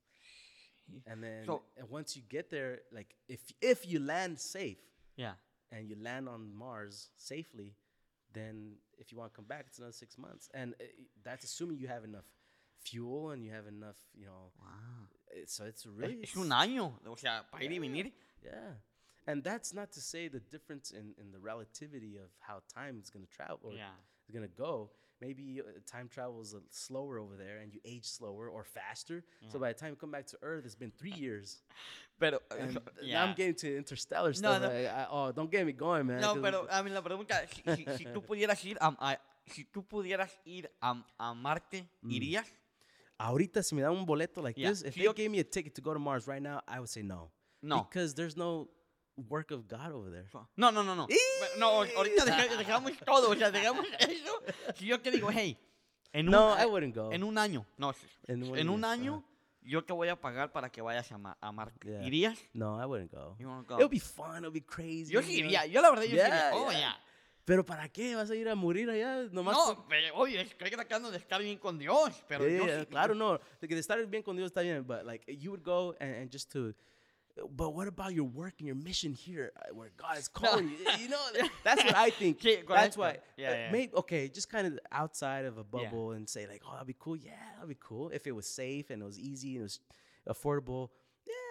Speaker 1: and then
Speaker 2: So-
Speaker 1: and once you get there, like if if you land safe
Speaker 2: Yeah.
Speaker 1: and you land on Mars safely, then if you want to come back, it's another six months, and uh, that's assuming you have enough fuel and you have enough, you know.
Speaker 2: Wow.
Speaker 1: uh, So it's really
Speaker 2: es un año. O sea, para ir y
Speaker 1: Yeah.
Speaker 2: venir.
Speaker 1: Yeah. And that's not to say the difference in, in the relativity of how time is going to travel or
Speaker 2: Yeah.
Speaker 1: is going to go. Maybe uh, time travels slower over there and you age slower or faster. So by the time you come back to Earth, it's been three years.
Speaker 2: Pero,
Speaker 1: And
Speaker 2: yeah.
Speaker 1: I'm getting to interstellar stuff.
Speaker 2: no.
Speaker 1: I- I- oh, don't get me going, man.
Speaker 2: No, pero a mí la pregunta, si, si, tú pudieras ir a, a- si tú pudieras ir a, a Marte, ¿irías?
Speaker 1: Ahorita, si me dan un boleto like
Speaker 2: Yeah.
Speaker 1: this, if
Speaker 2: Si
Speaker 1: they
Speaker 2: yo-
Speaker 1: gave me a ticket to go to Mars right now, I would say no.
Speaker 2: No.
Speaker 1: Because there's no work of God over there.
Speaker 2: No, no, no, no. No, ahorita deja- dejamos todo, o sea, dejamos eso. Si yo te digo, hey, en un,
Speaker 1: No, I wouldn't go.
Speaker 2: en un año, no,
Speaker 1: En
Speaker 2: en un año, yo te voy a pagar para que vayas a, Ma- a Marte.
Speaker 1: Yeah.
Speaker 2: ¿Irías?
Speaker 1: No, I wouldn't go.
Speaker 2: You wanna go?
Speaker 1: It'll be fun. It'll be crazy.
Speaker 2: Yo sí iría, yo la verdad yo sí iría.
Speaker 1: Yeah,
Speaker 2: Oh,
Speaker 1: yeah.
Speaker 2: yeah.
Speaker 1: Pero ¿para qué? ¿Vas a ir a morir allá? Nomás
Speaker 2: No, pero, oye, estoy tratando de estar bien con Dios, pero
Speaker 1: Yeah, yeah, claro, no. De estar bien con Dios está bien, but like you would go and, and just to but what about your work and your mission here uh, where God is calling you? You know, that's what I think. That's why.
Speaker 2: Yeah,
Speaker 1: uh,
Speaker 2: yeah.
Speaker 1: Maybe okay, just kind of outside of a bubble and say like, oh, that'd be cool. Yeah, that'd be cool if it was safe and it was easy and it was affordable.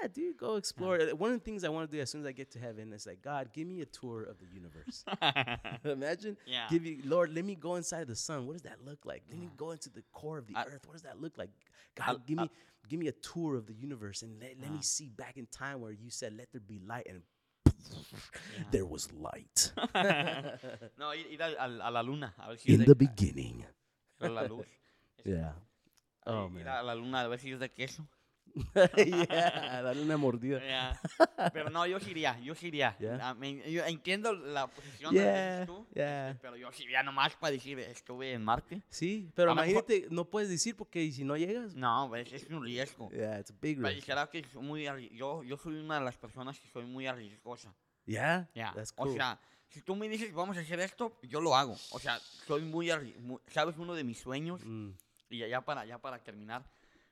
Speaker 1: Yeah, dude, go explore. Uh, One of the things I want to do as soon as I get to heaven is like, God, give me a tour of the universe. Imagine,
Speaker 2: Yeah.
Speaker 1: give you, Lord, let me go inside the sun. What does that look like? Let me go into the core of the
Speaker 2: I-
Speaker 1: earth. What does that look like? God,
Speaker 2: I'll-
Speaker 1: give me,
Speaker 2: I'll-
Speaker 1: give me a tour of the universe and let, let me
Speaker 2: Ah.
Speaker 1: see back in time where you said, "Let there be light," and there was light
Speaker 2: no, ir, al- a, la luna, a ver si
Speaker 1: in the beginning.
Speaker 2: la luz.
Speaker 1: Yeah. Oh
Speaker 2: ir
Speaker 1: man.
Speaker 2: a la luna a ver si es de queso.
Speaker 1: yeah, darle una mordida.
Speaker 2: Yeah. Pero no, yo sí iría, yo sí iría.
Speaker 1: Yeah.
Speaker 2: A mí- yo entiendo la posición de tú,
Speaker 1: yeah.
Speaker 2: pero yo sí iría nomás para decir, estuve en Marte.
Speaker 1: Sí, pero
Speaker 2: A lo mejor-
Speaker 1: imagínate, no puedes decir porque ¿y si no llegas.
Speaker 2: No, pues, es un riesgo.
Speaker 1: Yeah, it's a big
Speaker 2: Pero
Speaker 1: risk.
Speaker 2: será que soy muy yo, yo soy una de las personas que soy muy arriesgosa.
Speaker 1: Yeah,
Speaker 2: Ya.
Speaker 1: that's
Speaker 2: O
Speaker 1: cool.
Speaker 2: sea, si tú me dices vamos a hacer esto, yo lo hago. O sea, soy muy, arri- mu- sabes uno de mis sueños
Speaker 1: Mm.
Speaker 2: y ya para ya para terminar,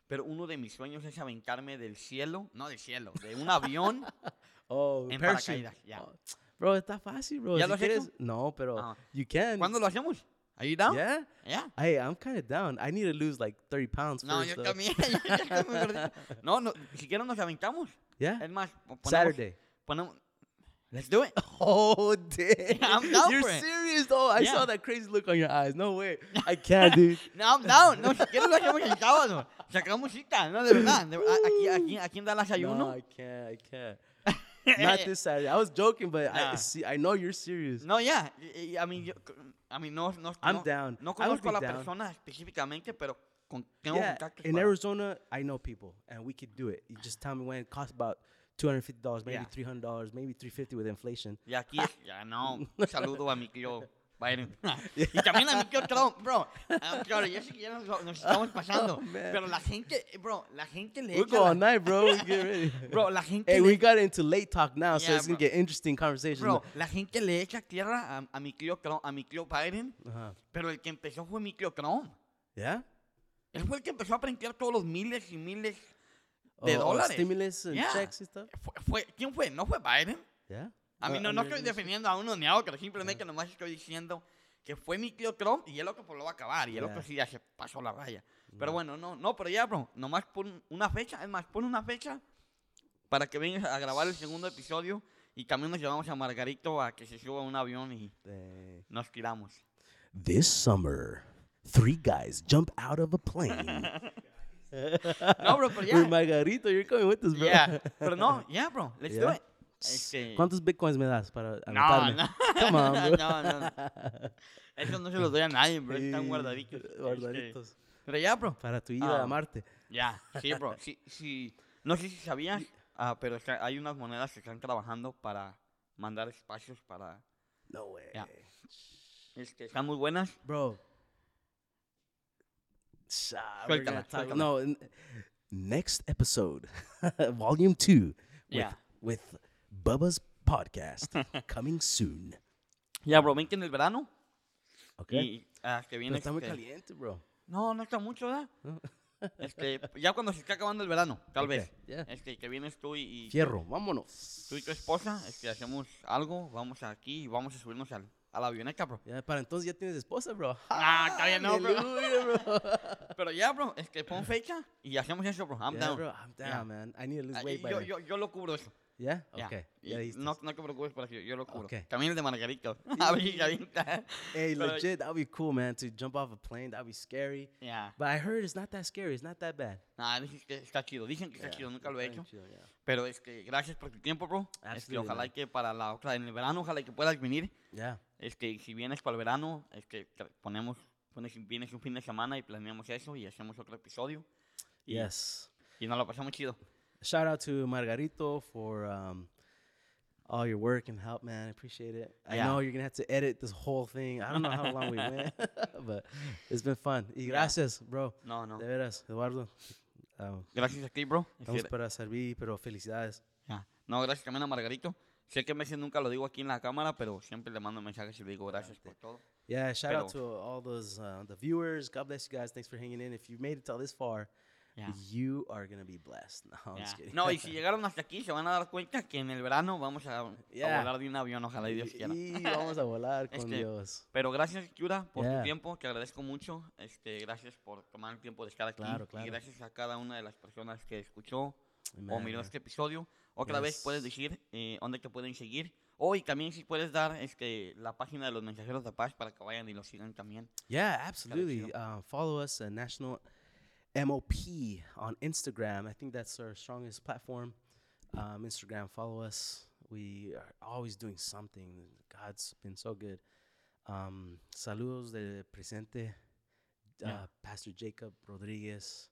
Speaker 2: pero uno de mis sueños es aventarme del cielo, no del cielo, de un avión.
Speaker 1: Oh,
Speaker 2: En
Speaker 1: parachute.
Speaker 2: paracaídas, ya.
Speaker 1: Oh, Bro, está fácil, bro.
Speaker 2: ¿Ya
Speaker 1: Si
Speaker 2: lo
Speaker 1: quieres-
Speaker 2: hecho?
Speaker 1: No, pero
Speaker 2: Ah.
Speaker 1: you can.
Speaker 2: ¿Cuándo lo hacemos? Are you down?
Speaker 1: Yeah.
Speaker 2: Yeah.
Speaker 1: Hey, I'm kind of down. I need to lose like 30 pounds
Speaker 2: No,
Speaker 1: first.
Speaker 2: yo
Speaker 1: though.
Speaker 2: también. no, no, si siquiera nos aventamos.
Speaker 1: Yeah.
Speaker 2: Es más, po- ponemos,
Speaker 1: Saturday.
Speaker 2: ponemos Let's do it.
Speaker 1: Oh, damn.
Speaker 2: I'm down
Speaker 1: You're
Speaker 2: for it.
Speaker 1: serious, though. I
Speaker 2: Yeah.
Speaker 1: saw that crazy look on your eyes. No way. I can't, dude.
Speaker 2: No, I'm down. No, si quieres lo hacemos el sábado. No, de verdad. de- a- aquí, aquí, aquí en Dallas hay
Speaker 1: no. I can't. I can't. Not this Saturday. I was joking, but I see. I know you're serious.
Speaker 2: No, yeah. I mean, yo, a mí no, no,
Speaker 1: I'm
Speaker 2: no,
Speaker 1: down.
Speaker 2: no
Speaker 1: I
Speaker 2: conozco a la
Speaker 1: down.
Speaker 2: persona específicamente, pero con, tengo
Speaker 1: yeah,
Speaker 2: contactos
Speaker 1: in
Speaker 2: para-
Speaker 1: Arizona, I know people, and we could do it. You just tell me when it costs about two hundred fifty dollars, maybe
Speaker 2: Yeah.
Speaker 1: three hundred dollars, maybe three fifty with inflation.
Speaker 2: Y aquí ya no. Saludo a mi tío Biden. y también a mi tío Trump, bro. Ah, claro, yo sé que ya nos, nos estamos pasando.
Speaker 1: Oh,
Speaker 2: pero la gente, bro, la gente le
Speaker 1: We'll
Speaker 2: echa
Speaker 1: go
Speaker 2: la-
Speaker 1: all night, bro. Get ready.
Speaker 2: Bro, la gente
Speaker 1: hey,
Speaker 2: le
Speaker 1: we got into late talk now, so
Speaker 2: Yeah,
Speaker 1: it's gonna
Speaker 2: bro.
Speaker 1: get interesting conversation.
Speaker 2: Bro, la gente le echa tierra a, a mi tío Trump, a mi tío Biden,
Speaker 1: Uh-huh.
Speaker 2: pero el que empezó fue mi tío Trump.
Speaker 1: Yeah.
Speaker 2: Él fue el que empezó a printar todos los miles y miles
Speaker 1: Oh,
Speaker 2: de
Speaker 1: oh,
Speaker 2: dólares.
Speaker 1: stimulus and
Speaker 2: Yeah.
Speaker 1: checks and stuff.
Speaker 2: Fue, fue- ¿Quién fue? ¿No fue Biden?
Speaker 1: Yeah.
Speaker 2: A mí
Speaker 1: Uh,
Speaker 2: no, no estoy defendiendo a uno ni a otro, simplemente nomás estoy diciendo que fue mi tío Trump y el otro pues lo va a acabar y el otro
Speaker 1: Yeah.
Speaker 2: sí ya se pasó la raya. Pero bueno, no, no, pero ya, bro, nomás pon una fecha, es más, pon una fecha para que vengas a grabar el segundo episodio y también nos llevamos a Margarito a que se suba a un avión y nos tiramos.
Speaker 1: This summer, three guys jump out of a plane.
Speaker 2: No, bro, pero ya.
Speaker 1: Margarito, you're coming with us, bro.
Speaker 2: Yeah, pero no, ya, bro, let's do
Speaker 1: Yeah. ¿Cuántos bitcoins me das para
Speaker 2: No,
Speaker 1: anotarme?
Speaker 2: no.
Speaker 1: Come on,
Speaker 2: no, no, no. Eso no se los doy a nadie, bro, están guardaditos.
Speaker 1: Guardaditos.
Speaker 2: pero ya, bro.
Speaker 1: Para tu ida
Speaker 2: Ah.
Speaker 1: a Marte.
Speaker 2: Ya, sí, bro. Sí, sí. No sé si sabías, ah, pero hay unas monedas que están trabajando para mandar espacios para...
Speaker 1: No way.
Speaker 2: Ya. Este, están muy buenas.
Speaker 1: Bro.
Speaker 2: Suéltala.
Speaker 1: No, next episode, volume two, with,
Speaker 2: Yeah.
Speaker 1: with Bubba's podcast coming soon.
Speaker 2: Ya, bro, ven que en el verano.
Speaker 1: Okay.
Speaker 2: Y ah, que
Speaker 1: Pero
Speaker 2: viene.
Speaker 1: está muy
Speaker 2: este-
Speaker 1: caliente, bro.
Speaker 2: No, no está mucho, ¿verdad? Este, ya cuando se está acabando el verano, tal
Speaker 1: Ok,
Speaker 2: vez.
Speaker 1: yeah.
Speaker 2: Este, que vienes tú y, y
Speaker 1: Fierro, vámonos.
Speaker 2: tú y tu esposa, este, hacemos algo, vamos aquí y vamos a subirnos al, a la avioneta, bro.
Speaker 1: Ya, para entonces ya tienes esposa, bro.
Speaker 2: Ah, bien, no, bro.
Speaker 1: Bro.
Speaker 2: Pero ya, bro, este, pon fecha y hacemos eso, bro. I'm
Speaker 1: yeah,
Speaker 2: down.
Speaker 1: bro, I'm down,
Speaker 2: Yeah.
Speaker 1: man. I need to lose
Speaker 2: Ah,
Speaker 1: weight by
Speaker 2: yo,
Speaker 1: then.
Speaker 2: yo, yo lo cubro eso.
Speaker 1: Yeah?
Speaker 2: Ya.
Speaker 1: Okay.
Speaker 2: Y
Speaker 1: Ya dijiste.
Speaker 2: no, no te preocupes por eso, yo, lo cubro.
Speaker 1: Ok.
Speaker 2: También el de Margarito. A ver si se avienta.
Speaker 1: Hey, legit, that would be cool, man, to jump off a plane. That would be scary.
Speaker 2: Ya.
Speaker 1: But I heard it's not that scary. It's not that bad.
Speaker 2: Nah, dicen que está chido. Dicen que está
Speaker 1: Yeah,
Speaker 2: chido, nunca lo he hecho.
Speaker 1: chido, yeah.
Speaker 2: Pero es que gracias por tu tiempo, bro. Este,
Speaker 1: Absolutely,
Speaker 2: ojalá
Speaker 1: man.
Speaker 2: que para la otra, en el verano, ojalá que puedas venir.
Speaker 1: Yeah.
Speaker 2: Este, si vienes para el verano, este, tra- ponemos, pones, vienes un fin de semana y planeamos eso y hacemos otro episodio. Y,
Speaker 1: Yes.
Speaker 2: y nos lo pasamos chido.
Speaker 1: Shout out to Margarito for um, all your work and help, man. I appreciate it. I
Speaker 2: Yeah.
Speaker 1: know you're gonna have to edit this whole thing. I don't know how long we went, but it's been fun. Y
Speaker 2: Yeah.
Speaker 1: gracias, bro.
Speaker 2: No, no.
Speaker 1: De veras, Eduardo. Um,
Speaker 2: Gracias a ti, bro.
Speaker 1: estamos para servir, pero felicidades.
Speaker 2: ya. No, gracias también a Margarito. Sé que veces nunca lo digo aquí en la cámara, pero siempre le mando mensajes y le digo gracias por todo.
Speaker 1: Yeah, shout out to all those uh, the viewers. God bless you guys. Thanks for hanging in. If you made it till this far,
Speaker 2: Ya.
Speaker 1: you are gonna be blessed. No, kidding.
Speaker 2: No, y si llegaron hasta aquí, se van a dar cuenta que en el verano vamos a, a
Speaker 1: Yeah.
Speaker 2: volar de un avión, ojalá y Dios quiera.
Speaker 1: y vamos a volar con
Speaker 2: Este,
Speaker 1: Dios.
Speaker 2: Pero gracias, Yura, por
Speaker 1: Yeah.
Speaker 2: tu tiempo. Te agradezco mucho. Este, gracias por tomar el tiempo de estar aquí.
Speaker 1: Claro, claro.
Speaker 2: Y gracias a cada una de las personas que escuchó o
Speaker 1: Amen,
Speaker 2: miró
Speaker 1: man.
Speaker 2: este episodio. Otra vez
Speaker 1: Yes.
Speaker 2: puedes decir eh, dónde te pueden seguir. O y también si puedes dar este, la página de los mensajeros de paz para que vayan y los sigan también.
Speaker 1: Yeah, absolutely. Uh, follow us at National MOP on Instagram. I think that's our strongest platform. Um, Instagram, follow us. We are always doing something. God's been so good. Um, saludos de presente, uh,
Speaker 2: Yeah.
Speaker 1: Pastor Jacob Rodriguez,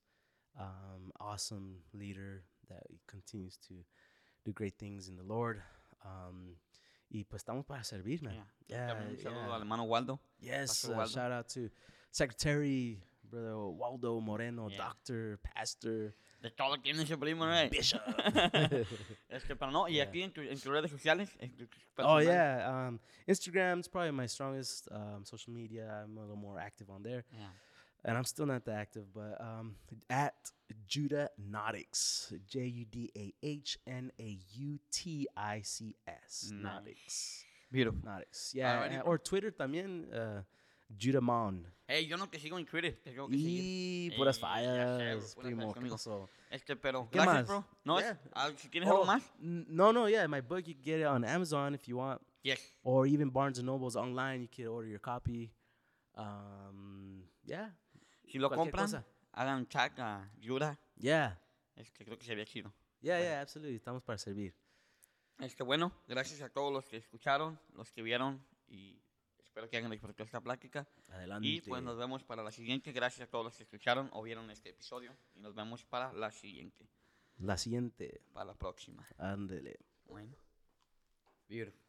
Speaker 1: um, awesome leader that continues to do great things in the Lord. Um, y pues estamos para servir, man.
Speaker 2: Yeah. Saludo
Speaker 1: yeah.
Speaker 2: al hermano Waldo.
Speaker 1: Yes, uh,
Speaker 2: Waldo.
Speaker 1: shout out to Secretary Brother Waldo Moreno,
Speaker 2: Yeah.
Speaker 1: Doctor, Pastor,
Speaker 2: De todo primo, ¿no?
Speaker 1: Bishop.
Speaker 2: Este, pero no, y
Speaker 1: Yeah.
Speaker 2: aquí en, tu- en tus redes sociales.
Speaker 1: oh yeah, um, Instagram's probably my strongest um, social media. I'm a little more active on there,
Speaker 2: Yeah.
Speaker 1: and I'm still not that active, but um, at Judahnautics, J U D A H N A U T I C S, Nautics,
Speaker 2: Beautiful.
Speaker 1: Nautics. Yeah,
Speaker 2: Alrighty,
Speaker 1: or Twitter también, uh, Judah Mon.
Speaker 2: Hey, yo no te sigo en Twitter, te tengo que seguir.
Speaker 1: Y puras
Speaker 2: Ey, ya sé,
Speaker 1: fallas,
Speaker 2: puras
Speaker 1: primo.
Speaker 2: fallas,
Speaker 1: ¿qué pasó?
Speaker 2: Este, pero
Speaker 1: ¿Qué
Speaker 2: gracias,
Speaker 1: más?
Speaker 2: bro. No, es-
Speaker 1: Yeah.
Speaker 2: ah, si tienes algo
Speaker 1: Oh,
Speaker 2: más,
Speaker 1: No, no, yeah. My book, you can get it on Amazon if you want,
Speaker 2: yes.
Speaker 1: or even Barnes and Nobles online. You can order your copy. Um, yeah,
Speaker 2: Si lo
Speaker 1: Cualquier
Speaker 2: compran,
Speaker 1: cosa.
Speaker 2: hagan chat a Yura.
Speaker 1: yeah,
Speaker 2: Este, creo que sería chido.
Speaker 1: yeah,
Speaker 2: Bueno.
Speaker 1: yeah. Absolutely, estamos para servir.
Speaker 2: Este, bueno, gracias a todos los que escucharon, los que vieron y espero que hayan disfrutado esta plática.
Speaker 1: Adelante.
Speaker 2: Y pues nos vemos para la siguiente. Gracias a todos los que escucharon o vieron este episodio. Y nos vemos para la siguiente,
Speaker 1: La siguiente,
Speaker 2: para la próxima.
Speaker 1: ándele.
Speaker 2: Bueno. Beautiful.